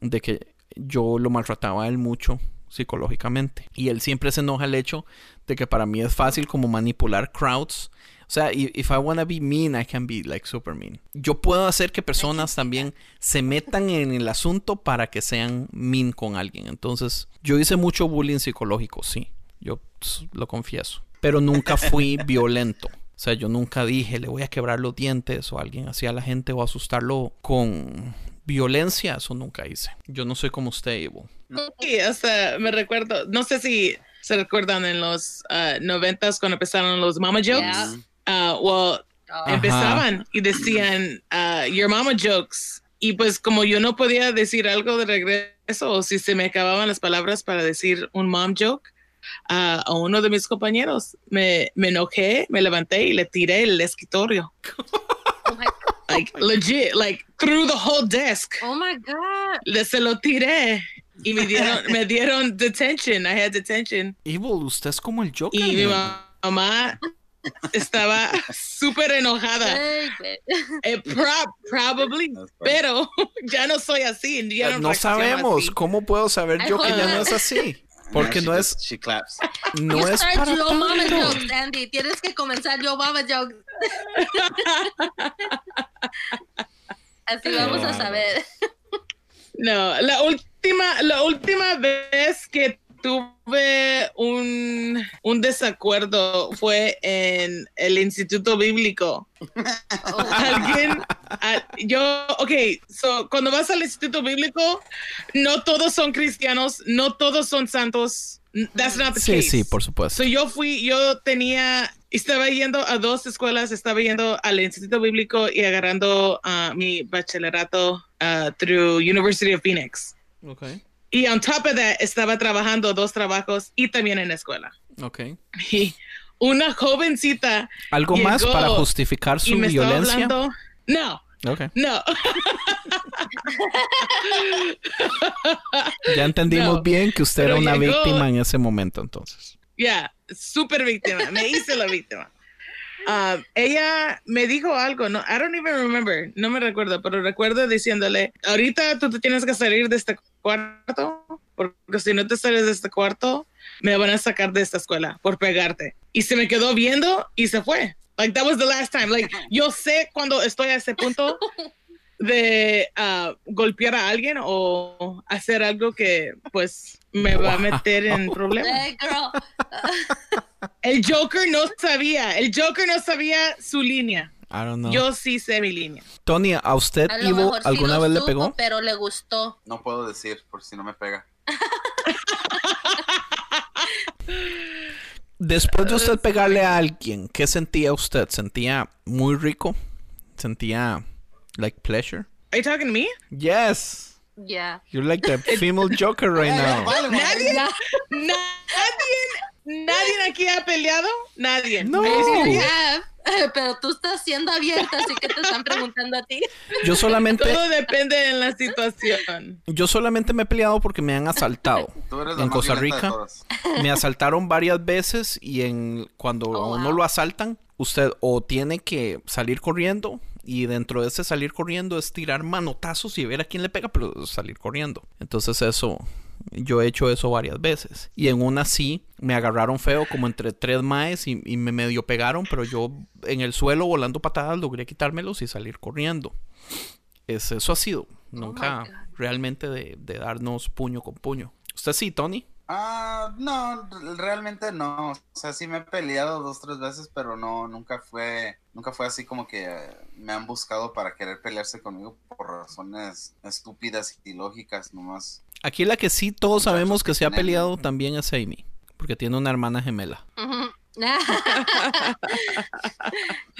Speaker 4: de que yo lo maltrataba a él mucho psicológicamente. Y él siempre se enoja el hecho de que para mí es fácil como manipular crowds. O sea, if I wanna be mean, I can be like super mean. Yo puedo hacer que personas también se metan en el asunto para que sean mean con alguien. Entonces, yo hice mucho bullying psicológico, sí. Yo lo confieso. Pero nunca fui violento. O sea, yo nunca dije, le voy a quebrar los dientes o alguien hacía a la gente o asustarlo con violencia. Eso nunca hice. Yo no soy como usted, Ivo.
Speaker 5: Sí, hasta me recuerdo, no sé si ¿Se recuerdan en los ah, noventas cuando empezaron los mama jokes?
Speaker 3: Yeah.
Speaker 5: Ah, well,
Speaker 3: Oh.
Speaker 5: empezaban y decían ah, your mama jokes. Y pues como yo no podía decir algo de regreso o si se me acababan las palabras para decir un mom joke, ah, a uno de mis compañeros me, me enojé, me levanté y le tiré el escritorio.
Speaker 3: Oh my,
Speaker 5: Like legit, like through the whole desk.
Speaker 3: oh my God.
Speaker 5: Le se lo tiré y me dieron, me dieron detention. I had detention.
Speaker 4: Evil, usted es como el Joker.
Speaker 5: Y mi mamá estaba súper enojada. Eh, prob- probably, pero ya no soy así. ya
Speaker 4: no
Speaker 5: reacciono
Speaker 4: sabemos.
Speaker 5: así.
Speaker 4: ¿Cómo puedo saber yo que ya no es así? Porque
Speaker 7: She
Speaker 4: no
Speaker 7: just-
Speaker 4: es,
Speaker 7: She claps.
Speaker 4: no
Speaker 3: You
Speaker 4: es
Speaker 3: start
Speaker 4: para
Speaker 3: your mama jokes, Andy. Tienes que comenzar yo mama jokes. Así vamos a saber.
Speaker 5: No, la última, la última vez que tuve un, un desacuerdo fue en el Instituto Bíblico. Alguien, ah, yo, ok, so, cuando vas al Instituto Bíblico, no todos son cristianos, no todos son santos. That's not the
Speaker 4: Sí,
Speaker 5: case.
Speaker 4: sí, por supuesto.
Speaker 5: So yo fui, yo tenía, estaba yendo a dos escuelas, estaba yendo al Instituto Bíblico y agarrando ah, mi bachillerato ah, through University of Phoenix.
Speaker 4: Ok,
Speaker 5: Y on top of that, estaba trabajando dos trabajos y también en la escuela.
Speaker 4: ok.
Speaker 5: Y una jovencita
Speaker 4: ¿Algo más para justificar
Speaker 5: y
Speaker 4: su
Speaker 5: me
Speaker 4: violencia?
Speaker 5: hablando. No,
Speaker 4: Ok.
Speaker 5: no.
Speaker 4: Ya entendimos
Speaker 5: No,
Speaker 4: bien que usted era una
Speaker 5: llegó-
Speaker 4: víctima en ese momento, entonces.
Speaker 5: Ya, súper víctima. Me hice la víctima. Um, ella me dijo algo, no, I don't even remember, no me recuerdo, pero recuerdo diciéndole, ahorita tú te tienes que salir de este cuarto, porque si no te sales de este cuarto, me van a sacar de esta escuela por pegarte. Y se me quedó viendo y se fue. Like, that was the last time. Like, yo sé cuando estoy a ese punto de uh, golpear a alguien o hacer algo que, pues, me va a meter en problemas.
Speaker 3: Hey, girl.
Speaker 5: El Joker no sabía, el Joker no sabía su línea.
Speaker 4: I don't know.
Speaker 5: Yo sí sé mi línea.
Speaker 4: Tony, ¿a usted,
Speaker 3: A lo
Speaker 4: Ivo,
Speaker 3: mejor sí
Speaker 4: alguna vez le pegó?
Speaker 3: Pero le gustó.
Speaker 7: No puedo decir por si no me pega.
Speaker 4: Después de usted pegarle a alguien, ¿qué sentía usted? ¿Sentía muy rico? ¿Sentía like pleasure?
Speaker 5: Are you talking to me?
Speaker 4: Yes.
Speaker 3: Yeah.
Speaker 4: You're like the female Joker right now.
Speaker 5: Nadie, nadie, nadie aquí ha peleado. Nadie.
Speaker 4: No.
Speaker 3: Pero tú estás siendo abierta, así que te están preguntando a ti.
Speaker 4: Yo solamente,
Speaker 5: Todo depende de la situación.
Speaker 4: yo solamente me he peleado porque me han asaltado.
Speaker 7: Tú eres la
Speaker 4: En Costa Rica me asaltaron varias veces y en cuando
Speaker 3: Oh,
Speaker 4: uno
Speaker 3: wow.
Speaker 4: lo asaltan, usted o tiene que salir corriendo y dentro de ese salir corriendo es tirar manotazos y ver a quién le pega, pero salir corriendo. Entonces eso yo he hecho eso varias veces. Y en una sí me agarraron feo como entre tres maes y, y me medio pegaron, pero yo en el suelo volando patadas logré quitármelos y salir corriendo. Es, eso ha sido. Nunca
Speaker 3: Oh God.
Speaker 4: realmente de, de darnos puño con puño. ¿Usted sí, Tony?
Speaker 7: Ah, no, re- realmente no. O sea, sí me he peleado dos, tres veces, pero no, nunca fue, nunca fue así como que me han buscado para querer pelearse conmigo por razones estúpidas y lógicas nomás.
Speaker 4: Aquí la que sí todos sabemos que se ha peleado también es Amy. Porque tiene una hermana gemela.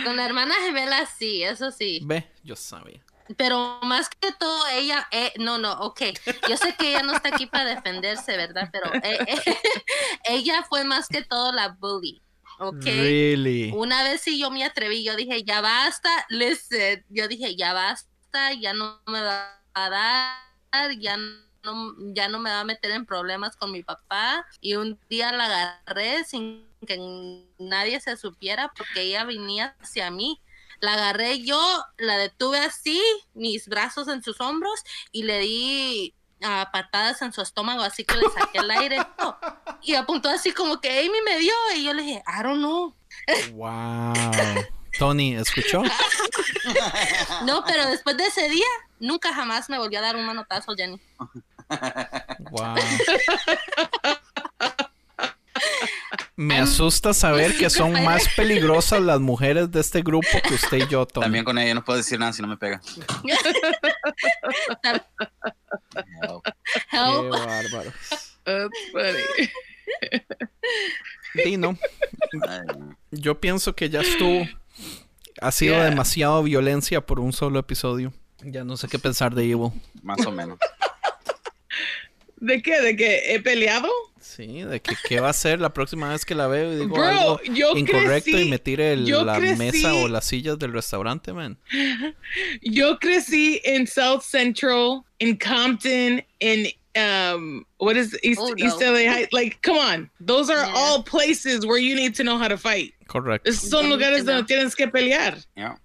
Speaker 3: Con la hermana gemela sí, eso sí.
Speaker 4: Ve, yo sabía.
Speaker 3: Pero más que todo, ella, eh, no, no, ok. Yo sé que ella no está aquí para defenderse, ¿verdad? Pero eh, eh, ella fue más que todo la bully, ok.
Speaker 4: Really.
Speaker 3: Una vez sí yo me atreví, yo dije, ya basta, listen, yo dije, ya basta, ya no me va a dar, ya no, ya no me va a meter en problemas con mi papá. Y un día la agarré sin que nadie se supiera porque ella venía hacia mí. La agarré yo, la detuve así, mis brazos en sus hombros y le di ah, patadas en su estómago, así que le saqué el aire. Y apuntó así como que Amy me dio y yo le dije, I don't know.
Speaker 4: Wow. Tony, ¿escuchó?
Speaker 3: No, pero después de ese día, nunca jamás me volvió a dar un manotazo, Jenny.
Speaker 4: Wow. Me asusta saber que son más peligrosas las mujeres de este grupo que usted y yo.
Speaker 7: También con ella no puedo decir nada si no me pega. No.
Speaker 4: Qué bárbaro. Dino, yo pienso que ya estuvo. Ha sido
Speaker 5: Yeah.
Speaker 4: demasiado violencia por un solo episodio. Ya no sé qué pensar de Evil.
Speaker 7: más o menos.
Speaker 5: ¿De qué? ¿De que he peleado?
Speaker 4: Sí, de que qué va a ser la próxima vez que la veo y digo
Speaker 5: Bro,
Speaker 4: algo
Speaker 5: yo
Speaker 4: incorrecto y
Speaker 5: crecí-
Speaker 4: me tire el- la
Speaker 5: crecí-
Speaker 4: mesa o las sillas del restaurante, man.
Speaker 5: Yo crecí en South Central, in Compton, in um, what is East
Speaker 3: Oh, no.
Speaker 5: East LA Heights? Like, come on, those are
Speaker 3: Yeah.
Speaker 5: all places where you need to know how to fight.
Speaker 4: Correcto.
Speaker 5: Esos son lugares donde tienes que pelear.
Speaker 7: Yeah.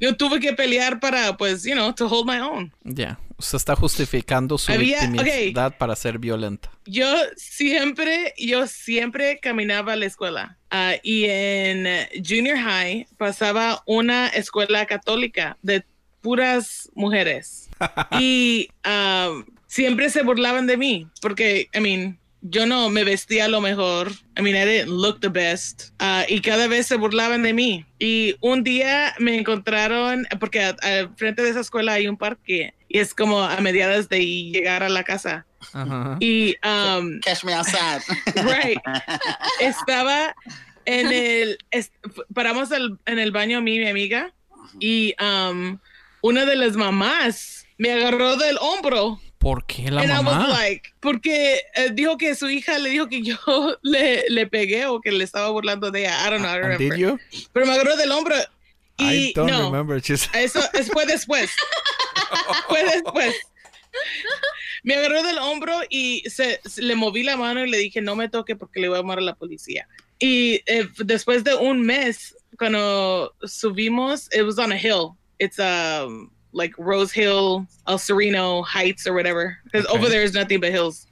Speaker 5: Yo tuve que pelear para, pues, you know, to hold my own.
Speaker 4: Ya, usted está justificando su
Speaker 5: Había-
Speaker 4: victimidad para ser violenta.
Speaker 5: Yo siempre, yo siempre caminaba a la escuela. Ah, y en junior high pasaba una escuela católica de puras mujeres. y um, siempre se burlaban de mí porque, I mean, yo no me vestía lo mejor. I mean, I didn't look the best. Ah, y cada vez se burlaban de mí. Y un día me encontraron, porque al frente de esa escuela hay un parque y es como a mediadas de llegar a la casa.
Speaker 4: Ajá.
Speaker 5: Y um,
Speaker 7: Catch me outside.
Speaker 5: right. Estaba en el. es- paramos al- en el baño a mí y mi amiga. Y um, una de las mamás me agarró del hombro.
Speaker 4: ¿Por qué la
Speaker 5: And I was
Speaker 4: mamá?
Speaker 5: like, porque eh, dijo que su hija le dijo que yo le, le pegué o que le estaba burlando de ella. I don't know, I
Speaker 4: did you?
Speaker 5: Pero me agarró del hombro.
Speaker 4: I
Speaker 5: Y
Speaker 4: don't
Speaker 5: no,
Speaker 4: remember.
Speaker 5: Eso es- fue después. fue después. Me agarró del hombro y se, se- le moví la mano y le dije, no me toque porque le voy a llamar a la policía. Y eh, después de un mes, cuando subimos, it was on a hill. It's um, like Rose Hill, El Sereno Heights or whatever. Because
Speaker 4: Okay.
Speaker 5: over there is nothing but hills.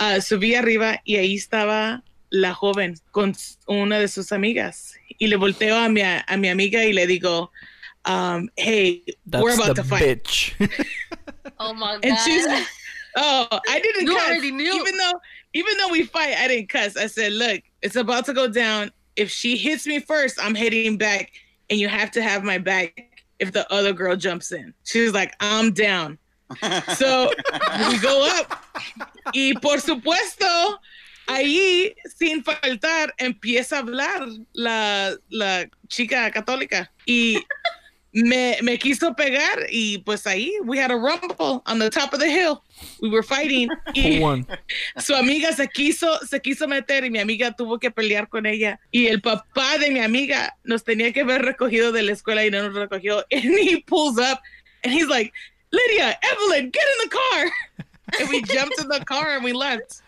Speaker 5: Ah, subí arriba y ahí estaba la joven con una de sus amigas. Y le volteo a mi, a mi amiga y le digo, um, hey, we're about
Speaker 4: the
Speaker 5: to fight.
Speaker 4: bitch.
Speaker 3: Oh my god.
Speaker 5: And she's like, oh, I didn't
Speaker 3: You
Speaker 5: cuss.
Speaker 3: already knew.
Speaker 5: Even though even though we fight, I didn't cuss. I said, look, it's about to go down. If she hits me first, I'm hitting back, and you have to have my back if the other girl jumps in. She's like, I'm down. So we go up. Y por supuesto, ahí, sin faltar, empieza a hablar la, la chica católica. Y me, me quiso pegar y pues ahí we had a rumble on the top of the hill. We were fighting y su amiga se quiso, se quiso meter y mi amiga tuvo que pelear con ella. Y el papá de mi amiga nos tenía que haber recogido de la escuela y no nos recogió. And he pulls up and he's like, Lydia, Evelyn, get in the car. And we jumped in the car and we left.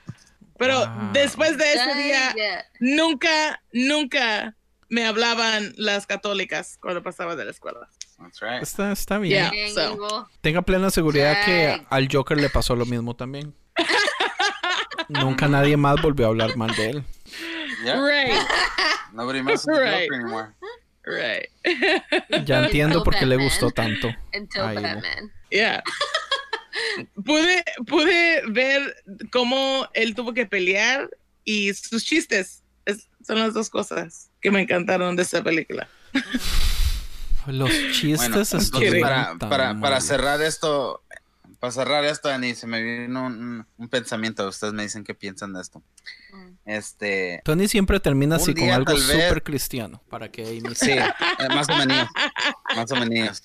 Speaker 5: Pero
Speaker 4: Wow.
Speaker 5: después de ese día, nunca, nunca me hablaban las católicas cuando pasaba de la escuela.
Speaker 7: That's right.
Speaker 4: Está, está bien.
Speaker 5: Yeah. So-.
Speaker 4: Tenga plena seguridad que al Joker le pasó lo mismo también. Nunca nadie más volvió a hablar mal de él.
Speaker 7: Yeah.
Speaker 5: Right,
Speaker 7: Nobody messes
Speaker 5: Right.
Speaker 7: Joker anymore.
Speaker 5: right.
Speaker 4: Ya entiendo
Speaker 3: Until
Speaker 4: por qué le gustó tanto.
Speaker 3: Until. Batman.
Speaker 5: Yeah. pude, pude ver cómo él tuvo que pelear y sus chistes. Es- son las dos cosas que me encantaron de esta película.
Speaker 4: Los chistes
Speaker 7: Bueno, entonces para, para, para cerrar esto, para cerrar esto, Ani, se me vino un, un pensamiento. Ustedes me dicen qué piensan de esto.
Speaker 3: Mm.
Speaker 7: Este,
Speaker 4: Tony siempre termina así con algo
Speaker 7: vez-
Speaker 4: súper cristiano para que Amy
Speaker 7: sí, eh, más o menos, más o menos.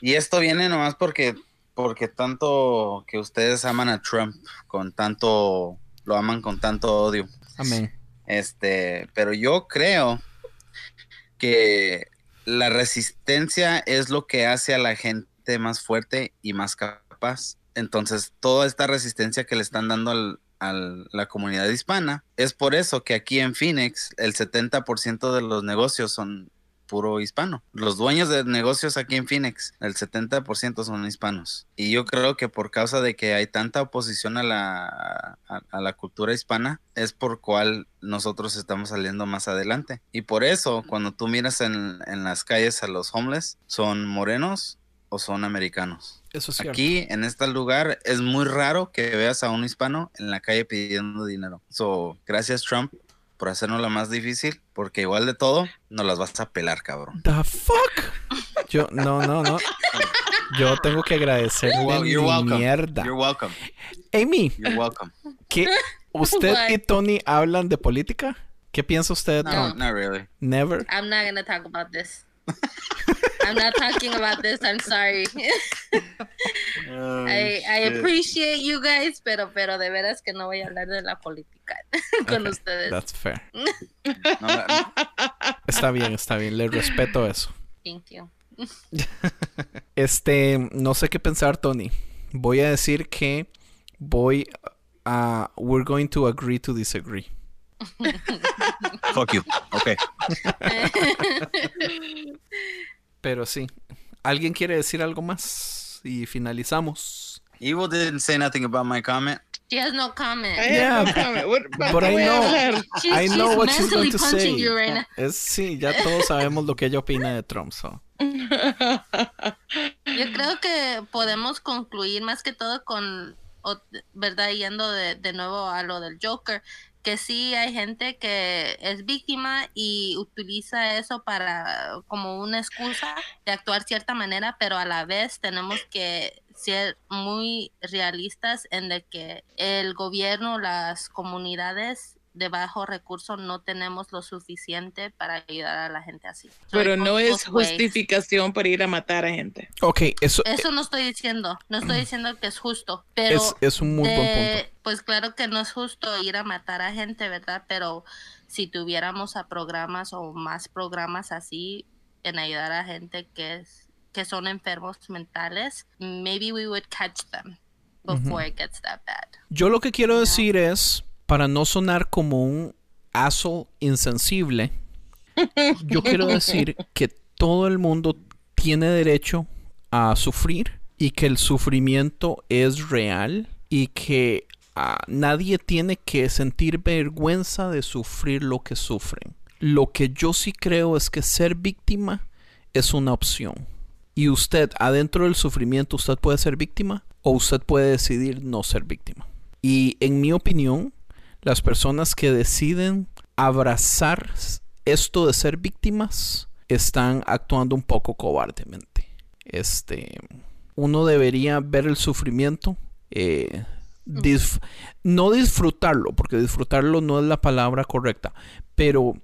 Speaker 7: Y esto viene nomás porque, porque tanto que ustedes aman a Trump, con tanto, lo aman con tanto odio.
Speaker 4: Amén.
Speaker 7: Este, pero yo creo que la resistencia es lo que hace a la gente más fuerte y más capaz. Entonces, toda esta resistencia que le están dando a la comunidad hispana, es por eso que aquí en Phoenix el 70% de los negocios son puro hispano. Los dueños de negocios aquí en Phoenix, el 70% son hispanos. Y yo creo que por causa de que hay tanta oposición a la, a, a la cultura hispana, es por cual nosotros estamos saliendo más adelante. Y por eso, cuando tú miras en, en las calles a los homeless, son morenos o son americanos.
Speaker 4: Eso es.
Speaker 7: Aquí, en este lugar, es muy raro que veas a un hispano en la calle pidiendo dinero. So, gracias Trump por hacernos la más difícil, porque igual de todo, nos las vas a pelar, cabrón.
Speaker 4: The fuck? Yo, no, no, no. Yo tengo que agradecerle
Speaker 7: You're wel- you're
Speaker 4: mi
Speaker 7: welcome.
Speaker 4: mierda.
Speaker 7: You're welcome.
Speaker 4: Amy,
Speaker 7: You're welcome.
Speaker 4: ¿qué, ¿Usted
Speaker 3: What?
Speaker 4: y Tony hablan de política? ¿Qué piensa usted de
Speaker 7: No,
Speaker 4: Trump?
Speaker 7: not really.
Speaker 4: Never.
Speaker 3: I'm not gonna talk about this. I'm not talking about this. I'm sorry.
Speaker 7: Oh,
Speaker 3: I, I appreciate you guys, pero pero de veras que no voy a hablar de la política con
Speaker 4: Okay,
Speaker 3: ustedes.
Speaker 4: That's fair.
Speaker 7: No, no,
Speaker 4: Está bien, está bien. Le respeto eso.
Speaker 3: Thank you.
Speaker 4: Este, no sé qué pensar, Tony. Voy a decir que voy a. We're going to agree to disagree.
Speaker 7: Fuck you. Okay.
Speaker 4: Pero sí. ¿Alguien quiere decir algo más? Y finalizamos.
Speaker 7: Evil didn't say nothing about my comment.
Speaker 3: She has no comment.
Speaker 5: I
Speaker 4: Yeah,
Speaker 5: have no comment. What-
Speaker 4: but I know.
Speaker 3: She's,
Speaker 4: I know
Speaker 3: she's
Speaker 4: what she's going to say.
Speaker 3: you right now.
Speaker 4: Es, sí, ya todos sabemos lo que ella opina de Trump. so.
Speaker 3: Yo creo que podemos concluir más que todo con, o- ¿verdad? Yendo de, de nuevo a lo del Joker, que sí hay gente que es víctima y utiliza eso para como una excusa de actuar cierta manera, pero a la vez tenemos que ser muy realistas en de que el gobierno, las comunidades de bajo recurso no tenemos lo suficiente para ayudar a la gente así. So,
Speaker 5: Pero no es
Speaker 3: both ways.
Speaker 5: justificación para ir a matar a gente.
Speaker 4: Ok, eso
Speaker 3: Eso no estoy diciendo, no estoy diciendo que es justo, pero
Speaker 4: es, es un muy buen
Speaker 3: de-
Speaker 4: punto.
Speaker 3: pues claro que no es justo ir a matar a gente, ¿verdad? Pero si tuviéramos a programas o más programas así en ayudar a gente que es que son enfermos mentales, maybe we would catch them before it gets that bad.
Speaker 4: Yo lo que quiero decir es, para no sonar como un aso insensible, yo quiero decir que todo el mundo tiene derecho a sufrir y que el sufrimiento es real y que ah, nadie tiene que sentir vergüenza de sufrir lo que sufren. Lo que yo sí creo es que ser víctima es una opción. Y usted, adentro del sufrimiento, usted puede ser víctima o usted puede decidir no ser víctima. Y en mi opinión, las personas que deciden abrazar esto de ser víctimas están actuando un poco cobardemente. Este, uno debería ver el sufrimiento, eh, disf- no disfrutarlo, porque disfrutarlo no es la palabra correcta, pero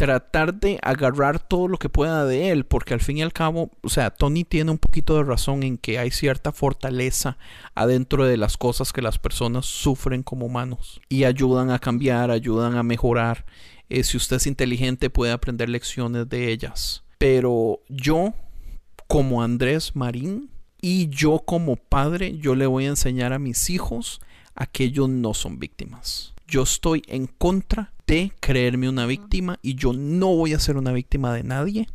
Speaker 4: tratar de agarrar todo lo que pueda de él, porque al fin y al cabo, o sea, Tony tiene un poquito de razón en que hay cierta fortaleza adentro de las cosas que las personas sufren como humanos y ayudan a cambiar, ayudan a mejorar. Eh, si usted es inteligente puede aprender lecciones de ellas. Pero yo, como Andrés Marín, y yo como padre, yo le voy a enseñar a mis hijos a que ellos no son víctimas. Yo estoy en contra de creerme una víctima y yo no voy a ser una víctima de nadie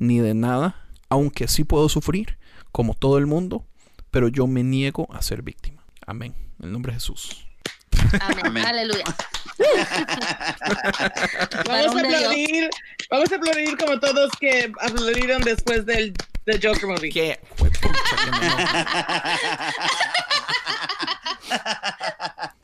Speaker 4: ni de nada, aunque sí puedo sufrir, como todo el mundo, pero yo me niego a ser víctima. Amén. En el nombre de Jesús.
Speaker 3: Amén.
Speaker 7: Amén.
Speaker 3: Aleluya.
Speaker 5: Vamos a aplaudir, vamos a aplaudir como todos que aplaudieron después del, del Joker movie.
Speaker 4: ¿Qué? Juepucha, que.
Speaker 3: Alrighty.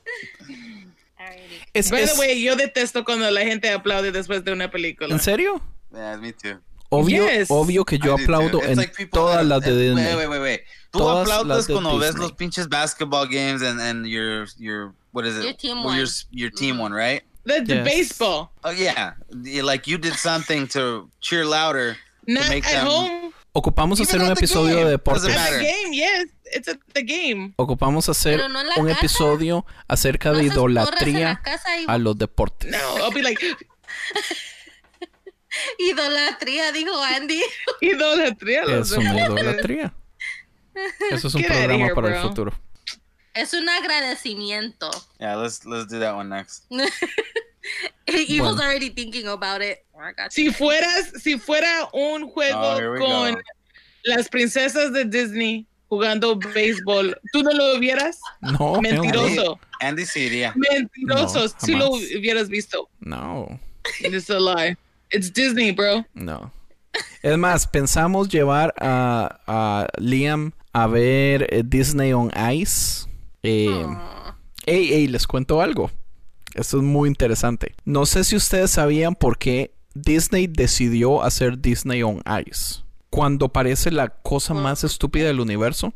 Speaker 4: Es-
Speaker 5: By
Speaker 4: es-
Speaker 5: the way, yo detesto cuando la gente aplaude después de una película.
Speaker 4: ¿En serio?
Speaker 7: Yeah, me too.
Speaker 4: Obvio,
Speaker 5: Yes.
Speaker 4: obvio que yo aplaudo en
Speaker 7: like
Speaker 4: todas las de
Speaker 7: that-
Speaker 4: Disney.
Speaker 7: Wait, wait, wait, wait. Tú
Speaker 4: Todas
Speaker 7: aplaudes cuando ves
Speaker 4: Disney.
Speaker 7: los pinches basketball games and, and your, your, what is it?
Speaker 3: Your team
Speaker 7: Well, Your,
Speaker 3: won.
Speaker 7: your team one, right?
Speaker 5: The, the
Speaker 4: Yes.
Speaker 5: baseball.
Speaker 7: Oh, yeah. Like you did something to cheer louder.
Speaker 5: Not
Speaker 7: make
Speaker 5: at
Speaker 7: them-
Speaker 5: home.
Speaker 4: Ocupamos
Speaker 7: Even
Speaker 4: hacer un episodio
Speaker 7: game.
Speaker 4: de deportes.
Speaker 5: Game, yes. It's at the game.
Speaker 4: Ocupamos hacer
Speaker 3: no
Speaker 4: un
Speaker 3: casa.
Speaker 4: episodio acerca
Speaker 3: No
Speaker 4: de idolatría
Speaker 3: y-
Speaker 4: a los deportes.
Speaker 5: No, I'll be like,
Speaker 3: Idolatría, dijo Andy.
Speaker 5: idolatría. los
Speaker 4: Es una
Speaker 5: deportes.
Speaker 4: idolatría. Eso es un
Speaker 5: Get
Speaker 4: programa
Speaker 5: here,
Speaker 4: para el
Speaker 5: bro.
Speaker 4: futuro.
Speaker 3: Es un agradecimiento.
Speaker 7: Yeah, let's let's do that one next.
Speaker 3: Evil's
Speaker 4: Bueno.
Speaker 3: already thinking about it. Oh.
Speaker 5: Si fueras, si fuera un juego
Speaker 7: Oh,
Speaker 5: con
Speaker 7: go.
Speaker 5: las princesas de Disney jugando béisbol, ¿tú no lo hubieras?
Speaker 4: No.
Speaker 5: Mentiroso.
Speaker 7: Andy sí iría.
Speaker 5: Mentiroso.
Speaker 4: No,
Speaker 5: si lo hubieras visto.
Speaker 4: No,
Speaker 5: It's a lie. It's Disney, bro.
Speaker 4: no. Es más, pensamos llevar a, a Liam a ver eh, Disney on Ice. Eh,
Speaker 3: Oh.
Speaker 4: Ey, ey, les cuento algo. Esto es muy interesante. No sé si ustedes sabían por qué Disney decidió hacer Disney on Ice. Cuando parece la cosa más estúpida del universo.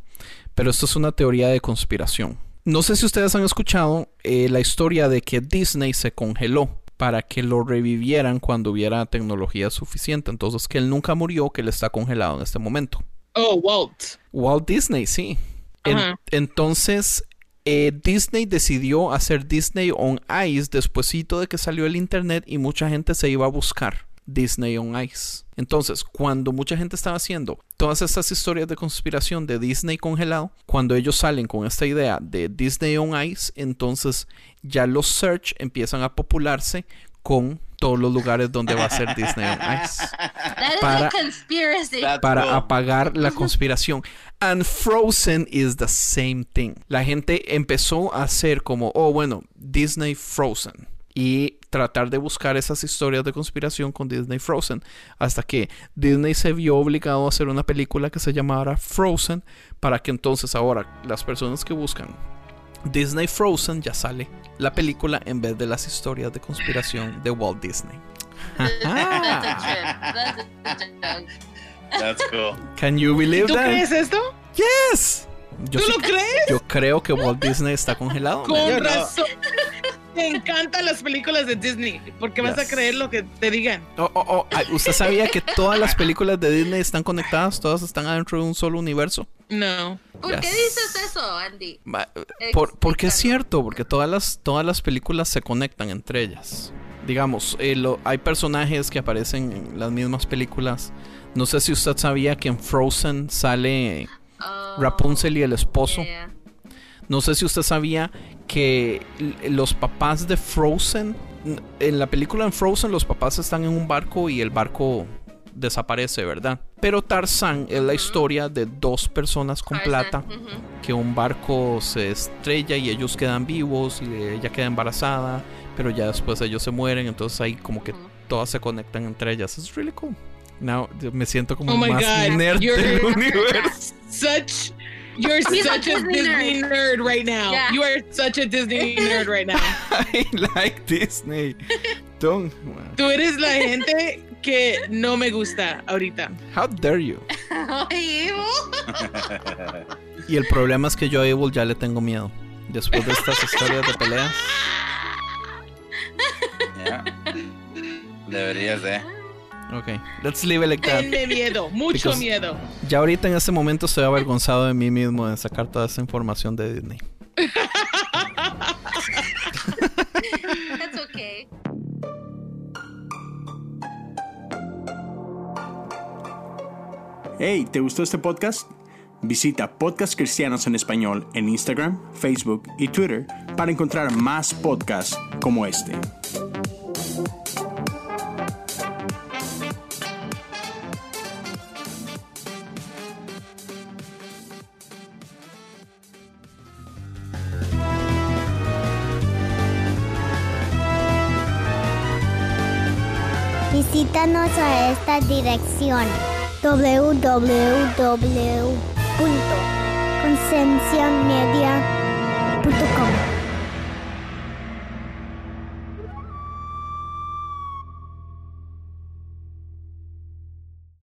Speaker 4: Pero esto es una teoría de conspiración. No sé si ustedes han escuchado eh, la historia de que Disney se congeló para que lo revivieran cuando hubiera tecnología suficiente. Entonces que él nunca murió, que él está congelado en este momento.
Speaker 5: Oh, Walt.
Speaker 4: Walt Disney, sí. En- entonces, eh, Disney decidió hacer Disney on Ice despuesito de que salió el internet y mucha gente se iba a buscar Disney on Ice. Entonces, cuando mucha gente estaba haciendo todas estas historias de conspiración de Disney congelado, cuando ellos salen con esta idea de Disney on Ice, entonces ya los search empiezan a popularse con todos los lugares donde va a ser Disney on Ice Para- para apagar la conspiración. And Frozen is the same thing. La gente empezó a hacer como, oh, bueno, Disney Frozen. Y tratar de buscar esas historias de conspiración con Disney Frozen. Hasta que Disney se vio obligado a hacer una película que se llamara Frozen. Para que entonces ahora las personas que buscan Disney Frozen ya sale la película en vez de las historias de conspiración de Walt Disney.
Speaker 3: That's
Speaker 7: cool.
Speaker 4: Can you believe
Speaker 5: ¿Tú
Speaker 4: that?
Speaker 5: crees esto?
Speaker 4: Yes. Yo
Speaker 5: ¿Tú
Speaker 4: sí-
Speaker 5: lo crees?
Speaker 4: Yo creo que Walt Disney está congelado.
Speaker 5: Con razón. Te encantan las películas de Disney porque vas a
Speaker 4: Yes.
Speaker 5: creer lo que te digan.
Speaker 4: Oh, oh, oh, ¿Usted sabía que todas las películas de Disney están conectadas? Todas están adentro de un solo universo.
Speaker 5: No.
Speaker 3: ¿Por qué
Speaker 4: Yes.
Speaker 3: dices eso, Andy?
Speaker 4: Ma- Por, porque es cierto, porque todas las, todas las películas se conectan entre ellas. Digamos, eh, lo- hay personajes que aparecen en las mismas películas. No sé si usted sabía que en Frozen sale
Speaker 3: Oh,
Speaker 4: Rapunzel y el esposo.
Speaker 3: yeah.
Speaker 4: No sé si usted sabía que los papás de Frozen, en la película en Frozen los papás están en un barco y el barco desaparece, ¿verdad? Pero Tarzán es la historia de dos personas con plata,
Speaker 3: Tarzan,
Speaker 4: que un barco se estrella y ellos quedan vivos y ella queda embarazada, pero ya después ellos se mueren, entonces ahí como que todas se conectan entre ellas. Es really cool. Now, me siento como
Speaker 5: Oh
Speaker 4: el más
Speaker 5: God,
Speaker 4: nerd
Speaker 5: you're-
Speaker 4: del universo.
Speaker 5: Such you're
Speaker 3: He's a
Speaker 5: such a
Speaker 3: Disney
Speaker 5: Disney nerd right now.
Speaker 3: Yeah.
Speaker 5: You are such a Disney nerd right now.
Speaker 4: I like Disney. Don't.
Speaker 5: Tú eres la gente que no me gusta ahorita.
Speaker 4: How dare you?
Speaker 3: Ivo.
Speaker 4: Y el problema es que yo a Evil ya le tengo miedo. Después de estas historias de peleas.
Speaker 7: Yeah. Deberías de.
Speaker 4: Ok, let's leave it like that.
Speaker 5: Tenme miedo, mucho
Speaker 4: Because-
Speaker 5: miedo.
Speaker 4: Ya ahorita en este momento estoy avergonzado de mí mismo de sacar toda esa información de Disney.
Speaker 3: That's okay.
Speaker 8: Hey, ¿te gustó este podcast? Visita Podcast Cristianos en Español en Instagram, Facebook y Twitter para encontrar más podcasts como este.
Speaker 9: Visítanos a esta dirección www.concienciamedia.com